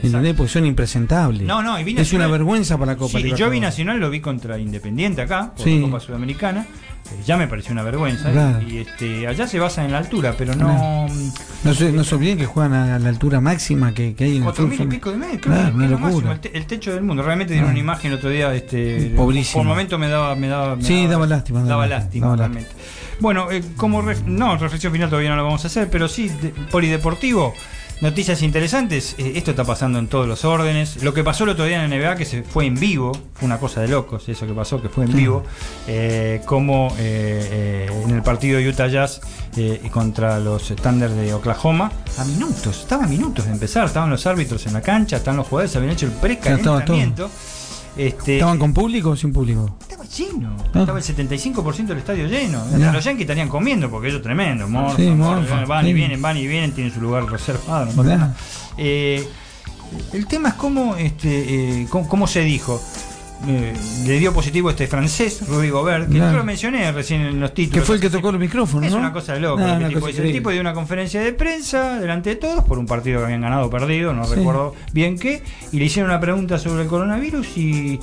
¿Entendés? Porque son impresentables. No, no, y es una vergüenza para la Copa Sí, yo Libertadores. Binacional lo vi contra Independiente acá, por Sí. la Copa Sudamericana. eh, ya me pareció una vergüenza. Claro. Y este, allá se basa en la altura, pero no. No se, no se olviden que juegan a la altura máxima que, que hay en el Cuatro mil y fútbol. pico de metros, Claro, una lo máximo, locura. el, te- el techo del mundo. Realmente dieron Ah. una imagen el otro día. Este, Pobrísimo. Por momento me daba, me daba, me Sí, daba lástima, Daba, daba lástima, daba realmente. Bueno, eh, como ref- no, reflexión final todavía no la vamos a hacer, pero sí, de- polideportivo. Noticias interesantes, eh, esto está pasando en todos los órdenes. Lo que pasó el otro día en la NBA, que se fue en vivo, fue una cosa de locos, eso que pasó, que fue en vivo, eh, como eh, eh, en el partido de Utah Jazz eh, contra los Thunder de Oklahoma, a minutos, estaba a minutos de empezar, estaban los árbitros en la cancha, estaban los jugadores, habían hecho el estaba todo. Este, ¿Estaban con público o sin público? estaba lleno, Ah. estaba el 75% del estadio lleno. Hasta los Yankees estarían comiendo porque ellos tremendo, morfa, Sí, van y vienen, van y vienen, tienen su lugar reservado. no. Eh, el tema es cómo, este, eh, cómo, cómo se dijo. Eh, le dio positivo este francés, Rudy Gobert, que Ya. yo lo mencioné recién en los títulos. Que fue el que tocó los micrófonos, Es ¿no? una cosa de loco. Ah, lo que una el tipo cosa. El dio una conferencia de prensa delante de todos por un partido que habían ganado o perdido, no Sí. recuerdo bien qué, y le hicieron una pregunta sobre el coronavirus y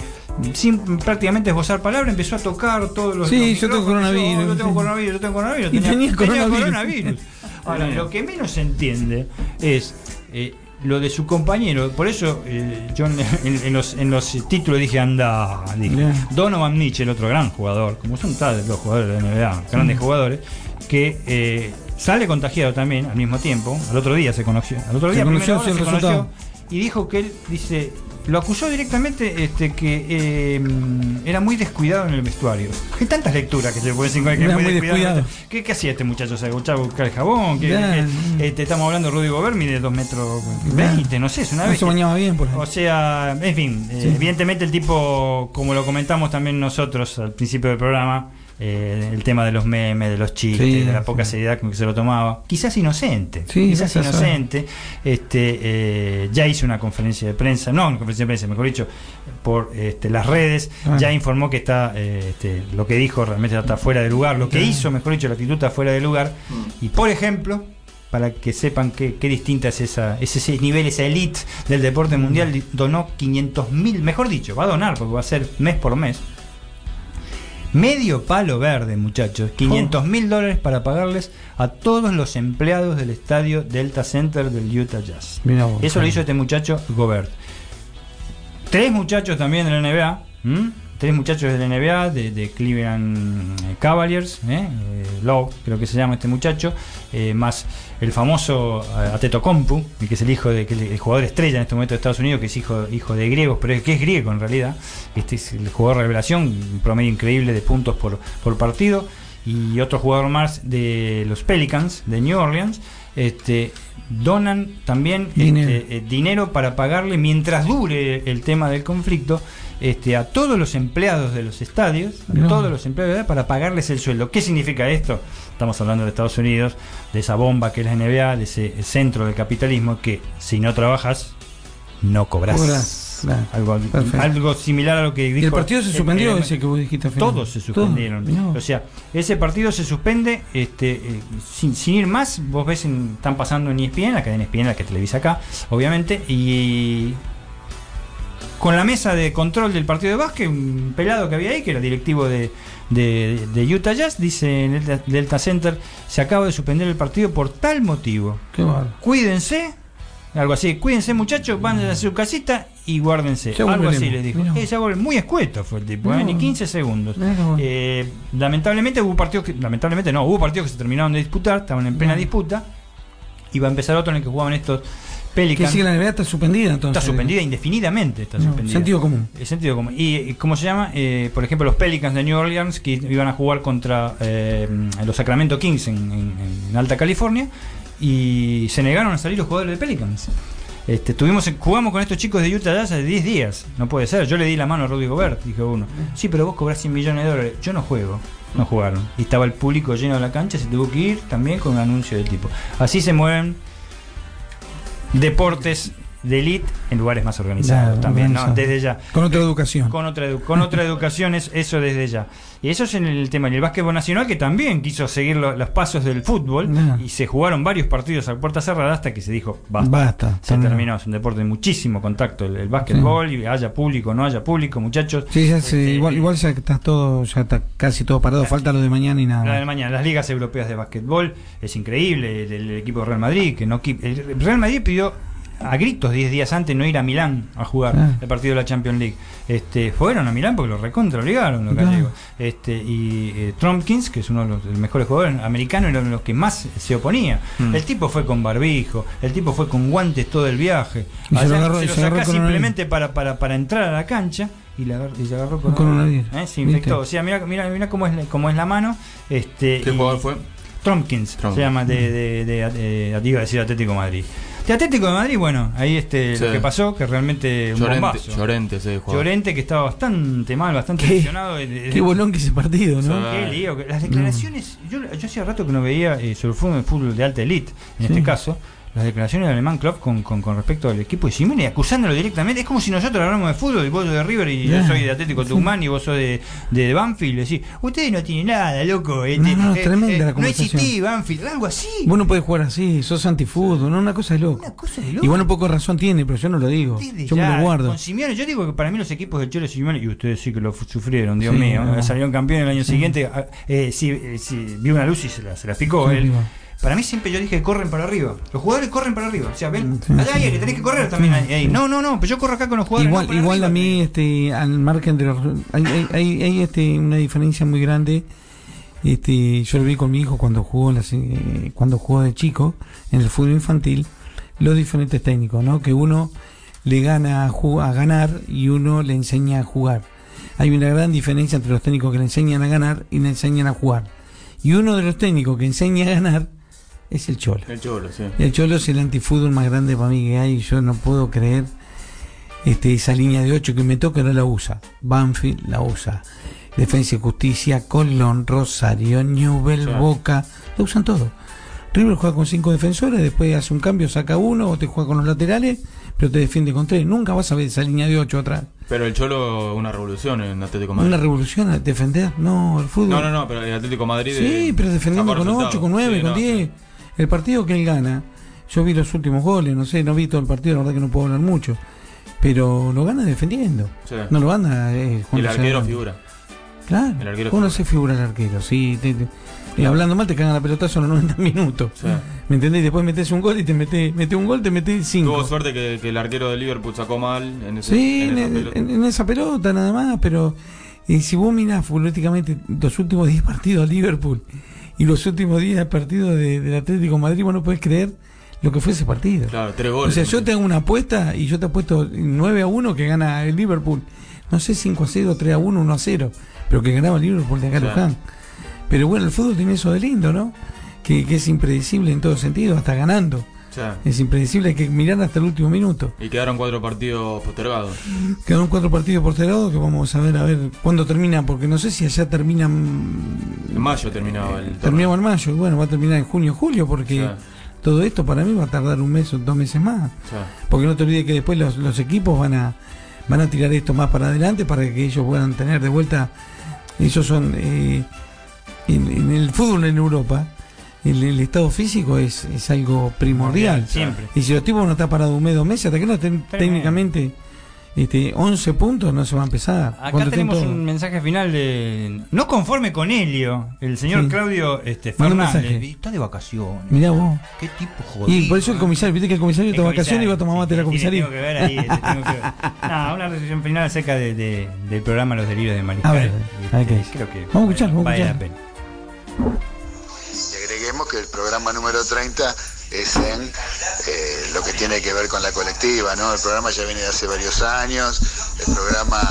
sin prácticamente esbozar palabra empezó a tocar todos los Sí, los yo tengo coronavirus, Yo, yo tengo coronavirus, yo tengo coronavirus. Tenía coronavirus. coronavirus. Ahora, lo que menos se entiende es eh, lo de su compañero. Por eso eh, yo en, los, en los títulos dije, anda, dije. Donovan Mitchell, otro gran jugador, como son tales los jugadores de la NBA, grandes jugadores, que eh, sale contagiado también al mismo tiempo. Al otro día se conoció. Al otro Se día, a conoció, se conoció, resultado. y dijo que él dice lo acusó directamente este que eh, era muy descuidado en el vestuario. Hay tantas lecturas que se pueden decir que Era muy descuidado. descuidado. ¿Qué, qué hacía este muchacho? ¿Se a buscar el jabón? ¿Qué, este, estamos hablando de Rudy Gobert, mide 2 metros 20, no sé, es una No vez. se bañaba bien por ahí. O sea, en fin, eh, evidentemente el tipo, como lo comentamos también nosotros al principio del programa, eh, el tema de los memes, de los chistes, Sí, de la poca sí. seriedad con que se lo tomaba. Quizás inocente. Sí, quizás inocente. Este, eh, ya hizo una conferencia de prensa, no, una conferencia de prensa, mejor dicho, por este, las redes. Ah. Ya informó que está, eh, este, lo que dijo realmente está fuera de lugar. Lo que Ah. hizo, mejor dicho, la actitud está fuera de lugar. Y por ejemplo, para que sepan qué, qué distinta es esa, ese, ese nivel, esa elite del deporte mundial, di- donó 500 mil, mejor dicho, va a donar porque va a ser mes por mes. Medio palo verde, muchachos. 500 mil dólares para pagarles a todos los empleados del estadio Delta Center del Utah Jazz. Vos, Eso lo hizo este muchacho Gobert. Tres muchachos también de la NBA. ¿m? Tres muchachos de la NBA, de, de Cleveland eh, Cavaliers. ¿eh? Eh, Love, creo que se llama este muchacho. eh, más el famoso eh, Atetokounmpo, el que es el hijo de que el jugador estrella en este momento de Estados Unidos, que es hijo, hijo de griegos, pero que es griego en realidad. Este es el jugador revelación, un promedio increíble de puntos por, por partido. Y otro jugador más de los Pelicans de New Orleans. Este, donan también Dinero. este, eh, dinero para pagarle mientras dure el tema del conflicto este, a todos los empleados de los estadios, a todos los empleados para pagarles el sueldo. ¿Qué significa esto? Estamos hablando de Estados Unidos, de esa bomba que es la NBA, de ese centro del capitalismo que si no trabajas, no cobras. Algo, algo similar a lo que dijo. ¿Y el partido se suspendió el- ese que vos dijiste al final? todos se suspendieron. No. O sea, ese partido se suspende este, eh, sin, sin ir más. Vos ves, en- están pasando en ESPN, la cadena ESPN, la que televisa acá, obviamente, y con la mesa de control del partido de básquet, un pelado que había ahí, que era directivo de, de- de Utah Jazz, dice en el Delta- Center, se acaba de suspender el partido por tal motivo. Qué. Cuídense, algo así, cuídense muchachos, van a su casita y guárdense. Ya algo así les dijo. Vos. Eh, muy escueto fue el tipo, eh, ni vos. 15 segundos. Eh, lamentablemente hubo partidos que, lamentablemente no, hubo partidos que se terminaron de disputar, estaban en plena No. disputa. Iba a empezar otro en el que jugaban estos Que Pelicans. sí que la NBA está suspendida entonces. Está suspendida indefinidamente, está No, suspendida. sentido común. El sentido común. ¿Y eh, cómo se llama? Eh, por ejemplo, los Pelicans de New Orleans que iban a jugar contra eh, los Sacramento Kings en, en- en Alta California y se negaron a salir los jugadores de Pelicans. Este, tuvimos, jugamos con estos chicos de Utah Jazz hace 10 días. No puede ser. Yo le di la mano a Rudy Gobert, dijo uno. Sí, pero vos cobrás 100 millones de dólares. Yo no juego. No jugaron. Y estaba el público lleno de la cancha, se tuvo que ir también con un anuncio del tipo. Así se mueven deportes de elite en lugares más organizados Ya, también, ¿no? Desde ya. Con otra educación. Con otra, edu- con otra educación, es, eso desde ya. Y eso es en el tema. Y el básquetbol nacional, que también quiso seguir lo- los pasos del fútbol, Ya. y se jugaron varios partidos a puerta cerrada hasta que se dijo, basta. Basta, Se terminó. terminó. Es un deporte de muchísimo contacto, el, el básquetbol, y haya público, no haya público, muchachos. Sí, ya se- Este, igual, igual ya está todo, ya está casi todo parado, falta lo de mañana y nada. La de mañana, las ligas europeas de básquetbol, es increíble. El, el equipo de Real Madrid, que no el Real Madrid pidió a gritos 10 días antes no ir a Milán a jugar Ah. el partido de la Champions League. Este, fueron a Milán porque lo recontra obligaron los gallegos. Este, y eh, Trumpkins, que es uno de los, de los mejores jugadores americanos, era uno de los que más se oponía. Mm. El tipo fue con barbijo, el tipo fue con guantes todo el viaje. Y se lo agarró- se y lo se agarró sacá una simplemente para, para, para entrar a la cancha y, la y se agarró con, Con una- coronavirus. ¿eh? Se ¿Viste? infectó. O sea, mira, mira, mira cómo es, la- cómo es la mano. Este, ¿Qué y- jugador fue? Trumpkins, se llama de, de, de, de- iba a decir Atlético de Madrid. Atlético de Madrid, bueno, ahí este Sí. lo que pasó, que realmente un Llorente, bombazo. Llorente ese jugador. Llorente que estaba bastante mal, bastante Qué- lesionado. eh, eh, Qué bolón que ese partido, ¿no? Sí. Qué lío, Las declaraciones, yo, yo hacía rato que no veía eh, sobre fútbol, fútbol de alta elite, en Sí. este caso, las declaraciones del alemán Klopp con, con, con respecto al equipo de Simeone, acusándolo directamente. Es como si nosotros hablamos de fútbol, y vos sos de River y yo soy de Atlético Tucumán y vos sos de, de Banfield. Y decís, ustedes no tienen nada, loco. eh, No, te- no, eh, tremenda eh, la No conversación. existí, Banfield, algo así. Vos no podés jugar así, sos antifútbol, ¿no? Una cosa de loco. Una cosa de loco. Igual un poco de razón tiene, pero yo no lo digo. Desde Yo me lo guardo. Con Simeone, yo digo que para mí los equipos del Cholo Simeone, y ustedes sí que lo sufrieron, Dios Sí, mío, no. salieron campeones el año Sí. siguiente, sí, sí, vio una luz y se la, se la picó él. digo. Para mí siempre yo dije corren para arriba. Los jugadores corren para arriba. O sea, ven, allá hay que tenés que correr también ahí. No, no, no, pero yo corro acá con los jugadores. Igual, no, igual a arriba. mí, este, al margen de los. Hay, hay, hay- hay, este, una diferencia muy grande. Este, yo lo vi con mi hijo cuando jugó, en las, eh, cuando jugó de chico en el fútbol infantil. Los diferentes técnicos, ¿no? Que uno le gana a, a ganar y uno le enseña a jugar. Hay una gran diferencia entre los técnicos que le enseñan a ganar y le enseñan a jugar. Y uno de los técnicos que enseña a ganar es el Cholo. El Cholo, sí. El Cholo es el antifútbol más grande para mí que hay. Yo no puedo creer este, esa línea de 8 que me toca, no la usa. Banfield la usa. Defensa y Justicia, Colón, Rosario, Newell, Sí. Boca, lo usan todo. River juega con cinco defensores, después hace un cambio, saca uno, o te juega con los laterales, pero te defiende con tres. Nunca vas a ver esa línea de ocho atrás. Pero el Cholo, una revolución en Atlético Madrid. Una revolución a defender, no, el fútbol. No, no, no, pero el Atlético Madrid. Sí, pero defendiendo con resultados. 8, con 9, Sí, con no, 10. El partido que él gana, yo vi los últimos goles, no sé, no vi todo el partido, la verdad que no puedo hablar mucho. Pero lo gana defendiendo. Sí. No lo gana. eh, el arquero figura. Claro. el arquero Uno figura. se figura el arquero, sí. te- te- y hablando mal, te cagan la pelotazo en los 90 minutos. Sí. ¿Me entendés? Después metes un gol y te metes mete un gol, te metes 5. Tuvo suerte que, que el arquero de Liverpool sacó mal en ese Sí, en esa en- pelota. en esa pelota nada más, pero eh, si vos mirás futbolísticamente los últimos 10 partidos de Liverpool y los últimos 10 partidos de- del Atlético de Madrid, vos no podés creer lo que fue ese partido. Claro, tres O goles. sea, yo te hago una apuesta y yo te apuesto 9 a 1 que gana el Liverpool. No sé 5 a 0, 3 a 1, 1 a 0, pero que ganaba el Liverpool de acá Claro. Luján. Pero bueno, el fútbol tiene eso de lindo, ¿no? Que, que es impredecible en todo sentido, hasta ganando. Sí. Es impredecible, hay que mirar hasta el último minuto. Y quedaron cuatro partidos postergados. Quedaron cuatro partidos postergados que vamos a ver a ver cuándo termina, porque no sé si allá terminan. En mayo terminaba el. Terminaba en mayo, y bueno, va a terminar en junio, julio, porque Sí. todo esto para mí va a tardar un mes o dos meses más. Sí. Porque no te olvides que después los, los equipos van a van a tirar esto más para adelante para que ellos puedan tener de vuelta. Ellos son. eh, en, en el fútbol en Europa, el, el estado físico es, es algo primordial. Siempre. Y si los tipos no están parados un mes, dos meses, hasta que no estén técnicamente este, 11 puntos, no se va a empezar. Acá tenemos todos. un mensaje final de. No conforme con Helio, el señor Sí. Claudio este, Fernández. Está de vacaciones. Mirá vos. Qué tipo jodido. Y por eso el comisario, viste que el comisario está de vacaciones y va a tomar mate a la comisaría. Tengo que ver ahí, te tengo que ver. No, una reflexión final acerca de, de- del programa Los Delirios de Mariscal. A ver, a ver qué Este, dice. Creo que Vamos a escuchar, vamos a vale escuchar. la pena. Y agreguemos que el programa número 30 es en eh, lo que tiene que ver con la colectiva, ¿no? El programa ya viene de hace varios años, el programa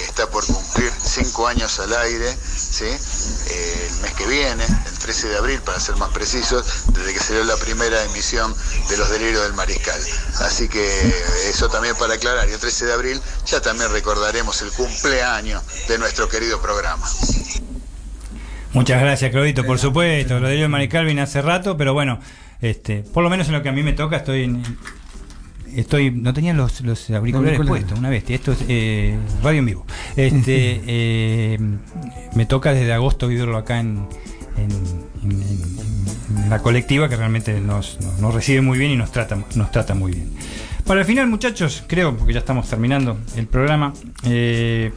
está por cumplir cinco años al aire, ¿sí? Eh, el mes que viene, el 13 de abril, para ser más precisos, desde que salió la primera emisión de Los Delirios del Mariscal. Así que eso también para aclarar, y el 13 de abril ya también recordaremos el cumpleaños de nuestro querido programa. Muchas gracias, Claudito, por supuesto. Delirios de Mariscal viene hace rato, pero bueno, este, por lo menos en lo que a mí me toca, estoy en- Estoy, no tenía los, los auriculares puestos, una bestia. Esto es eh, radio en vivo. Este, eh, me toca desde agosto vivirlo acá en, en, en- en- en la colectiva que realmente nos, nos- nos recibe muy bien y nos trata, nos trata muy bien. Para el final, muchachos, creo, porque ya estamos terminando el programa, eh,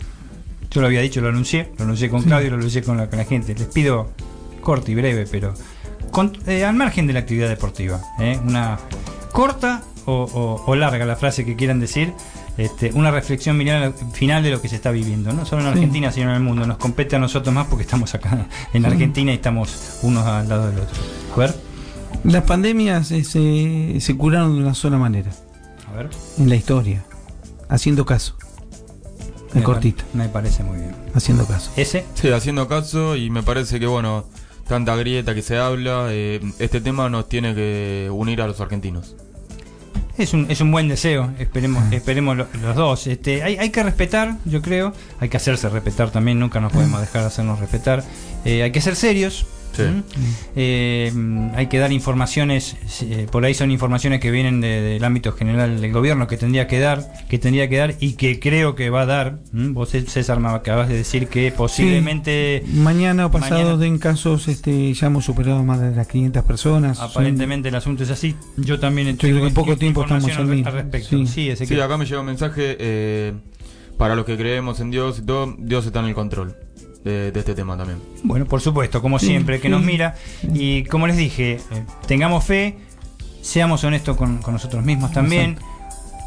yo lo había dicho, lo anuncié, lo anuncié con Claudio, lo anuncié con la, con la gente. Les pido corto y breve, pero con- eh, al margen de la actividad deportiva. ¿eh? Una corta o, o- o larga la frase que quieran decir. Este, una reflexión final, de lo que se está viviendo, no solo en Sí. Argentina, sino en el mundo. Nos compete a nosotros más porque estamos acá en Sí. Argentina y estamos unos al lado del otro. A ver, Las pandemias eh, se, se curaron de una sola manera, a ver. en la historia, haciendo caso. En Me cortito, pa- Me parece muy bien. haciendo caso. Ese, Sí, haciendo caso y me parece que, bueno, tanta grieta que se habla, eh, este tema nos tiene que unir a los argentinos. Es un, es un buen deseo, esperemos, esperemos lo- los dos. Este, hay, hay que respetar, yo creo, hay que hacerse respetar también, nunca nos podemos dejar de hacernos respetar. Eh, hay que ser serios. Sí. ¿m? Eh, mm, hay que dar informaciones, eh, por ahí son informaciones que vienen de- del ámbito general del gobierno que tendría que dar, que tendría que dar y que creo que va a dar. Vos César me acabas de decir que posiblemente, Mañana o pasado Mañana. den casos, este, ya hemos superado más de las 500 personas. Son- aparentemente el asunto es así. Yo también que en poco tiempo estamos al al, respecto. Sí. Sí, acá me llega un mensaje eh, para los que creemos en Dios y todo, Dios está en el control de, de este tema también. Bueno, por supuesto, como siempre, que nos mira. Y como les dije, eh, tengamos fe, seamos honestos con, con nosotros mismos también.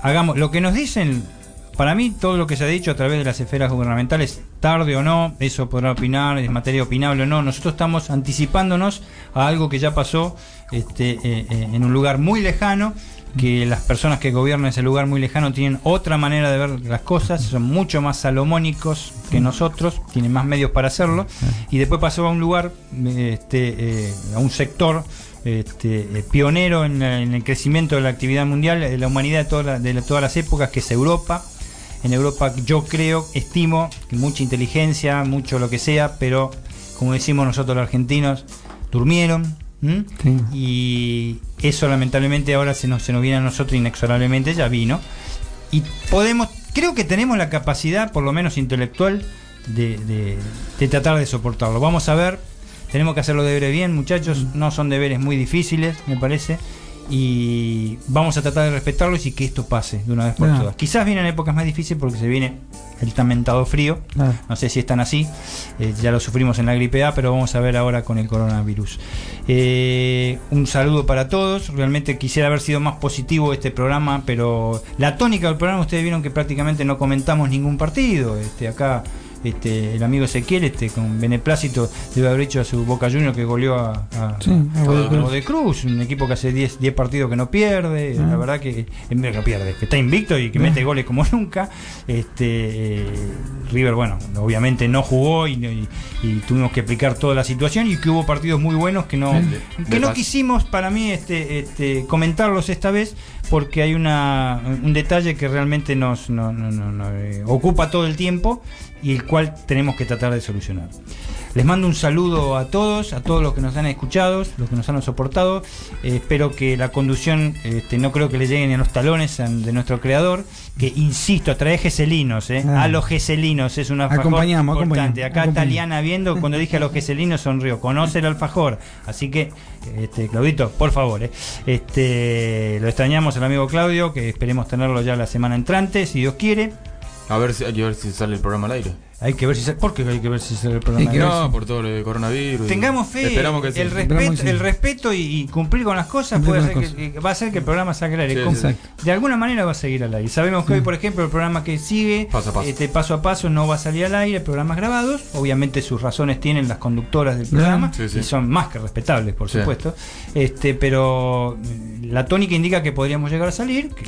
Hagamos lo que nos dicen. Para mí, todo lo que se ha dicho a través de las esferas gubernamentales, tarde o no, eso podrá opinar, es materia opinable o no. Nosotros estamos anticipándonos a algo que ya pasó este, eh, eh, en un lugar muy lejano, que las personas que gobiernan ese lugar muy lejano tienen otra manera de ver las cosas, son mucho más salomónicos que nosotros, tienen más medios para hacerlo, y después pasó a un lugar, este, eh, a un sector este, eh, pionero en, el crecimiento de la actividad mundial, de la humanidad de, de todas las épocas, que es Europa, En Europa yo creo, estimo mucha inteligencia, mucho lo que sea, pero como decimos nosotros los argentinos, durmieron. Y eso lamentablemente ahora se nos, se nos viene a nosotros inexorablemente, ya vino. Y podemos, creo que tenemos la capacidad, por lo menos intelectual, de, de- de tratar de soportarlo. Vamos a ver, tenemos que hacer los deberes bien, muchachos, no son deberes muy difíciles, me parece. Y vamos a tratar de respetarlos y que esto pase de una vez por todas. Quizás vienen épocas más difíciles porque se viene el tan mentado frío. No sé si están así, eh, ya lo sufrimos en la gripe A, pero vamos a ver ahora con el coronavirus. Eh, un saludo para todos, realmente quisiera haber sido más positivo este programa, pero la tónica del programa ustedes vieron que prácticamente no comentamos ningún partido. Este, acá este, el amigo Ezequiel este, con beneplácito debe haber hecho a su Boca Junior que goleó a, a, Sí, a a Cruz. Un equipo que hace 10 10 partidos que no pierde, Ah. la verdad que en vez de que pierde, que está invicto y que Ah. mete goles como nunca. Este eh, River, bueno, obviamente no jugó y, y- y tuvimos que explicar toda la situación y que hubo partidos muy buenos que no Sí. que De no quisimos para mí este, este comentarlos esta vez porque hay una un detalle que realmente nos no- no- no- no, eh, ocupa todo el tiempo y el cual tenemos que tratar de solucionar. Les mando un saludo a todos, a todos los que nos han escuchado, los que nos han soportado. Eh, espero que la conducción, este, no creo que le lleguen a los talones de nuestro creador, que insisto, trae geselinos, eh, Ah. a los geselinos, es una Acompañamos, importante. acompañamos, Acá acompañamos. Taliana viendo, cuando dije a los geselinos sonrió, conoce el alfajor. Así que, este, Claudito, por favor, eh, este, lo extrañamos al amigo Claudio, que esperemos tenerlo ya la semana entrante, si Dios quiere. A ver si que ver si sale el programa al aire. Hay que ver si sale, ¿por qué hay que ver si sale el programa? Que No, por todo lo de coronavirus. Tengamos fe, Esperamos que el, respeto, que el respeto y, y cumplir con las cosas puede las que, que va a hacer que el programa salga al aire. Sí. De alguna manera va a seguir al aire. Sabemos que hoy, por ejemplo, el programa que sigue, Paso a paso. Este, paso a paso, no va a salir al aire, programas grabados. Obviamente sus razones tienen las conductoras del programa Sí, sí. y son más que respetables, por Sí. supuesto. Este, pero mm, la tónica indica que podríamos llegar a salir, que,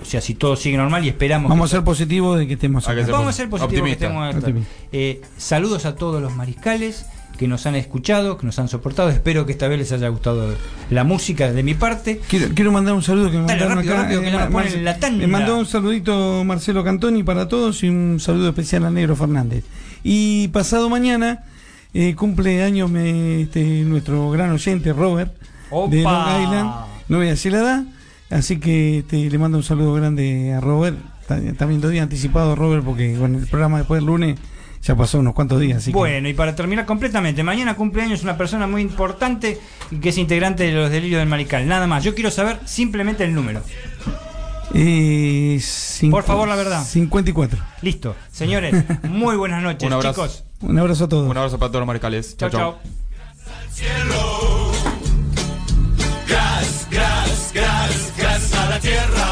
o sea, si todo sigue normal y esperamos Vamos a que ser positivos de que estemos que acá. Vamos a ser positivos que Optimista. estemos acá. Eh, saludos a todos los mariscales que nos han escuchado, que nos han soportado. Espero que esta vez les haya gustado la música de mi parte. Quiero, quiero mandar un saludo que me Dale, mandaron rápido, acá. rápido, que eh, Mar- en la tanda. Me mandó un saludito Marcelo Cantoni para todos y un saludo especial a Negro Fernández. Y pasado mañana eh, cumple años me- este, nuestro gran oyente Robert de. Long Island. No voy a decir la edad, así que este, le mando un saludo grande a Robert. También, dos días anticipados, Robert, porque con el programa después del lunes ya pasó unos cuantos días. Bueno, y para terminar completamente, mañana cumpleaños una persona muy importante que es integrante de los delirios del Marical. Nada más, yo quiero saber simplemente el número. Eh, cinco, Por favor, la verdad. 54. Listo. Señores, muy buenas noches, Un chicos. Un abrazo a todos. Un abrazo para todos los maricales. Chao, chao. Gracias, gracias, gracias a la tierra.